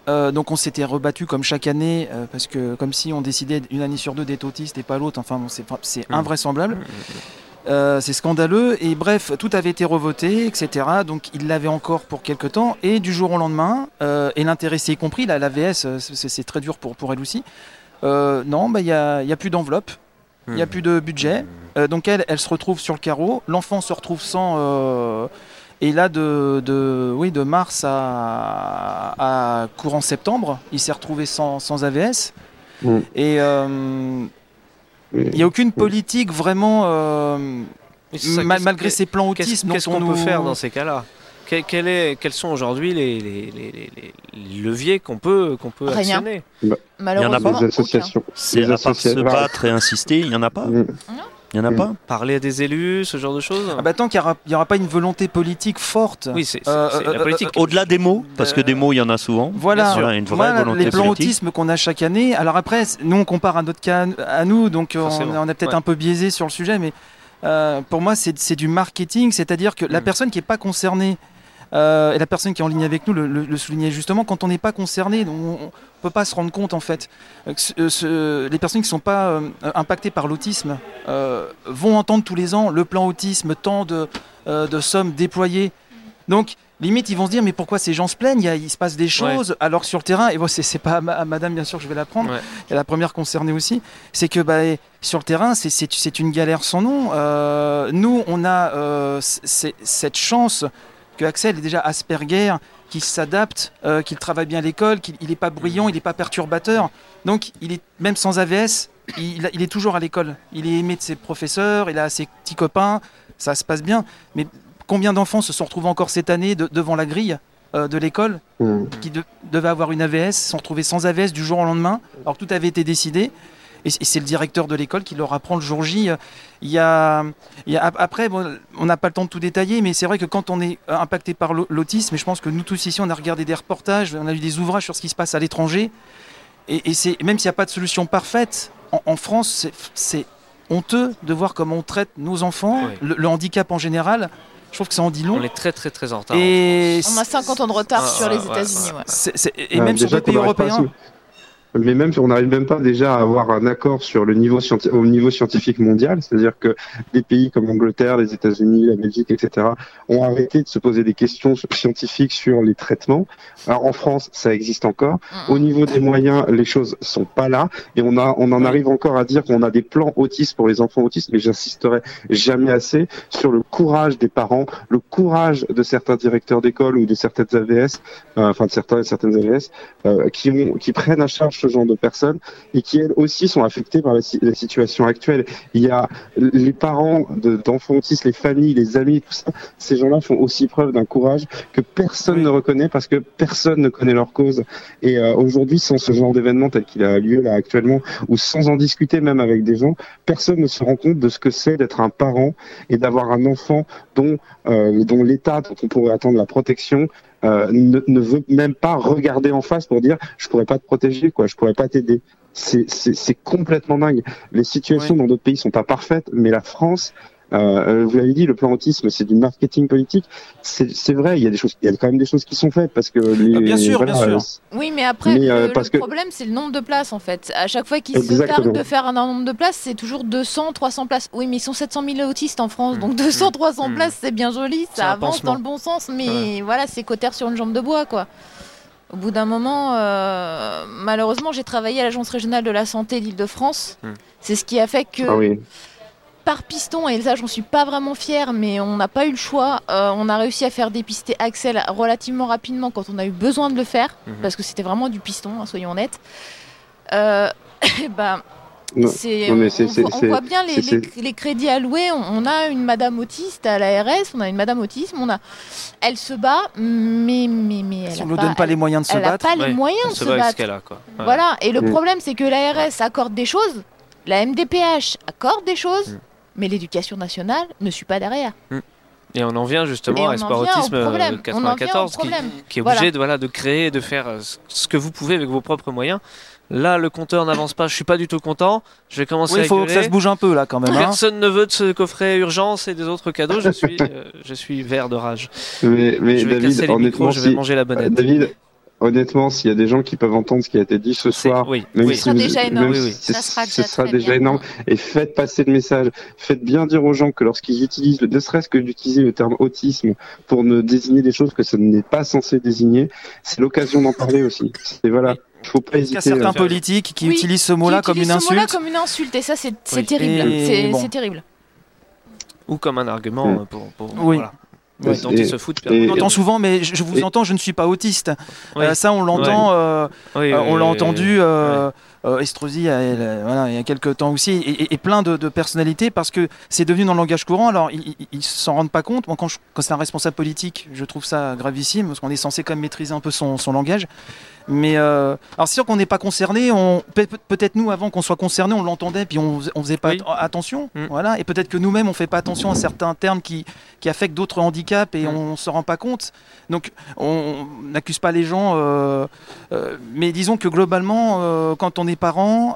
Euh, donc on s'était rebattu comme chaque année, euh, parce que comme si on décidait une année sur deux d'être autiste et pas l'autre. Enfin, bon, c'est c'est Mm. Euh, c'est scandaleux. Et bref, tout avait été revoté, etc. Donc il l'avait encore pour quelques temps. Et du jour au lendemain, euh, et l'intéressé y compris, la, l'AVS, euh, c'est très dur pour, pour elle aussi. Euh, non, bah, il n'y a, y a plus d'enveloppe. Il n'y a Hmm. plus de budget. Euh, donc elle, elle se retrouve sur le carreau. L'enfant se retrouve sans. euh, et là, de, de, oui, de mars à, à courant septembre, il s'est retrouvé sans, sans AVS. Mm. Et euh, il n'y a aucune politique vraiment, euh, ça, malgré ses plans autisme. qu'est-ce qu'on on peut faire dans ces cas-là? Quel est- Quels sont aujourd'hui les, les- les- les- les leviers qu'on peut, qu'on peut Rien. actionner? Malheureusement, Les associations. C'est Les à part se associations. battre et insister, il n'y en a pas Mm. Il n'y en a pas Parler à des élus, ce genre de choses Ah bah, tant qu'il n'y aura, pas une volonté politique forte. Oui, c'est Euh, c'est euh, la politique. Au-delà des mots, parce que Euh, des mots, il y en a souvent. Voilà, Voilà, une vraie Voilà, volonté les plans politique. autisme qu'on a chaque année. Alors après, nous on compare à notre cas à nous, donc euh, on, Forcément, on est peut-être ouais. un peu biaisé sur le sujet, mais euh, pour moi c'est c'est du marketing, c'est-à-dire que la Mm. personne qui n'est pas concernée, euh, et la personne qui est en ligne avec nous le, le- le soulignait justement, quand on n'est pas concerné, on ne peut pas se rendre compte en fait. euh, ce- euh, ce- les personnes qui ne sont pas euh, impactées par l'autisme euh, vont entendre tous les ans le plan autisme, tant de, de sommes déployées. Donc, limite, ils vont se dire, mais pourquoi ces gens se plaignent? Il, y a- il se passe des choses, alors que sur le terrain, et bon, c'est pas à, ma- à madame, bien sûr, que je vais la prendre, Ouais. et la première concernée aussi, c'est que bah, sur le terrain, c'est- une galère sans nom. Euh, nous, on a euh, cette chance que Axel est déjà Asperger, qu'il s'adapte, euh, qu'il travaille bien à l'école, qu'il n'est pas bruyant, il n'est pas perturbateur. Donc, il est même sans AVS, il, il est toujours à l'école. Il est aimé de ses professeurs, il a ses petits copains, ça se passe bien. Mais combien d'enfants se sont retrouvés encore cette année de- devant la grille euh, de l'école Mm. qui de- devaient avoir une AVS, se sont retrouvés sans AVS du jour au lendemain, alors que tout avait été décidé. Et c'est le directeur de l'école qui leur apprend le jour J. Euh, Il y a, il y a- ap- après, bon, on n'a pas le temps de tout détailler, mais c'est vrai que quand on est euh, impacté par l'au- l'autisme, et je pense que nous tous ici, on a regardé des reportages, on a lu des ouvrages sur ce qui se passe à l'étranger, et, et c'est même s'il n'y a pas de solution parfaite, en, en France, c'est- c'est honteux de voir comment on traite nos enfants, Oui. le, le handicap en général. Je trouve que ça en dit long. On est très très très en retard. Et On a 50 ans de retard Ah, sur ouais, les ouais, États-Unis. ouais. ouais. c'est- c'est- et Ah, même sur les pays européens. Mais même on n'arrive même pas déjà à avoir un accord sur le niveau au niveau scientifique mondial, c'est-à-dire que des pays comme l'Angleterre, les États-Unis, la Belgique, etc., ont arrêté de se poser des questions scientifiques sur les traitements. Alors en France, ça existe encore. Mm. Au niveau des moyens, les choses sont pas là, et on a, on en arrive encore à dire qu'on a des plans autistes pour les enfants autistes, mais j'insisterai jamais assez sur le courage des parents, le courage de certains directeurs d'école ou de certaines AVS, euh, enfin de certains et certaines AVS, euh, qui, ont, qui prennent à charge ce genre de personnes et qui elles aussi sont affectées par la, si- la situation actuelle. Il y a les parents de- d'enfants autistes, les familles, les amis, tout ça. Ces gens-là font aussi preuve d'un courage que personne ne reconnaît parce que personne ne connaît leur cause. Et euh, aujourd'hui, sans ce genre d'événement tel qu'il a lieu là actuellement, ou sans en discuter même avec des gens, personne ne se rend compte de ce que c'est d'être un parent et d'avoir un enfant dont, euh, dont l'État, dont on pourrait attendre la protection, euh, ne, ne veut même pas regarder en face pour dire je pourrais pas te protéger, quoi, je pourrais pas t'aider. C'est- C'est c'est complètement dingue. Les situations dans d'autres pays sont pas parfaites, mais la France, euh, vous l'avez dit, le plan autisme, c'est du marketing politique. C'est vrai, il y a des choses, il y a quand même des choses qui sont faites parce que les, Ah, bien sûr, bien sûr. euh, Oui, mais après, Mais, euh, le, parce le que- problème, c'est le nombre de places, en fait. À chaque fois qu'ils se targuent de faire un nombre de places, c'est toujours 200, 300 places. Oui, mais ils sont 700 000 autistes en France, donc 200, 300 Mm. places, c'est bien joli, ça avance pansement. dans le bon sens, mais voilà, c'est cotère sur une jambe de bois, quoi. Au bout d'un moment, euh, malheureusement, j'ai travaillé à l'Agence régionale de la santé d'Île-de-France. C'est ce qui a fait que ah oui. Par piston, et ça j'en suis pas vraiment fière, mais on n'a pas eu le choix. Euh, on a réussi à faire dépister Axel relativement rapidement quand on a eu besoin de le faire, Mhm. parce que c'était vraiment du piston, hein, soyons honnêtes. Euh, [LAUGHS] ben, Non, non, mais on, voit- on c'est- voit bien les, c'est- les- les crédits alloués. On, on a une madame autiste à l'ARS, on a une madame autisme, on a, elle se bat, mais mais mais elle Si on ne donne pas elle- les moyens de se elle a battre, pas les moyens de se bat battre. qu'elle a, quoi. Ouais. Voilà, et le Mm. problème c'est que l'ARS accorde des choses, la MDPH accorde des choses, Mm. Mais l'éducation nationale ne suit pas derrière. Mm. Et on en vient justement à en Espoir vient au Autisme euh, 94 qui, qui est Voilà. obligé de, voilà, de créer, de faire euh, ce- que vous pouvez avec vos propres moyens. Là, le compteur n'avance pas, je suis pas du tout content. Je vais commencer Oui, à il faut que ça se bouge un peu là quand même. hein. Personne ne veut de ce coffret urgence et des autres cadeaux. Je suis, euh, je suis vert de rage. Mais, mais je vais David, casser les micros, je vais manger la bonnette. David, honnêtement, s'il y a des gens qui peuvent entendre ce qui a été dit ce soir, oui, même oui. si Ce sera vous- déjà énorme. même Oui, oui. si- Ça sera ce déjà sera déjà énorme. Et faites passer le message. Faites bien dire aux gens que lorsqu'ils utilisent, ne serait-ce que d'utiliser le terme autisme pour ne désigner des choses que ça n'est pas censé désigner, c'est l'occasion d'en parler aussi. Et voilà, il faut pas Il y a hésiter. certains à- politiques qui Oui, utilisent ce mot-là comme une utilise ce mot-là insulte. comme une insulte, et ça, c'est terrible. C'est bon. terrible. Ou comme un argument Mm. euh, pour. pour Oui. voilà. Oui. Dont ils se foutent. on entend souvent, mais je, je vous Et- entends, je ne suis pas autiste. Oui. Euh, ça, on l'entend. Ouais. euh, Oui, euh, oui, on l'a oui, entendu. Euh, euh, Estrosi, voilà, il y a quelques temps aussi, et, et- et plein de, de personnalités, parce que c'est devenu dans le langage courant. Alors, ils, ils s'en rendent pas compte. Moi, quand, c'est un responsable politique, je trouve ça gravissime, parce qu'on est censé quand même maîtriser un peu son, son langage. Mais euh, alors, c'est sûr qu'on n'est pas concerné. On peut- peut-être nous, avant qu'on soit concerné, on l'entendait, puis on, on faisait pas at- attention. Mm. Voilà. Et peut-être que nous-mêmes, on fait pas attention à certains termes qui, qui affectent d'autres handicaps Mm. et on se rend pas compte. Donc, on on n'accuse pas les gens. euh, euh, mais disons que globalement, euh, quand on est parent,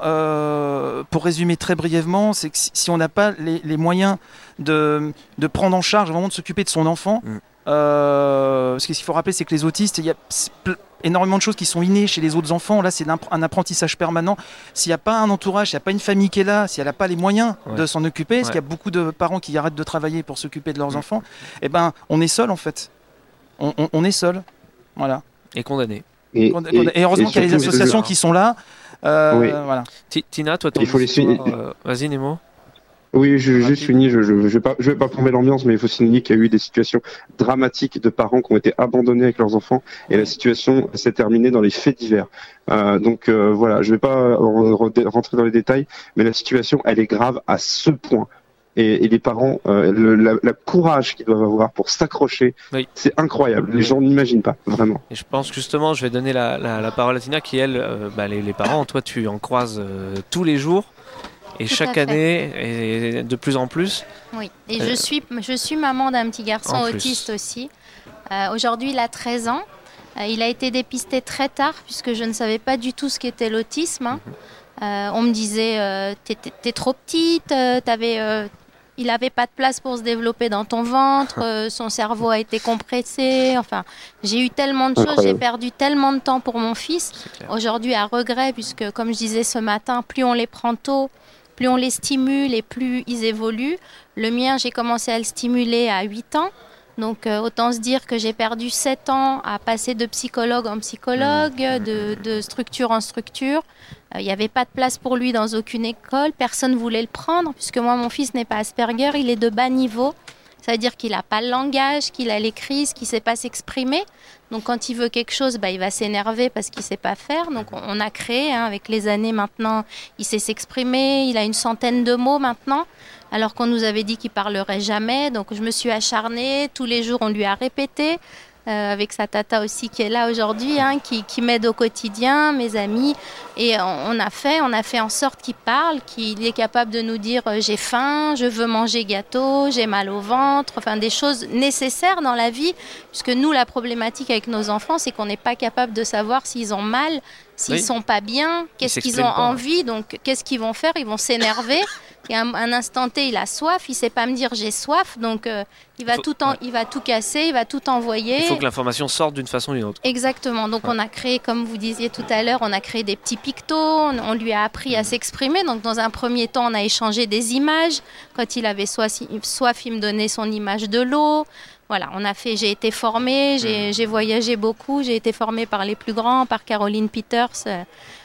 pour résumer très brièvement, c'est que si, si on n'a pas les, les moyens de, de prendre en charge, vraiment de s'occuper de son enfant, Mm. Euh, parce que ce qu'il faut rappeler, c'est que les autistes, il y a énormément de choses qui sont innées chez les autres enfants. Là, c'est un, apprentissage permanent. S'il n'y a pas un entourage, s'il n'y a pas une famille qui est là, si elle n'a pas les moyens Ouais. de s'en occuper, parce Ouais. qu'il y a beaucoup de parents qui arrêtent de travailler pour s'occuper de leurs enfants, eh ben, on est seul en fait. On, on- on est seul. Voilà. Et condamné. Et, heureusement qu'il y a les associations qui sont là. Euh, Oui. voilà. Ti- Tina, toi, ton Il faut les euh, Vas-y, Nemo. Oui, je juste fini. Je, je, je vais pas, je vais pas plomber l'ambiance, mais il faut signaler qu'il y a eu des situations dramatiques de parents qui ont été abandonnés avec leurs enfants, et la situation s'est terminée dans les faits divers. Euh, donc euh, voilà, je vais pas re- re- rentrer dans les détails, mais la situation, elle est grave à ce point. Et, et les parents, euh, le la, la courage qu'ils doivent avoir pour s'accrocher, Oui. c'est incroyable. Les gens n'imaginent pas, vraiment. Et je pense que justement, je vais donner la, la- la parole à Tina, qui elle, euh, bah, les, les parents, toi, tu en croises euh, tous les jours, et Tout chaque année, et de plus en plus. Oui, et Euh, je suis, je suis maman d'un petit garçon plus. autiste aussi. Euh, Aujourd'hui, il a 13 ans. Euh, il a été dépisté très tard puisque je ne savais pas du tout ce qu'était l'autisme. hein. Mhm. Euh, on me disait, euh, t'es trop petite, euh, euh, il n'avait pas de place pour se développer dans ton ventre, [LAUGHS] euh, son cerveau a été compressé. Enfin, j'ai eu tellement de choses, j'ai perdu tellement de temps pour mon fils. Aujourd'hui, à regret, puisque comme je disais ce matin, plus on les prend tôt, plus on les stimule et plus ils évoluent. Le mien, j'ai commencé à le stimuler à 8 ans. Donc euh, autant se dire que j'ai perdu 7 ans à passer de psychologue en psychologue, de, de structure en structure. Euh, Il n'y avait pas de place pour lui dans aucune école, personne ne voulait le prendre, puisque moi mon fils n'est pas Asperger, il est de bas niveau. Ça veut dire qu'il n'a pas le langage, qu'il a les crises, qu'il ne sait pas s'exprimer. Donc quand il veut quelque chose, bah, il va s'énerver parce qu'il ne sait pas faire. Donc on, on a créé, hein, avec les années maintenant, il sait s'exprimer, il a une centaine de mots maintenant, alors qu'on nous avait dit qu'il parlerait jamais. Donc je me suis acharnée, tous les jours on lui a répété. Euh, avec sa tata aussi qui est là aujourd'hui, hein, qui, qui m'aide au quotidien, mes amis. Et on, on a fait, on a fait en sorte qu'il parle, qu'il est capable de nous dire euh, j'ai faim, je veux manger gâteau, j'ai mal au ventre, enfin des choses nécessaires dans la vie, puisque nous la problématique avec nos enfants, c'est qu'on n'est pas capable de savoir s'ils ont mal, s'ils Oui. sont pas bien, qu'est-ce qu'ils ont pas. envie, donc qu'est-ce qu'ils vont faire? Ils vont s'énerver. [LAUGHS] Et un, un instant T, il a soif, il sait pas me dire j'ai soif, donc euh, il va faut- tout en, ouais. il va tout casser, il va tout envoyer. Il faut que l'information sorte d'une façon ou d'une autre. Exactement. Donc on a créé, comme vous disiez tout à l'heure, on a créé des petits pictos, on, on lui a appris à s'exprimer. Donc dans un premier temps, on a échangé des images. Quand il avait soif, soif il me donnait son image de l'eau. Voilà, on a fait, j'ai été formée, j'ai j'ai voyagé beaucoup, j'ai été formée par les plus grands, par Caroline Peters euh,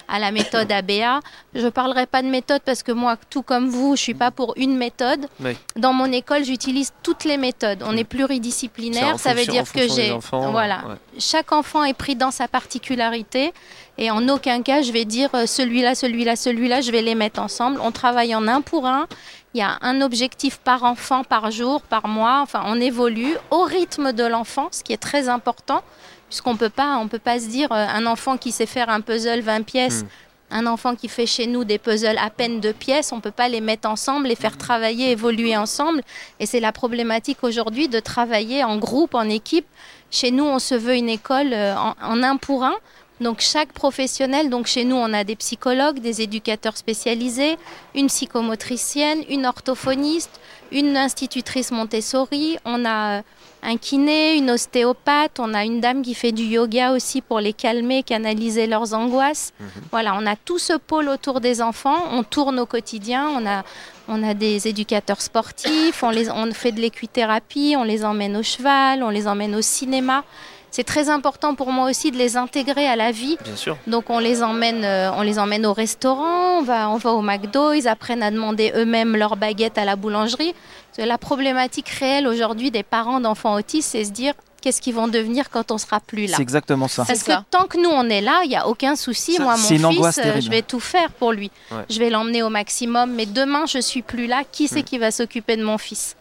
à la méthode ABA. Je ne parlerai pas de méthode parce que moi, tout comme vous, je suis pas pour une méthode. Oui. Dans mon école, j'utilise toutes les méthodes. On est pluridisciplinaire, en ça veut dire que j'ai voilà, ouais. chaque enfant est pris dans sa particularité et en aucun cas je vais dire euh, celui-là, celui-là, celui-là, je vais les mettre ensemble. On travaille en un pour un. Il y a un objectif par enfant, par jour, par mois. Enfin, on évolue au rythme de l'enfant, ce qui est très important, puisqu'on peut pas, on peut pas se dire euh, un enfant qui sait faire un puzzle 20 pièces. Mm. Un enfant qui fait chez nous des puzzles à peine deux pièces, on ne peut pas les mettre ensemble, les faire travailler, évoluer ensemble. Et c'est la problématique aujourd'hui de travailler en groupe, en équipe. Chez nous, on se veut une école euh, en, en un pour un. Donc chaque professionnel, donc chez nous on a des psychologues, des éducateurs spécialisés, une psychomotricienne, une orthophoniste, une institutrice Montessori, on a un kiné, une ostéopathe, on a une dame qui fait du yoga aussi pour les calmer, canaliser leurs angoisses. Voilà, on a tout ce pôle autour des enfants, on tourne au quotidien, on a, on a des éducateurs sportifs, on, les, on fait de l'équithérapie, on les emmène au cheval, on les emmène au cinéma. C'est très important pour moi aussi de les intégrer à la vie. Bien sûr. Donc on les emmène, euh, on les emmène au restaurant, on va, on va au McDo, ils apprennent à demander eux-mêmes leur baguette à la boulangerie. Parce que La problématique réelle aujourd'hui des parents d'enfants autistes, c'est se dire qu'est-ce qu'ils vont devenir quand on sera plus là? C'est exactement ça. Parce que tant que nous on est là, il n'y a aucun souci. Ça, Moi, c'est une mon angoisse fils, euh, je vais tout faire pour lui. Ouais. Je vais l'emmener au maximum. Mais demain, je suis plus là. Qui c'est qui va s'occuper de mon fils?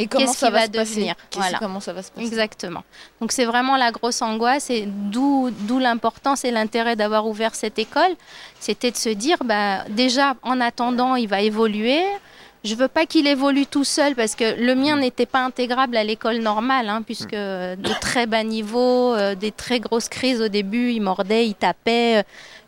Et comment Qu'est-ce ça qu'il va va se passer devenir Voilà. comment ça va se passer Exactement. Donc c'est vraiment la grosse angoisse et d'où l'importance et l'intérêt d'avoir ouvert cette école. C'était de se dire, bah, déjà en attendant, il va évoluer. Je veux pas qu'il évolue tout seul parce que le mien n'était pas intégrable à l'école normale, hein, puisque de très bas niveau, euh, des très grosses crises au début, il mordait, il tapait. euh,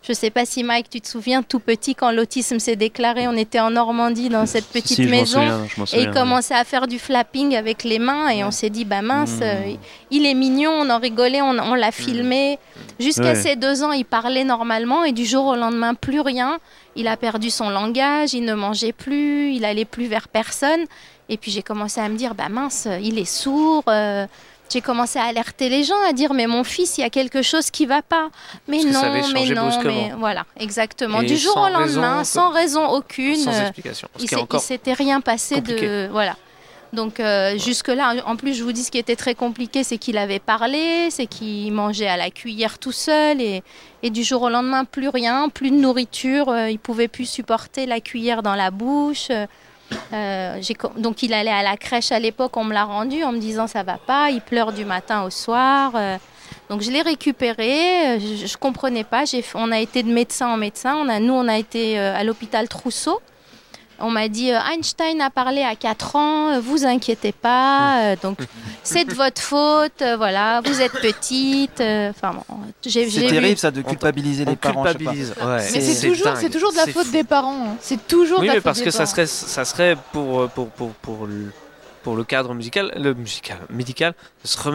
Je sais pas si Mike, tu te souviens, tout petit, quand l'autisme s'est déclaré, on était en Normandie dans cette petite si, maison souviens, et il oui. commençait à faire du flapping avec les mains et on s'est dit, bah mince, Mmh. euh, il est mignon, on en rigolait, on, on l'a filmé. Jusqu'à Ouais. ses deux ans, il parlait normalement et du jour au lendemain, plus rien. Il a perdu son langage, il ne mangeait plus, il allait plus vers personne. Et puis j'ai commencé à me dire, bah mince, il est sourd. euh, j'ai commencé à alerter les gens, à dire, mais mon fils, il y a quelque chose qui va pas. Mais Parce que ça non, mais non, brusquement. mais voilà, exactement. Et du jour au lendemain, raison, sans raison aucune. sans euh, explication. Ce il il s'était rien passé de voilà. Donc euh, jusque-là, en plus, je vous dis ce qui était très compliqué, c'est qu'il avait parlé, c'est qu'il mangeait à la cuillère tout seul et, et du jour au lendemain, plus rien, plus de nourriture, euh, il pouvait plus supporter la cuillère dans la bouche. euh, euh, donc il allait à la crèche à l'époque, on me l'a rendu en me disant ça va pas, il pleure du matin au soir. euh, donc je l'ai récupéré, euh, je, je comprenais pas, on a été de médecin en médecin, on a, nous on a été à l'hôpital Trousseau. On m'a dit euh, Einstein a parlé à 4 ans, euh, vous inquiétez pas, euh, donc [LAUGHS] c'est de votre faute, euh, voilà, vous êtes petite. euh, Enfin bon, j'ai, C'est j'ai terrible vu- ça de culpabiliser les parents. je sais pas. culpabilise, ouais. Mais c'est toujours, dingue, c'est toujours de la c'est faute fou. des parents. hein. C'est toujours Oui, de la mais faute parce des que ça serait, ça serait pour, pour, pour, pour, le, pour le cadre musical, le musical, médical,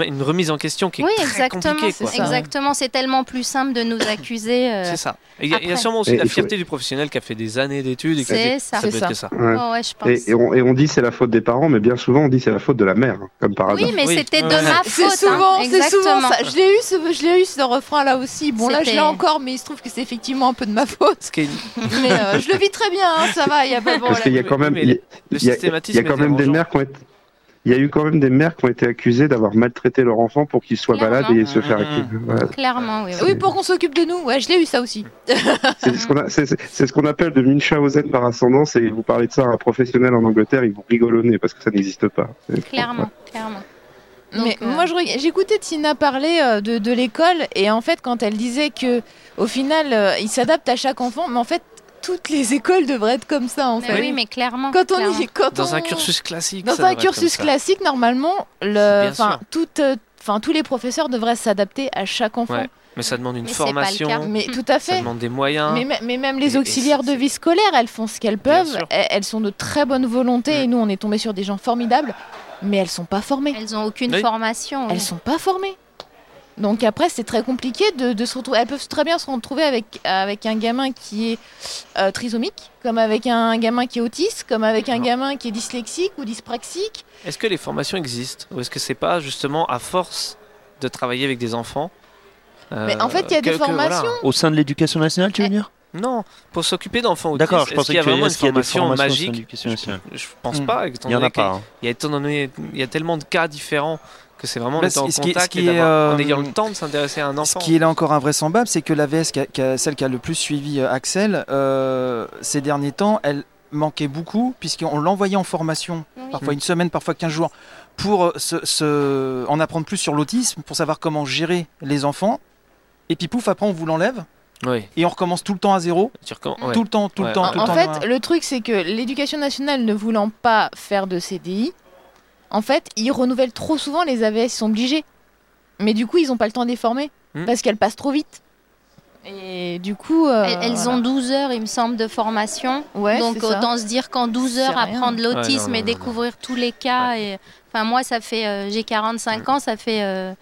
une remise en question qui est Oui, très exactement. compliquée. quoi. Exactement, c'est tellement plus simple de nous accuser. euh, C'est ça. Il y, a- y sûrement aussi Et la faut- fierté du professionnel qui a fait des années d'études. C'est ça. ça. ça. Ouais. Oh, ouais, je pense. Et, et on, et on dit c'est la faute des parents, mais bien souvent on dit c'est la faute de la mère, comme par hasard. Oui, mais c'était de Ouais. ma C'est faute. souvent, hein, c'est souvent exactement. ça. Je l'ai eu, ce, je l'ai eu ce refrain là aussi. Bon là, je l'ai encore, mais il se trouve que c'est effectivement un peu de ma faute. Mais euh, je le vis très bien, hein, ça va, il y a pas [LAUGHS] de Parce qu'il y a problème. quand même, mais il y a- quand même des mères qui ont été, il y a eu quand même des mères qui ont été accusées d'avoir maltraité leur enfant pour qu'il soit malade et se faire Mhm. accuser. Voilà. Clairement, oui. oui. Pour qu'on s'occupe de nous. Ouais, je l'ai eu ça aussi. [LAUGHS] C'est ce qu'on ce appelle de Munchausen par ascendance et vous parlez de ça à un professionnel en Angleterre, ils vous rigolonnez parce que ça n'existe pas. Clairement, clairement. Mais euh, moi, j'écoutais Tina parler euh, de, de l'école et en fait, quand elle disait que au final, euh, il s'adapte à chaque enfant, mais en fait, toutes les écoles devraient être comme ça, en Mais fait. oui, mais clairement. Quand on clairement. y, quand Dans on- un cursus classique. dans ça un cursus ça. classique, normalement, le, Bien enfin, sûr. toutes, euh, enfin, tous les professeurs devraient s'adapter à chaque enfant. Ouais. Mais ça demande une Mais c'est pas le formation, cas. Mais tout à ça fait. demande des moyens. Mais, me- mais même les auxiliaires de vie scolaire, elles font ce qu'elles peuvent. Elles, sont de très bonne volonté et nous, on est tombé sur des gens formidables, mais elles sont pas formées. Elles ont aucune Oui. formation. Elles sont pas formées. Donc après, c'est très compliqué de, de se retrouver. Elles peuvent très bien se retrouver avec, avec un gamin qui est euh, trisomique, comme avec un gamin qui est autiste, comme avec un gamin qui est dyslexique ou dyspraxique. Est-ce que les formations existent Ou est-ce que c'est pas justement à force de travailler avec des enfants Mais en fait, il y a des que- que, voilà. formations. Au sein de l'éducation nationale, tu veux dire? Non, pour s'occuper d'enfants autistes. D'accord, je pensais qu'il y a vraiment une formation de magique? nationale. Je pense pas. étant Il y en donné a pas. hein. qu'il y a, étant donné- il y a tellement de cas différents que c'est vraiment Bah, d'être en ce qui- ce contact qui et est, d'avoir- en euh, ayant le temps de s'intéresser à un Ce enfant. qui est là encore invraisemblable, c'est que l'AVS, qui a- qui a- celle qui a le plus suivi euh, Axel, euh, ces derniers temps, elle manquait beaucoup, puisqu'on l'envoyait en formation, Oui. parfois une semaine, parfois 15 jours, pour euh, se, se- en apprendre plus sur l'autisme, pour savoir comment gérer les enfants. Et puis pouf, après on vous l'enlève. Oui. et on recommence tout le temps à zéro. Ouais. Tout le temps, tout Ouais. le temps, En, tout le en temps. fait, le truc, c'est que l'éducation nationale ne voulant pas faire de CDI, en fait, ils renouvellent trop souvent les AVS, ils sont obligés. Mais du coup, ils n'ont pas le temps de les former Hmm. parce qu'elles passent trop vite. Et du coup. euh, Elles, elles voilà. ont 12 heures, il me semble, de formation. Ouais, Donc c'est ça. autant se dire qu'en 12 C'est heures, apprendre Ouais, l'autisme non, et non, découvrir tous les cas. Et... Enfin, moi, ça fait, euh, j'ai 45 ans, ça fait, euh,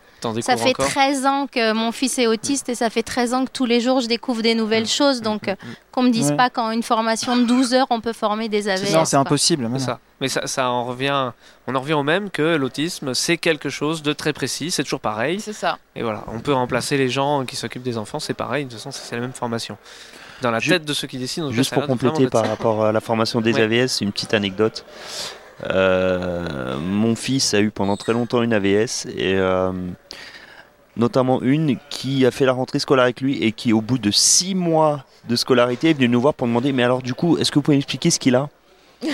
ça fait encore 13 ans que mon fils est autiste et ça fait 13 ans que tous les jours, je découvre des nouvelles choses. Donc, euh, qu'on me dise Ouais. pas qu'en une formation de 12 heures, on peut former des AVS. Non, c'est impossible. mais ça. Mais ça, ça en revient, on en revient au même que l'autisme, c'est quelque chose de très précis, c'est toujours pareil. C'est ça. Et voilà, on peut remplacer les gens qui s'occupent des enfants, c'est pareil, de toute façon, c'est la même formation. Dans la Ju- tête de ceux qui décident. Juste pour compléter par rapport à la formation des Ouais. AVS, une petite anecdote. Euh, mon fils a eu pendant très longtemps une AVS et euh, notamment une qui a fait la rentrée scolaire avec lui et qui au bout de six mois de scolarité est venue nous voir pour demander mais alors du coup est-ce que vous pouvez m'expliquer ce qu'il a? [LAUGHS]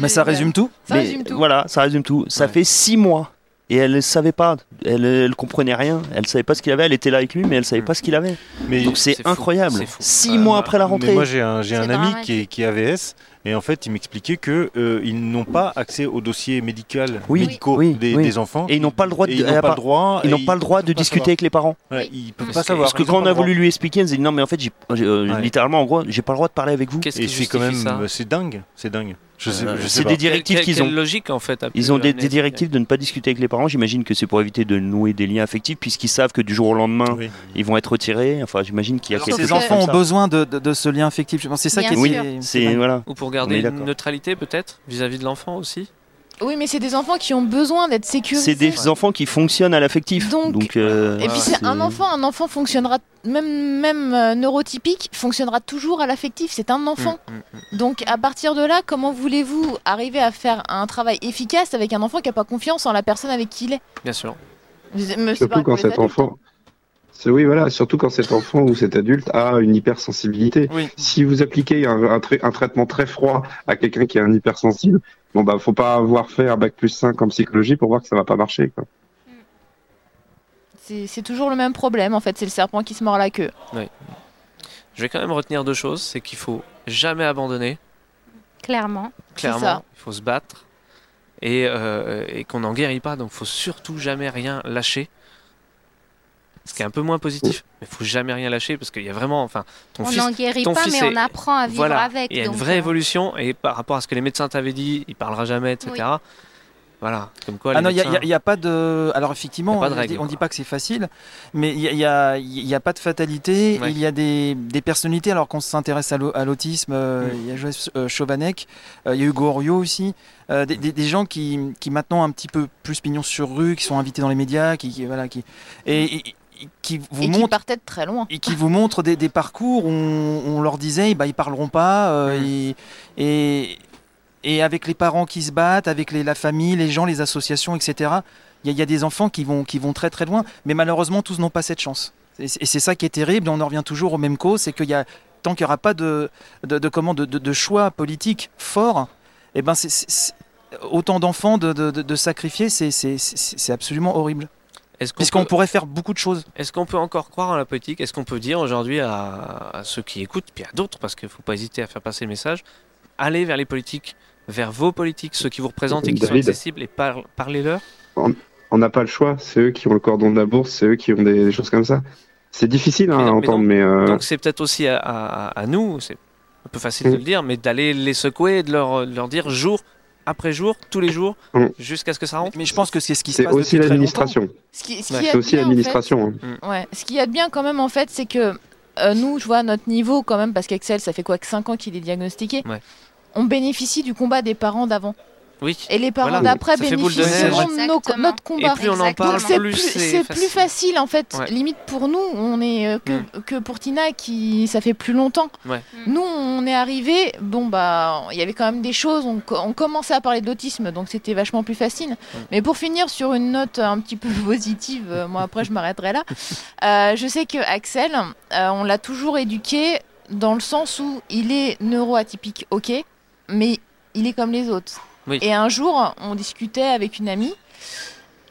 Mais ça résume tout. Ça Mais résume tout. Voilà, ça résume tout. Ça Ouais. fait six mois. Et elle ne savait pas, elle, elle comprenait rien, elle savait pas ce qu'il avait, elle était là avec lui, mais elle savait pas ce qu'il avait. Mais Donc c'est incroyable. fou. Six mois après la Mais rentrée. moi j'ai un, ami qui est, qui est AVS et en fait il m'expliquait que euh, ils n'ont pas accès au dossier médical Oui, médicaux oui, des, oui. des enfants Et ils n'ont pas le droit de, ils n'ont pas le droit ils n'ont pas le droit de discuter savoir. avec les parents. Ouais, ils peuvent Parce pas que- savoir Parce que Ils quand on a voulu lui expliquer, nous a dit non mais en fait, j'ai- euh, Ouais. littéralement en gros, j'ai pas le droit de parler avec vous. Qu'est-ce et qui c'est quand même c'est dingue c'est dingue je sais, Euh, je sais c'est pas. des directives Quelle- qu'ils quelle ont. logique en fait. Ils ont des, directives de ne pas discuter avec les parents. J'imagine que c'est pour éviter de nouer des liens affectifs, puisqu'ils savent que du jour au lendemain, Oui. ils vont être retirés. Enfin, j'imagine qu'il y a Alors, quelque ces enfants ont ça. besoin de, de- de ce lien affectif. Je pense que C'est ça qui est. Oui, c'est- voilà. Ou pour On garder une neutralité peut-être vis-à-vis de l'enfant aussi? Oui, mais c'est des enfants qui ont besoin d'être sécurisés. C'est des enfants qui fonctionnent à l'affectif. Donc- Donc, euh, Et puis c'est c'est- un enfant, un enfant fonctionnera même même euh, neurotypique fonctionnera toujours à l'affectif. C'est un enfant. Mm, mm, mm. Donc à partir de là, comment voulez-vous arriver à faire un travail efficace avec un enfant qui n'a pas confiance en la personne avec qui il est? Bien sûr. Mais c'est Surtout quand pour cet adultes, enfant. C'est oui, voilà. Surtout quand cet enfant ou cet adulte a une hypersensibilité. Oui. Si vous appliquez un, un trai- un traitement très froid à quelqu'un qui est un hypersensible, bon bah faut pas avoir fait un bac plus 5 en psychologie pour voir que ça va pas marcher. Quoi. C'est toujours le même problème en fait. C'est le serpent qui se mord la queue. Je vais quand même retenir deux choses, c'est qu'il faut jamais abandonner. Clairement. Clairement, ça. il faut se battre et, euh, et qu'on n'en guérit pas. Donc, faut surtout jamais rien lâcher. Ce qui est un peu moins positif, mais faut jamais rien lâcher parce qu'il y a vraiment, enfin, ton on fils, n'en guérit ton pas, fils mais est- on apprend à vivre voilà, avec. il y a une vraie euh, évolution et par rapport à ce que les médecins t'avaient dit, il parlera jamais, etc. Oui. Voilà, comme quoi. Ah non, il médecins- n'y a, pas de. Alors effectivement, a de on règle, on dit pas que c'est facile, mais il n'y a, y a pas de fatalité. Ouais. Il y a des, des personnalités, alors qu'on s'intéresse à l'au- à l'autisme, euh, Mm. il y a Joseph euh, Chovanec, euh, il y a Hugo Orio aussi, euh, des, des- des gens qui, qui maintenant un petit peu plus pignon sur rue, qui sont invités dans les médias, qui, qui- voilà, qui et, et- et qui vous et qui montrent partait de très loin. et qui vous montrent des, des parcours où on, on leur disait bah ils parleront pas euh, Mm. et, et et avec les parents qui se battent avec les, la famille les gens les associations etc il y, a- il y a des enfants qui vont qui vont très très loin mais malheureusement tous n'ont pas cette chance et c'est et c'est ça qui est terrible on en revient toujours aux mêmes causes c'est qu'il y a tant qu'il n'y aura pas de de, de comment de, de- de choix politiques forts et ben autant d'enfants de, de, de- de sacrifier c'est absolument horrible puisqu'on peut- pourrait faire beaucoup de choses Est-ce qu'on peut encore croire en la politique? Est-ce qu'on peut dire aujourd'hui à, à ceux qui écoutent, puis à d'autres, parce qu'il ne faut pas hésiter à faire passer le message, allez vers les politiques, vers vos politiques, ceux qui vous représentent et qui sont accessibles, et par- parlez-leur? On n'a pas le choix. C'est eux qui ont le cordon de la bourse, c'est eux qui ont des, des choses comme ça. C'est difficile hein, Mais à mais entendre, mais euh, Donc c'est peut-être aussi à, à- à nous, c'est un peu facile de Mm. le dire, mais d'aller les secouer et de leur, de leur dire jour après jour, tous les jours, Mm. jusqu'à ce que ça rentre. mais je pense que c'est ce qui se c'est passe aussi depuis très l'administration. Ce Ouais. C'est est aussi bien, en fait, l'administration. Ouais. Ce qu'il y a de bien quand même en fait, c'est que euh, nous, je vois à notre niveau quand même, parce qu'Axel, ça fait quoi que 5 ans qu'il est diagnostiqué, Ouais. on bénéficie du combat des parents d'avant. Oui. Et les parents Voilà. d'après bénéficieront de nos- notre combat. Et plus on en parle, Donc c'est plus facile. plus facile en fait. Ouais. Limite pour nous, on est euh, que, que pour Tina qui ça fait plus longtemps. Ouais. Nous on est arrivé, bon bah il y avait quand même des choses, on, on commençait à parler de l'autisme donc c'était vachement plus facile. Mais pour finir sur une note un petit peu [LAUGHS] positive, euh, moi après je m'arrêterai là. [LAUGHS] Euh, je sais que Axel, euh, on l'a toujours éduqué dans le sens où il est neuroatypique, ok, mais il est comme les autres. Oui. Et un jour, on discutait avec une amie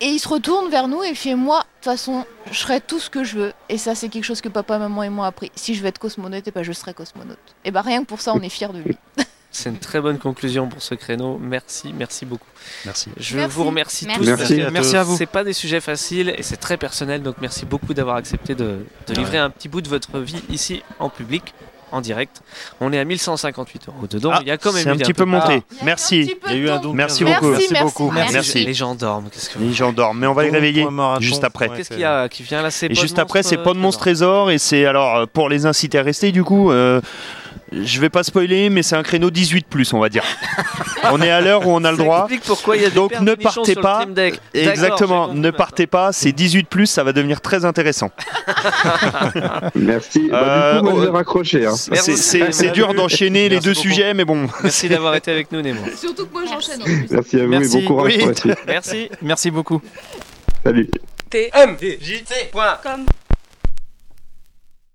Et il se retourne vers nous et il fait Moi, de toute façon, je ferai tout ce que je veux. Et ça, c'est quelque chose que papa, maman et moi ont appris. Si je veux être cosmonaute, et ben, je serai cosmonaute. Et bah, rien que pour ça, on est fiers de lui. [LAUGHS] C'est une très bonne conclusion pour ce créneau. Merci, merci beaucoup. Merci. Je Merci. vous remercie Merci. tous. Merci. que Merci à vous. C'est pas des sujets faciles et c'est très personnel. Donc merci beaucoup d'avoir accepté de, de livrer un petit bout de votre vie ici en public, en direct. On est à 1158 euros dedans. Ah, Il y a quand même c'est un eu petit peu peu monté. Merci. petit peu Il y a eu un don Merci 15 euros. beaucoup. Merci, beaucoup. merci. Merci. Les gens dorment. Qu'est-ce que vous- Les gens dorment, mais on va les réveiller juste après. Qu'est-ce qu'il y a qui vient là? C'est juste après, c'est pas de euh, monstre trésor et c'est alors euh, pour les inciter à rester du coup. euh, je vais pas spoiler, mais c'est un créneau 18 plus, on va dire. [LAUGHS] on est à l'heure où on a le droit. explique pourquoi il y a des Donc ne partez pas. Exactement, ne partez pas. C'est 18 plus, ça va devenir très intéressant. [LAUGHS] Merci. Bah, Euh, du coup, moi, oh, raccrocher. Hein. C'est- C'est c'est dur d'enchaîner les deux beaucoup. sujets, mais bon. Merci [LAUGHS] d'avoir été avec nous, Nemo. Surtout que moi, j'enchaîne. Merci à vous Merci. et bon courage Oui. pour la suite. Merci. Merci beaucoup. Salut. tmdjc.com